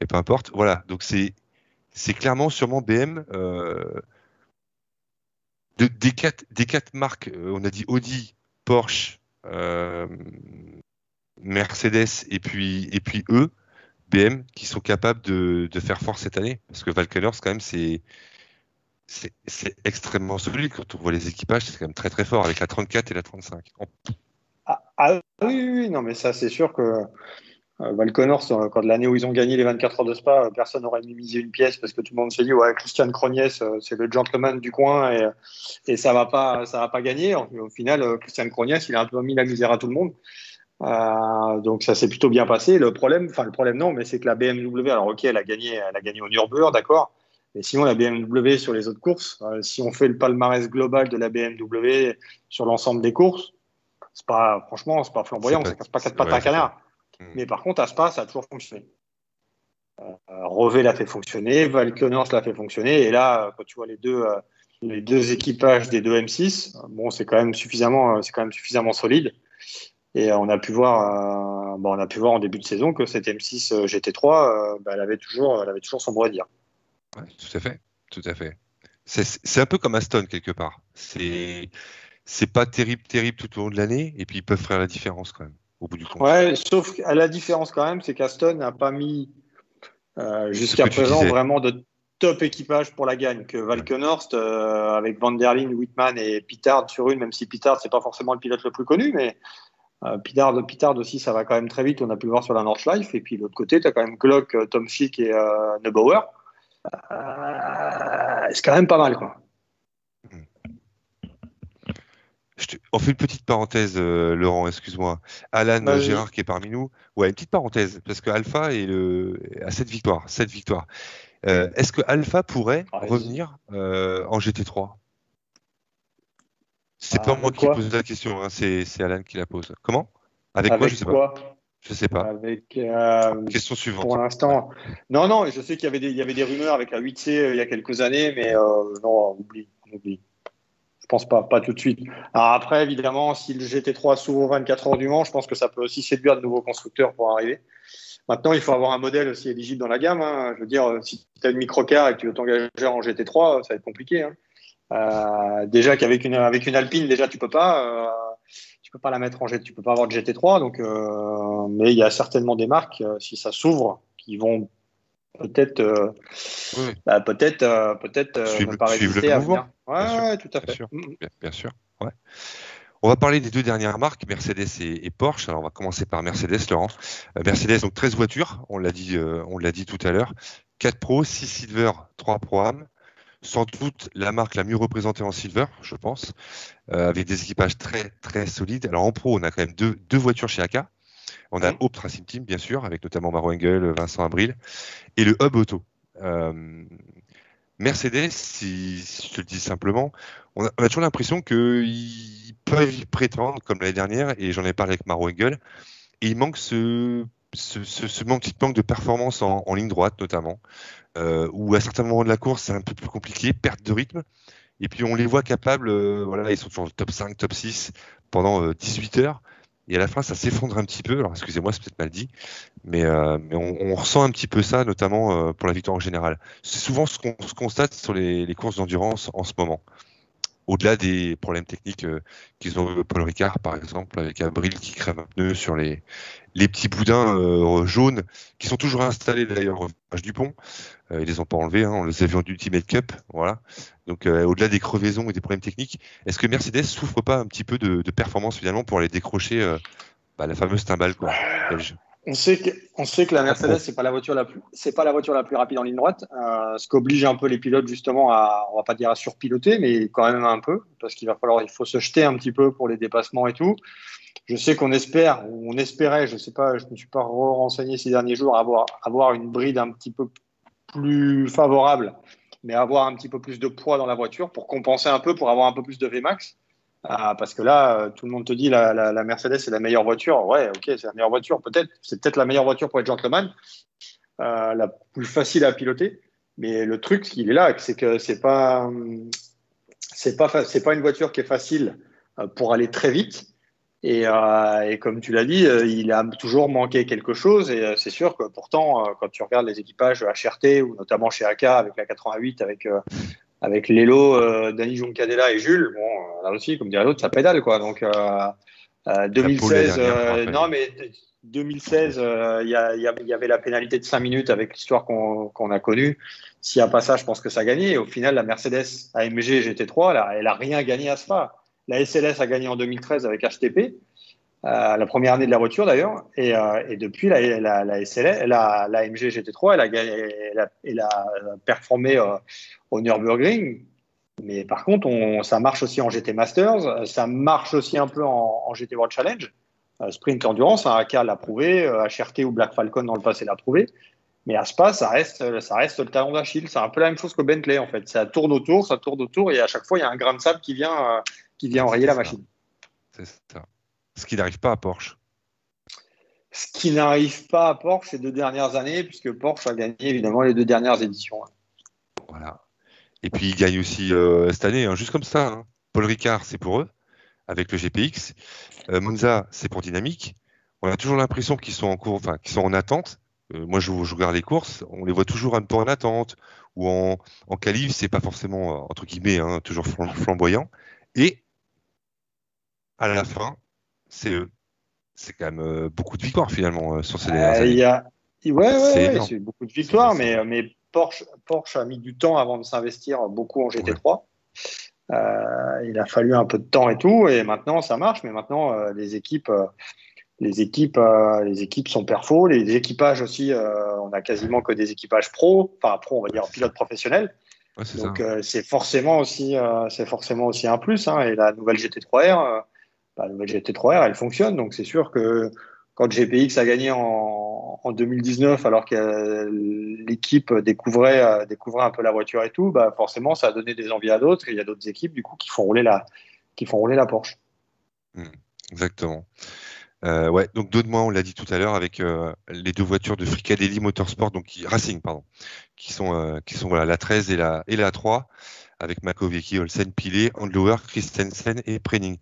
Mais peu importe. Voilà, donc c'est c'est clairement sûrement BM. Euh, de, des, quatre, des quatre marques, euh, on a dit Audi, Porsche, euh, Mercedes et puis, et puis eux BM qui sont capables de, faire force cette année. Parce que Valkenhorst, quand même, c'est extrêmement solide quand on voit les équipages, c'est quand même très très fort avec la 34 et la 35. Ah, ah oui, oui, non, mais ça c'est sûr que Euh, Valconor, quand l'année où ils ont gagné les 24 heures de Spa, personne n'aurait misé une pièce parce que tout le monde s'est dit ouais Christian Cronies c'est le gentleman du coin et, ça va va pas gagner. Au, final, Christian Cronies il a un peu mis la misère à tout le monde. Euh, donc ça s'est plutôt bien passé. Le problème, enfin le problème non, mais c'est que la BMW, alors ok, elle a gagné, elle a gagné au Nürburgring, d'accord. Mais sinon, la BMW sur les autres courses, euh, si on fait le palmarès global de la BMW sur l'ensemble des courses, c'est pas, franchement, c'est pas flamboyant, ça casse pas quatre pattes à canard. Hmm. Mais par contre, à Spa, ça a toujours fonctionné. Euh, Rové l'a fait fonctionner, Valkenors l'a fait fonctionner, et là, quand tu vois les deux, euh, les deux équipages des deux M6, bon, c'est quand même suffisamment, c'est quand même suffisamment solide. Et on a pu voir, bon, on a pu voir en début de saison que cette M6 GT3, bah, elle avait toujours, elle avait toujours son mot à dire tout à fait, tout à fait. C'est un peu comme Aston quelque part. C'est c'est pas terrible, terrible tout au long de l'année, et puis ils peuvent faire la différence quand même au bout du compte. Ouais, sauf à la différence quand même, c'est qu'Aston n'a pas mis euh, jusqu'à présent vraiment de top équipage pour la gagne. Que Valkenhorst euh, avec Van der Leyen, Whitman et Pitard sur une, même si Pitard c'est pas forcément le pilote le plus connu, mais euh, Pitard, Pitard aussi ça va quand même très vite. On a pu le voir sur la Nordschleife, et puis de l'autre côté tu as quand même Glock, Tom Schick et Neubauer. Euh, c'est quand même pas mal, quoi. On fait une petite parenthèse, euh, Laurent, excuse-moi. Alan Gérard qui est parmi nous. Ouais, une petite parenthèse, parce que Alpha est le... a 7 victoires. 7 victoires. Euh, est-ce que Alpha pourrait ah, revenir en GT3 C'est pas ah, moi qui pose la question, hein, c'est Alan qui la pose. Comment? Avec, moi, je sais pas. Je sais pas. Avec, euh, Question suivante. Pour l'instant. Non, non, je sais qu'il y avait des, il y avait des rumeurs avec la 8C euh, il y a quelques années, mais euh, non, oublie, oublie. Je pense pas, pas tout de suite. Alors après, évidemment, si le GT3 s'ouvre 24 heures du Mans, je pense que ça peut aussi séduire de nouveaux constructeurs pour arriver. Maintenant, il faut avoir un modèle aussi éligible dans la gamme. Hein. Je veux dire, si tu as une microcar et que tu veux t'engager en GT3, ça va être compliqué. Hein. Euh, déjà qu'avec une, avec une Alpine, déjà tu peux pas. Euh, peux pas la mettre en GT, tu peux pas avoir de GT3. Donc, euh, mais il y a certainement des marques, si ça s'ouvre, qui vont peut-être, bah, peut-être, peut-être suivre, pas résister à venir. Ouais, tout à fait. Mm, mm. Bien sûr. Ouais. On va parler des deux dernières marques, Mercedes et, Porsche. Alors on va commencer par Mercedes, Laurent. Mercedes, donc 13 voitures, on l'a dit, on l'a dit tout à l'heure. 4 Pro, 6 Silver, 3 Pro Am sans doute la marque la mieux représentée en silver, je pense, euh, avec des équipages très très solides. Alors en pro, on a quand même deux, deux voitures chez AK. On a Hope Racing Team, bien sûr, avec notamment Maro Engel, Vincent Abril, et le Hub Auto. Euh, Mercedes, si, je te le dis simplement, on a, toujours l'impression qu'ils peuvent y prétendre, comme l'année dernière, et j'en ai parlé avec Maro Engel, et il manque ce, ce, ce, petit manque de performance en, ligne droite, notamment euh, où à certains moments de la course, c'est un peu plus compliqué, perte de rythme. Et puis on les voit capables, euh, voilà, ils sont toujours top 5, top 6 pendant 18 euh, heures. Et à la fin, ça s'effondre un petit peu. Alors, excusez-moi, c'est peut-être mal dit, mais, euh, on, ressent un petit peu ça, notamment pour la victoire en général. C'est souvent ce qu'on constate sur les, les courses d'endurance en ce moment. Au-delà des problèmes techniques qu'ils ont eu Paul Ricard, par exemple, avec Abril qui crève un pneu sur les, les petits boudins jaunes, qui sont toujours installés d'ailleurs au du pont. Euh, ils les ont pas enlevés, hein, on les a vus en Ultimate Cup, voilà. Donc euh, au-delà des crevaisons et des problèmes techniques, est-ce que Mercedes souffre pas un petit peu de, performance finalement pour aller décrocher euh, bah, la fameuse timbale quoi, On sait que, on sait que la Mercedes c'est pas la voiture la plus, c'est pas la voiture la plus rapide en ligne droite, ce qui oblige un peu les pilotes justement à, on va pas dire à surpiloter, mais quand même un peu, parce qu'il va falloir, il faut se jeter un petit peu pour les dépassements et tout. Je sais qu'on espère, on espérait, je sais pas, je me suis pas renseigné ces derniers jours, avoir, avoir une bride un petit peu plus favorable, mais avoir un petit peu plus de poids dans la voiture pour compenser un peu, pour avoir un peu plus de Vmax. Ah, parce que là, euh, tout le monde te dit la, la, Mercedes c'est la meilleure voiture. Ouais, ok, c'est la meilleure voiture, peut-être. C'est peut-être la meilleure voiture pour être gentleman, euh, la plus facile à piloter. Mais le truc, il est là, c'est que c'est pas, c'est pas, pas une voiture qui est facile euh, pour aller très vite. Euh, et, comme tu l'as dit, euh, il a toujours manqué quelque chose. Et euh, c'est sûr que pourtant, quand tu regardes les équipages HRT, ou notamment chez AK avec la 88, avec, avec Lelo, Danny Joncadella et Jules, bon, là aussi, comme dirait l'autre, ça pédale. Quoi. Donc 2016, non, mais 2016, il y, avait la pénalité de 5 minutes avec l'histoire qu'on a connue. S'il n'y a pas ça, je pense que ça gagnait. Et au final, la Mercedes AMG GT3, elle n'a rien gagné à ce pas. La SLS a gagné en 2013 avec HTP. la première année de la voiture d'ailleurs. Et, et, depuis, la, la, la, SL, la, MG GT3, elle a, elle a, performé au Nürburgring. Mais par contre, on, ça marche aussi en GT Masters, ça marche aussi un peu en, GT World Challenge. Sprint Endurance, un AK l'a prouvé, HRT ou Black Falcon dans le passé l'a prouvé. Mais à Spa, ça reste, ça reste le talon d'Achille. C'est un peu la même chose que Bentley, en fait. Ça tourne autour, ça tourne autour, et à chaque fois, il y a un grain de sable qui vient, qui vient enrayer la machine. C'est ça. Ce qui n'arrive pas à Porsche. Ce qui n'arrive pas à Porsche ces deux dernières années, puisque Porsche a gagné évidemment les deux dernières éditions. Voilà. Et puis il gagne aussi euh, cette année, hein, juste comme ça. Hein. Paul Ricard, c'est pour eux, avec le GPX. Euh, Monza, c'est pour Dynamique. On a toujours l'impression qu'ils sont en cours, enfin, qu'ils sont en attente. Euh, moi, je, je, regarde les courses, on les voit toujours un peu en attente ou en, en qualif, c'est pas forcément entre guillemets hein, toujours flamboyant. Et à la fin, c'est eux. C'est quand même beaucoup de victoires finalement sur ces dernières années. Y a... Ouais, ouais, c'est beaucoup de victoires, mais, mais Porsche, Porsche, a mis du temps avant de s'investir beaucoup en GT3. Ouais. Euh, il a fallu un peu de temps et tout, et maintenant ça marche. Mais maintenant, euh, les équipes, euh, les équipes, les équipes sont perfos. Les équipages aussi, on a quasiment que des équipages pro, enfin pro, on va dire pilote professionnel. Ouais, Donc c'est forcément aussi, c'est forcément aussi un plus. Hein. Et la nouvelle GT3R, bah, la nouvelle GT3R, elle fonctionne. Donc c'est sûr que quand GPX a gagné en, en 2019, alors que l'équipe découvrait, découvrait un peu la voiture et tout, bah forcément, ça a donné des envies à d'autres. Et il y a d'autres équipes, du coup, qui font rouler la, qui font rouler la Porsche. Mmh, exactement. Euh, ouais, donc deux de moi, on l'a dit tout à l'heure, avec euh, les deux voitures de Fricadelli Motorsport, donc qui, Racing, pardon, qui sont, euh, qui sont voilà, la 13 et la, et la 3, avec Makoviecki, Olsen, Pilet, Andlauer, Christensen et Prenning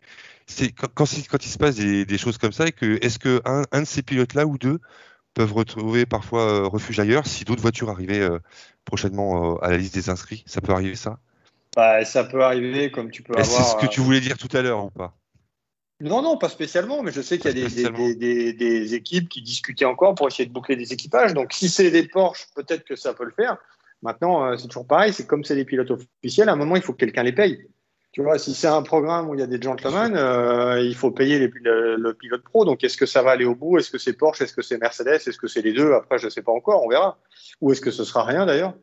c'est quand, quand, quand, il se passe des, des, choses comme ça, et que est-ce que un, un, de ces pilotes-là ou deux peuvent retrouver parfois euh, refuge ailleurs si d'autres voitures arrivaient euh, prochainement euh, à la liste des inscrits? Ça peut arriver ça? Bah, Ça peut arriver comme tu peux avoir. C'est ce que tu voulais dire tout à l'heure ou pas? Non, non, pas spécialement, mais je sais qu'il y a des, des, des, des, équipes qui discutaient encore pour essayer de boucler des équipages. Donc, si c'est des Porsche, peut-être que ça peut le faire. Maintenant, c'est toujours pareil, c'est comme c'est des pilotes officiels, à un moment, il faut que quelqu'un les paye. Tu vois, si c'est un programme où il y a des gentlemen, euh, il faut payer les, le, le, pilote pro. Donc, est-ce que ça va aller au bout? Est-ce que c'est Porsche? Est-ce que c'est Mercedes? Est-ce que c'est les deux? Après, je ne sais pas encore, on verra. Ou est-ce que ce sera rien d'ailleurs?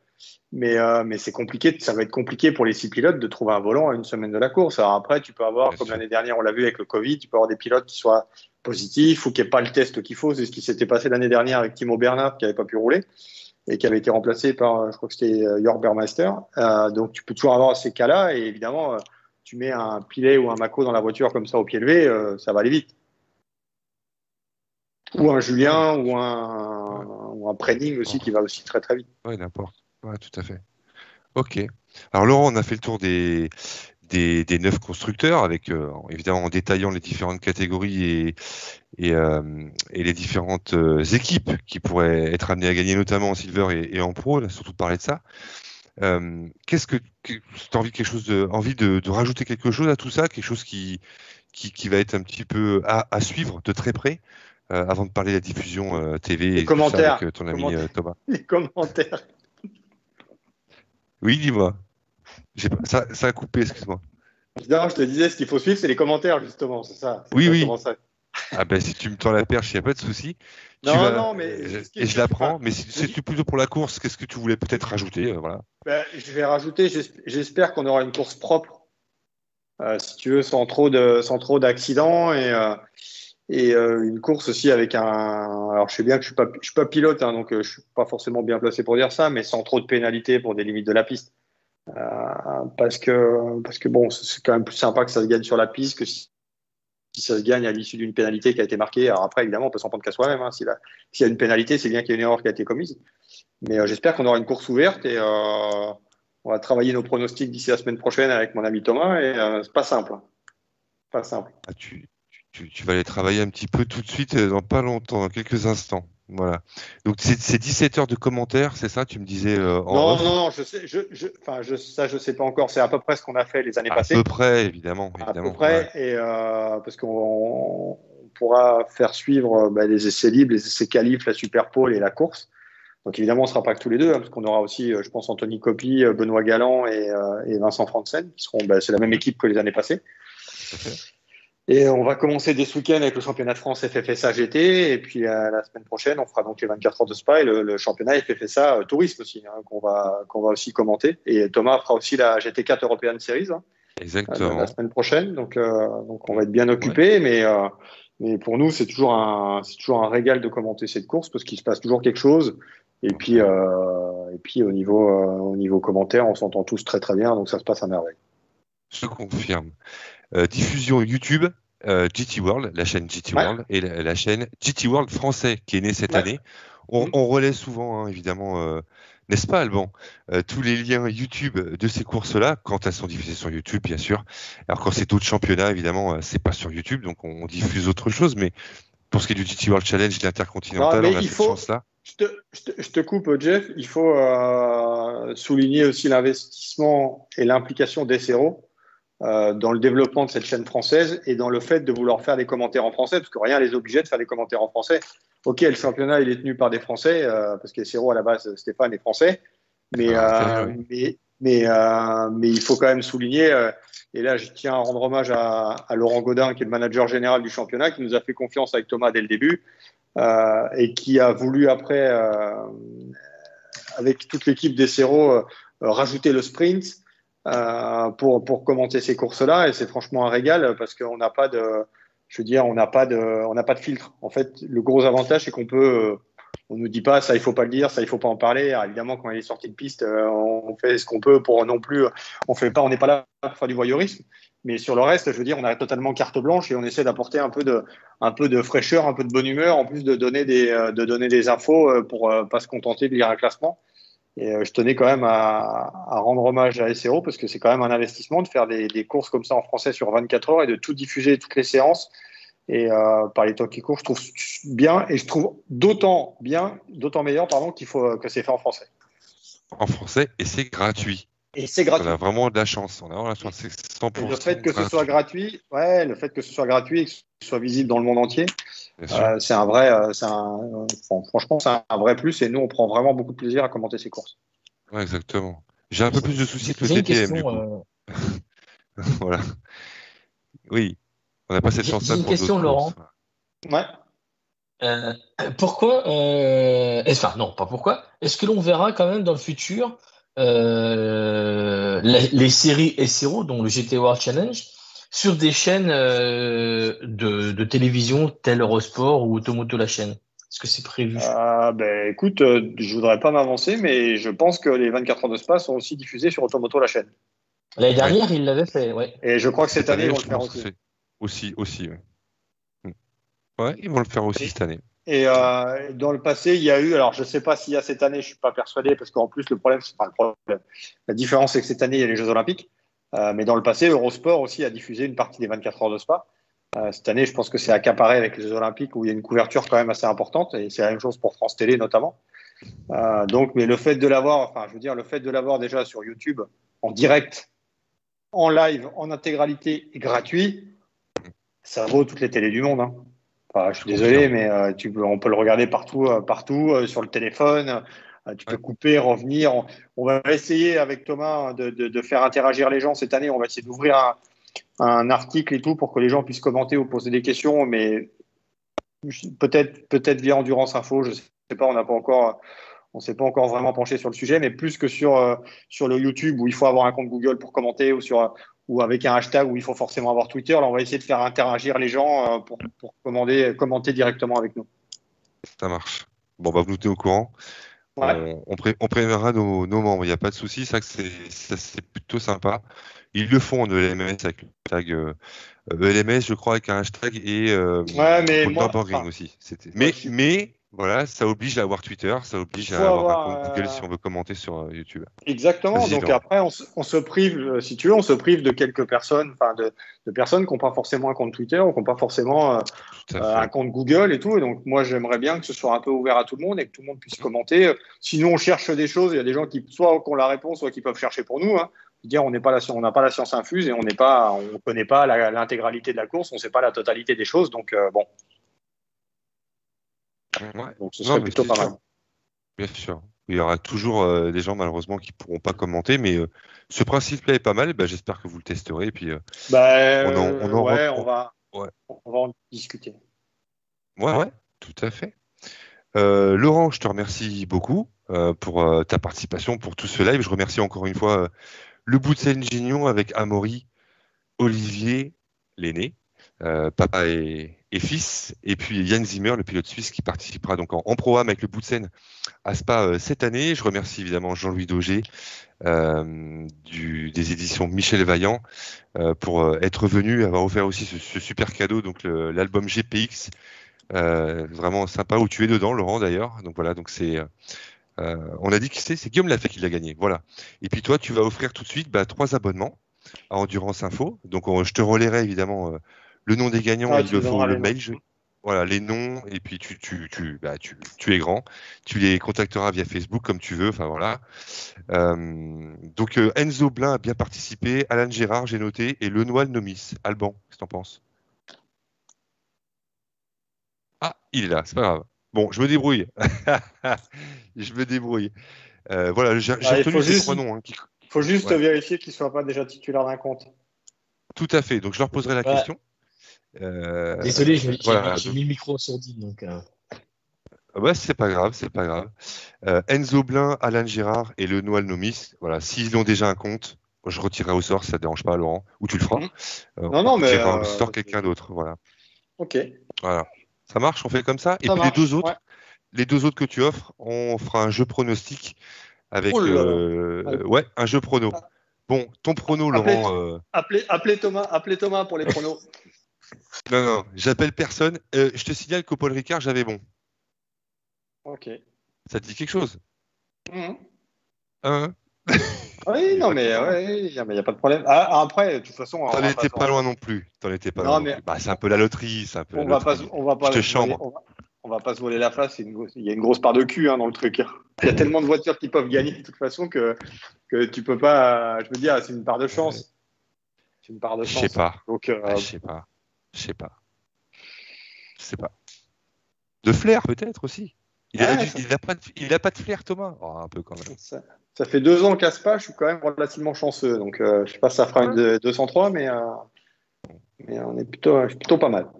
Mais, euh, mais c'est compliqué. Ça va être compliqué pour les six pilotes de trouver un volant à une semaine de la course. Alors après, tu peux avoir, comme l'année dernière, on l'a vu avec le Covid, tu peux avoir des pilotes qui soient positifs ou qui n'aient pas le test qu'il faut. C'est ce qui s'était passé l'année dernière avec Timo Bernard qui n'avait pas pu rouler et qui avait été remplacé par, je crois que c'était Jörg Bermeister. Euh, donc, tu peux toujours avoir ces cas-là et évidemment tu mets un pilet ou un Mako dans la voiture comme ça au pied levé, euh, ça va aller vite. Ou un Julien ou un, ou un Prenning aussi qui va aussi très très vite. Oui, n'importe. Ouais, tout à fait. Ok. Alors Laurent, on a fait le tour des, des, des neuf constructeurs, avec euh, évidemment en détaillant les différentes catégories et, et, euh, et les différentes euh, équipes qui pourraient être amenées à gagner, notamment en silver et, et en pro. Surtout parlé de ça. Euh, Qu'est-ce que tu as envie, quelque chose de, envie de, de, rajouter quelque chose à tout ça, quelque chose qui, qui, qui va être un petit peu à, à suivre de très près avant de parler de la diffusion TV Les et commentaires. avec ton ami. Thomas? Les commentaires. Oui, dis-moi. Ça, ça a coupé, excuse-moi. Non, je te disais, ce qu'il faut suivre, c'est les commentaires, justement, c'est ça. Oui, oui. Ça. Ah ben, si tu me tends la perche, il n'y a pas de souci. Non, vas... non, mais. Et je la prends, mais si c'est plutôt pour la course, qu'est-ce que tu voulais peut-être rajouter voilà. ben, Je vais rajouter, j'espère qu'on aura une course propre, euh, si tu veux, sans trop d'accidents et, euh, et euh, une course aussi avec un. Alors, je sais bien que je ne suis, suis, pas pilote, hein, donc je ne suis pas forcément bien placé pour dire ça, mais sans trop de pénalités pour des limites de la piste. Parce, que, parce que bon, c'est quand même plus sympa que ça se gagne sur la piste que si ça se gagne à l'issue d'une pénalité qui a été marquée. Alors après, évidemment, on peut s'en prendre qu'à soi-même. Hein. S'il y a une pénalité, c'est bien qu'il y ait une erreur qui a été commise. Mais euh, j'espère qu'on aura une course ouverte et euh, on va travailler nos pronostics d'ici la semaine prochaine avec mon ami Thomas. Et euh, c'est pas simple. Hein. Pas simple. Ah, tu, vas aller travailler un petit peu tout de suite dans pas longtemps, dans quelques instants. Voilà. Donc c'est 17 heures de commentaires, c'est ça Tu me disais euh, en Non, off. non, non, je sais, je, je, enfin, je, ça, je sais pas encore. C'est à peu près ce qu'on a fait les années à passées. À peu près, évidemment. évidemment à peu près, et euh, parce qu'on pourra faire suivre bah, les essais libres, les essais qualifs, la super pole et la course. Donc évidemment, on sera pas que tous les deux, hein, parce qu'on aura aussi, je pense, Anthony Copy, Benoît Galland et, euh, et Vincent Franzen, qui seront, bah, c'est la même équipe que les années passées. Et on va commencer dès ce week-end avec le championnat de France FFSA GT. Et puis la semaine prochaine, on fera donc les 24 heures de Spa et le, championnat FFSA Tourisme aussi, hein, qu'on va, qu'on va aussi commenter. Et Thomas fera aussi la GT4 European Series. Hein, Exactement. la semaine prochaine. Donc, donc on va être bien occupé. Mais, mais pour nous, c'est toujours, un, toujours un régal de commenter cette course parce qu'il se passe toujours quelque chose. Et puis, et puis au, niveau, au niveau commentaire, on s'entend tous très très bien. Donc ça se passe à merveille. Je confirme. Euh, diffusion YouTube, euh, GT World, la chaîne GT World, et la, chaîne GT World français qui est née cette année. On, mm. on, relaie souvent, hein, évidemment, euh, n'est-ce pas, Alban, tous les liens YouTube de ces courses-là, quand elles sont diffusées sur YouTube, bien sûr. Alors quand c'est d'autres championnats, évidemment, c'est pas sur YouTube, donc on, diffuse autre chose. Mais pour ce qui est du GT World Challenge, l'intercontinental, on a cette chance-là. Je te, je, te, coupe, Jeff. Il faut souligner aussi l'investissement et l'implication des euh, dans le développement de cette chaîne française et dans le fait de vouloir faire des commentaires en français, parce que rien les obligeait de faire des commentaires en français. Ok, le championnat, il est tenu par des Français, euh, parce que Céro, à la base, Stéphane est français, mais, ah, euh, mais, mais, mais, il faut quand même souligner, et là, je tiens à rendre hommage à, à, Laurent Godin, qui est le manager général du championnat, qui nous a fait confiance avec Thomas dès le début, et qui a voulu après, avec toute l'équipe des Céro, rajouter le sprint. Euh, pour, pour commenter ces courses-là. Et c'est franchement un régal parce qu'on n'a pas de, je veux dire, on n'a pas de, on n'a pas de filtre. En fait, le gros avantage, c'est qu'on peut, on nous dit pas ça, il faut pas le dire, ça, il faut pas en parler. Évidemment, quand il est sorti de piste, euh, on fait ce qu'on peut pour non plus, on fait pas, on n'est pas là pour faire du voyeurisme. Mais sur le reste, je veux dire, on a totalement carte blanche et on essaie d'apporter un peu de, un peu de fraîcheur, un peu de bonne humeur, en plus de donner des, de donner des infos pour pas se contenter de lire un classement. Et euh, je tenais quand même à, rendre hommage à SRO parce que c'est quand même un investissement de faire des, courses comme ça en français sur 24 heures et de tout diffuser, toutes les séances. Et euh, par les temps qui courent, je trouve bien et je trouve d'autant bien, d'autant meilleur pardon, qu'il faut que c'est fait en français. En français et c'est gratuit. Et c'est gratuit. On a vraiment de la chance. On a la chance. le fait que ce soit gratuit, ouais, le fait que ce soit gratuit et que ce soit visible dans le monde entier, euh, c'est un vrai, euh, un, franchement, c'est un vrai plus et nous, on prend vraiment beaucoup de plaisir à commenter ces courses. Ouais, exactement. J'ai un peu plus de soucis que le DTM. Du coup. Euh, voilà. Oui, on n'a pas cette chance-là. J'ai une question, Laurent. Ouais. pourquoi, enfin non, pas pourquoi. Est-ce que l'on verra quand même dans le futur les, séries SRO, dont le GT World Challenge, sur des chaînes euh, de, télévision telles Eurosport ou Automoto la chaîne? Est-ce que c'est prévu? Ah, ben, Écoute, euh, je voudrais pas m'avancer, mais je pense que les 24 heures de spa sont aussi diffusés sur Automoto la chaîne. L'année dernière, ils l'avaient fait, ouais. Et je crois que cette, année, ils vont le faire aussi. Aussi, aussi, hmm. ouais. ils vont le faire aussi cette année. Et euh, dans le passé, il y a eu, alors je ne sais pas s'il y a cette année, je ne suis pas persuadé, parce qu'en plus, le problème, c'est pas le problème. La différence, c'est que cette année, il y a les Jeux Olympiques. Euh, mais dans le passé, Eurosport aussi a diffusé une partie des 24 heures de spa. Euh, cette année, je pense que c'est accaparé avec les Jeux Olympiques où il y a une couverture quand même assez importante et c'est la même chose pour France Télé notamment. Euh, donc, mais le fait de l'avoir, enfin, je veux dire, le fait de l'avoir déjà sur YouTube en direct, en live, en intégralité et gratuit, ça vaut toutes les télés du monde. Hein. Enfin, je suis désolé, mais tu on peut le regarder partout, partout sur le téléphone. Euh, tu peux couper, revenir. On, va essayer avec Thomas de, faire interagir les gens cette année. On va essayer d'ouvrir un, article et tout pour que les gens puissent commenter ou poser des questions. Mais peut-être peut-être via Endurance Info, je ne sais pas, on n'a pas encore. On s'est pas encore vraiment penché sur le sujet, mais plus que sur, euh, sur le YouTube où il faut avoir un compte Google pour commenter ou, sur, ou avec un hashtag où il faut forcément avoir Twitter, là on va essayer de faire interagir les gens euh, pour, pour commander, commenter directement avec nous. Ça marche. Bon, bah, vous nous au courant. On, on, préviendra nos, membres, il n'y a pas de souci, ça c'est plutôt sympa. Ils le font en ELMS avec le tag euh, ELMS, je crois, avec un hashtag et euh, ouais, mais aussi. Mais, mais voilà, ça oblige à avoir Twitter, ça oblige à avoir, un compte Google si on veut commenter sur euh, YouTube. Exactement. Donc après, on, se prive, euh, si tu veux, on se prive de quelques personnes, enfin de, personnes qui n'ont pas forcément un compte Twitter ou qui n'ont pas forcément euh, un compte Google et tout. Et donc moi, j'aimerais bien que ce soit un peu ouvert à tout le monde et que tout le monde puisse commenter. Sinon, on cherche des choses. Il y a des gens qui soit ont la réponse, soit qui peuvent chercher pour nous. Hein. Dire, on n'est pas la, on n'a pas la science infuse et on n'est pas, on connaît pas l'intégralité de la course, on ne sait pas la totalité des choses. Donc bon, donc ce serait plutôt pas mal. Bien sûr. Il y aura toujours euh, des gens malheureusement qui pourront pas commenter, mais euh, ce principe-là est pas mal. Bah, j'espère que vous le testerez. Et puis, euh, bah, on, en, on, ouais, on va. Ouais, discuter. Ouais, ouais, tout à fait. Laurent, je te remercie beaucoup pour ta participation, pour tout ce live. Je remercie encore une fois le bout de scène Gignon avec Amaury, Olivier, l'aîné, papa et, et fils, et puis Yann Zimmer, le pilote suisse qui participera donc en, en programme avec le bout de scène à Spa euh, cette année. Je remercie évidemment Jean-Louis Daugé euh, du, des éditions Michel Vaillant euh, pour euh, être venu, avoir offert aussi ce, ce super cadeau, donc l'album GPX, euh, vraiment sympa où tu es dedans, Laurent d'ailleurs. Donc voilà, donc c'est on a dit que c'est Guillaume Lafay qui l'a gagné. Voilà. Et puis toi, tu vas offrir tout de suite bah, trois abonnements à Endurance Info. Donc on- je te relayerai évidemment le nom des gagnants, Ah, il me faut le mail. je- Voilà, les noms, et puis tu, tu, tu, bah, tu, tu es grand, tu les contacteras via Facebook comme tu veux, enfin voilà. Euh, donc euh, Enzo Blin a bien participé, Alan Gérard, j'ai noté, et Lenoir Nomis. Alban, qu'est-ce que t'en penses? Ah, il est là, c'est pas grave. Bon, je me débrouille. je me débrouille. Euh, voilà, j'ai Ah, retenu ces juste- trois noms. hein, qui- Il faut juste Ouais. vérifier qu'ils ne soient pas déjà titulaires d'un compte. Tout à fait. Donc je leur poserai la Ouais. question. Euh, Désolé, j'ai voilà, mis le micro en sourdine. Donc, euh, Ouais, c'est pas grave, c'est pas grave. Euh, Enzo Blin, Alan Gérard et le Noël Nomis. Voilà, s'ils ont déjà un compte, je retirerai au sort, ça te dérange pas, Laurent, ou tu le feras. Mhm. Euh, Non, non, on mais, tirera au euh, sort quelqu'un d'autre. Voilà, Ok. voilà. Ça marche, on fait comme ça? Et puis marche, les deux autres, ouais. les deux autres que tu offres, on fera un jeu pronostic avec, Oh là là. euh, ouais, un jeu prono. Bon, ton prono, Appelez- Laurent. euh, Appelez, appelez Thomas, appelez Thomas pour les pronos. Non, non, j'appelle personne. Euh, je te signale qu'au Paul Ricard, j'avais bon. ok. Ça te dit quelque chose? Mhm. Hein? Oui, non, mais il n'y a pas de problème. Ah, après, de toute façon, on T'en étais pas- pas loin non plus. T'en étais pas Non, loin. mais-. Bah, c'est un peu la loterie. C'est un peu On la va pas, on va pas Je te se voler- chambre. on va, on va pas se voler la face. Il y a une grosse part de cul hein, dans le truc. Il y a tellement de voitures qui peuvent gagner de toute façon que, que tu peux pas. Je veux dire, c'est une part de chance. C'est une part de Je chance. sais pas. Donc, euh, Ah, Je sais pas. Je sais pas. Je sais pas. De flair peut-être aussi. Il a, Ouais, du- ça- il a pas de, pas flair Thomas. Oh, un peu quand même. ça, ça fait deux ans qu'à Spa, je suis quand même relativement chanceux. Donc, euh, je sais pas si ça fera une de- 203, mais, euh, mais on est plutôt, pas mal.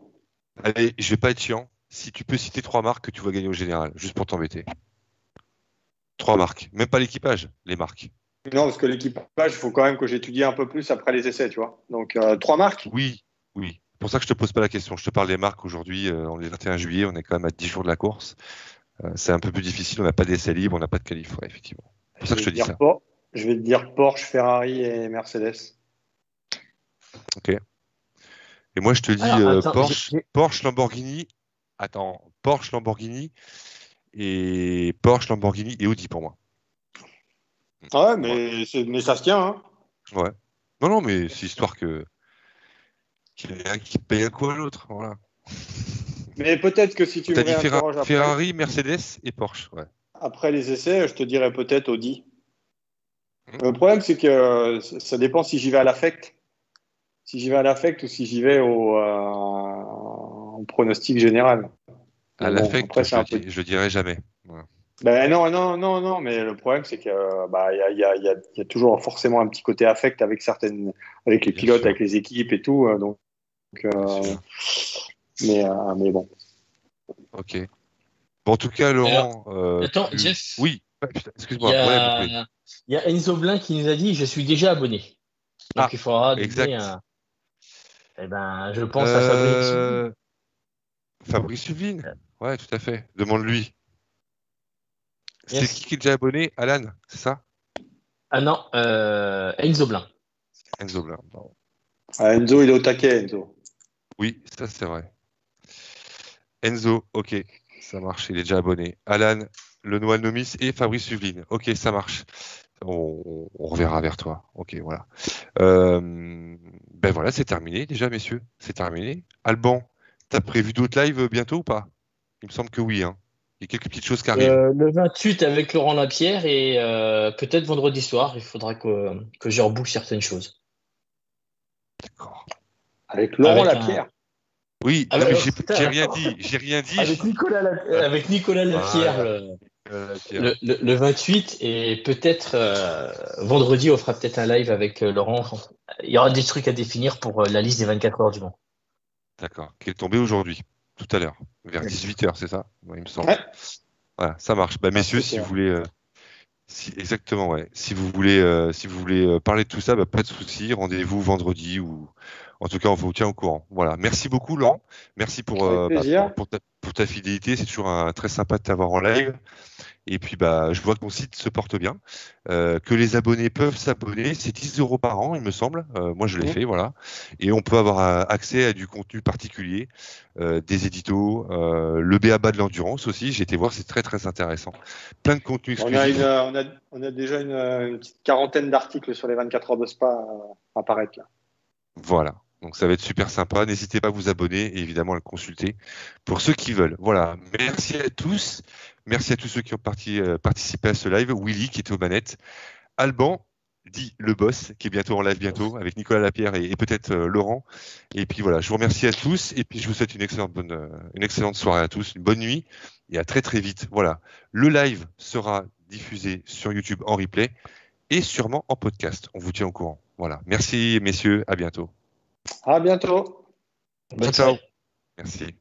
Allez, je vais pas être chiant. Si tu peux citer trois marques que tu vas gagner au général, juste pour t'embêter. Trois marques, même pas l'équipage, les marques. Non, parce que l'équipage, il faut quand même que j'étudie un peu plus après les essais, tu vois. Donc, euh, trois marques? Oui, oui. C'est pour ça que je te pose pas la question. Je te parle des marques aujourd'hui. euh, on est le 21 juillet, on est quand même à 10 jours de la course. Euh, c'est un peu plus difficile. On n'a pas d'essai libre, on n'a pas de qualif, ouais, effectivement. C'est pour ça que je te vais dis ça. Por- je vais te dire Porsche, Ferrari et Mercedes. Et moi, je te dis Alors, euh, attends, Porsche, Porsche, Lamborghini. Attends, Porsche, Lamborghini et Porsche, Lamborghini et Audi pour moi. Ah ouais, mais, c'est- mais ça se tient. Hein. Ouais. Non, non, mais c'est histoire que qu'il y un qui paye un coup à l'autre. Voilà. Mais peut-être que si tu me dit Ferra- après, Ferrari, Mercedes et Porsche. Ouais. après les essais, je te dirais peut-être Audi. Hmm. Le problème, c'est que euh, ça dépend si j'y vais à l'affect. Si j'y vais à l'affect ou si j'y vais au, euh, pronostic général. À bon, l'affect, je, peu- je dirais jamais. Ouais. Ben non, non, non, non, mais le problème, c'est qu'il bah, y, a, y, a, y, a, y a toujours forcément un petit côté affect avec certaines, avec les Bien pilotes, sûr. avec les équipes et tout. euh, Donc, euh, mais, euh, mais bon. Ok. Bon, en tout cas, Laurent. euh, Attends, tu- Jeff. Oui. Il Excuse-moi. Ouais, il y a Enzo Blin qui nous a dit Je suis déjà abonné. Donc Ah, il faudra donner exact. un. Eh ben, je pense à Fabrice. Fabrice Suvline. Ouais, tout à fait. Demande-lui. C'est qui qui est déjà abonné? Alan, c'est ça? Ah non, euh, Enzo Blin. Enzo Blin. pardon. Ah, Enzo, il est au taquet, Enzo. Oui, ça c'est vrai. Enzo, ok, ça marche, il est déjà abonné. Alan, Lenoir Nomis et Fabrice Suvline. Ok, ça marche. On, on reverra vers toi. Ok, voilà. Euh, ben voilà, c'est terminé déjà, messieurs. C'est terminé. Alban, t'as prévu d'autres lives bientôt ou pas? Il me semble que oui. Hein. Il y a quelques petites choses qui arrivent. Euh, le 28 avec Laurent Lapierre et euh, peut-être vendredi soir, il faudra que, que je reboucle certaines choses. D'accord. Avec Laurent Avec un- Lapierre. Oui, Ah mais j'ai rien dit. J'ai rien dit. Avec Nicolas, La- euh, avec Nicolas Lapierre le, Euh, Pierre. le, le- le 28 et peut-être euh, vendredi, on fera peut-être un live avec euh, Laurent. Il y aura des trucs à définir pour euh, la liste des 24 heures du Mans. D'accord. Qui est tombé aujourd'hui, tout à l'heure, vers 18h, c'est ça? Il me semble. Voilà, ça marche. Bah, messieurs, si vous voulez. Euh, si, exactement, ouais. Si vous voulez, euh, si vous voulez euh, parler de tout ça, bah, pas de souci. Rendez-vous vendredi ou en tout cas, on vous tient au courant. Voilà. Merci beaucoup, Laurent. Merci pour, bah, pour, ta, pour, ta, fidélité. C'est toujours un, très sympa de t'avoir en live. Et puis, bah, je vois que mon site se porte bien, euh, que les abonnés peuvent s'abonner. C'est 10 euros par an, il me semble. Euh, moi, je l'ai fait, voilà. Et on peut avoir euh, accès à du contenu particulier, des éditos, le BABA de l'endurance aussi. J'ai été voir, c'est très, très intéressant. Plein de contenu exclusif. On a, on a, on a déjà une, petite quarantaine d'articles sur les 24 heures de spa à apparaître là. Voilà. Donc ça va être super sympa. N'hésitez pas à vous abonner et évidemment à le consulter pour ceux qui veulent. Voilà. Merci à tous. Merci à tous ceux qui ont euh, participé à ce live. Willy qui était aux manettes. Alban, dit le boss, qui est bientôt en live bientôt, avec Nicolas Lapierre et, peut-être euh, Laurent. Et puis voilà, je vous remercie à tous et puis je vous souhaite une excellente, bonne, euh, une excellente soirée à tous, une bonne nuit et à très très vite. Voilà, le live sera diffusé sur YouTube en replay et sûrement en podcast. On vous tient au courant. Voilà, merci messieurs, à bientôt. À bientôt. ciao. Merci.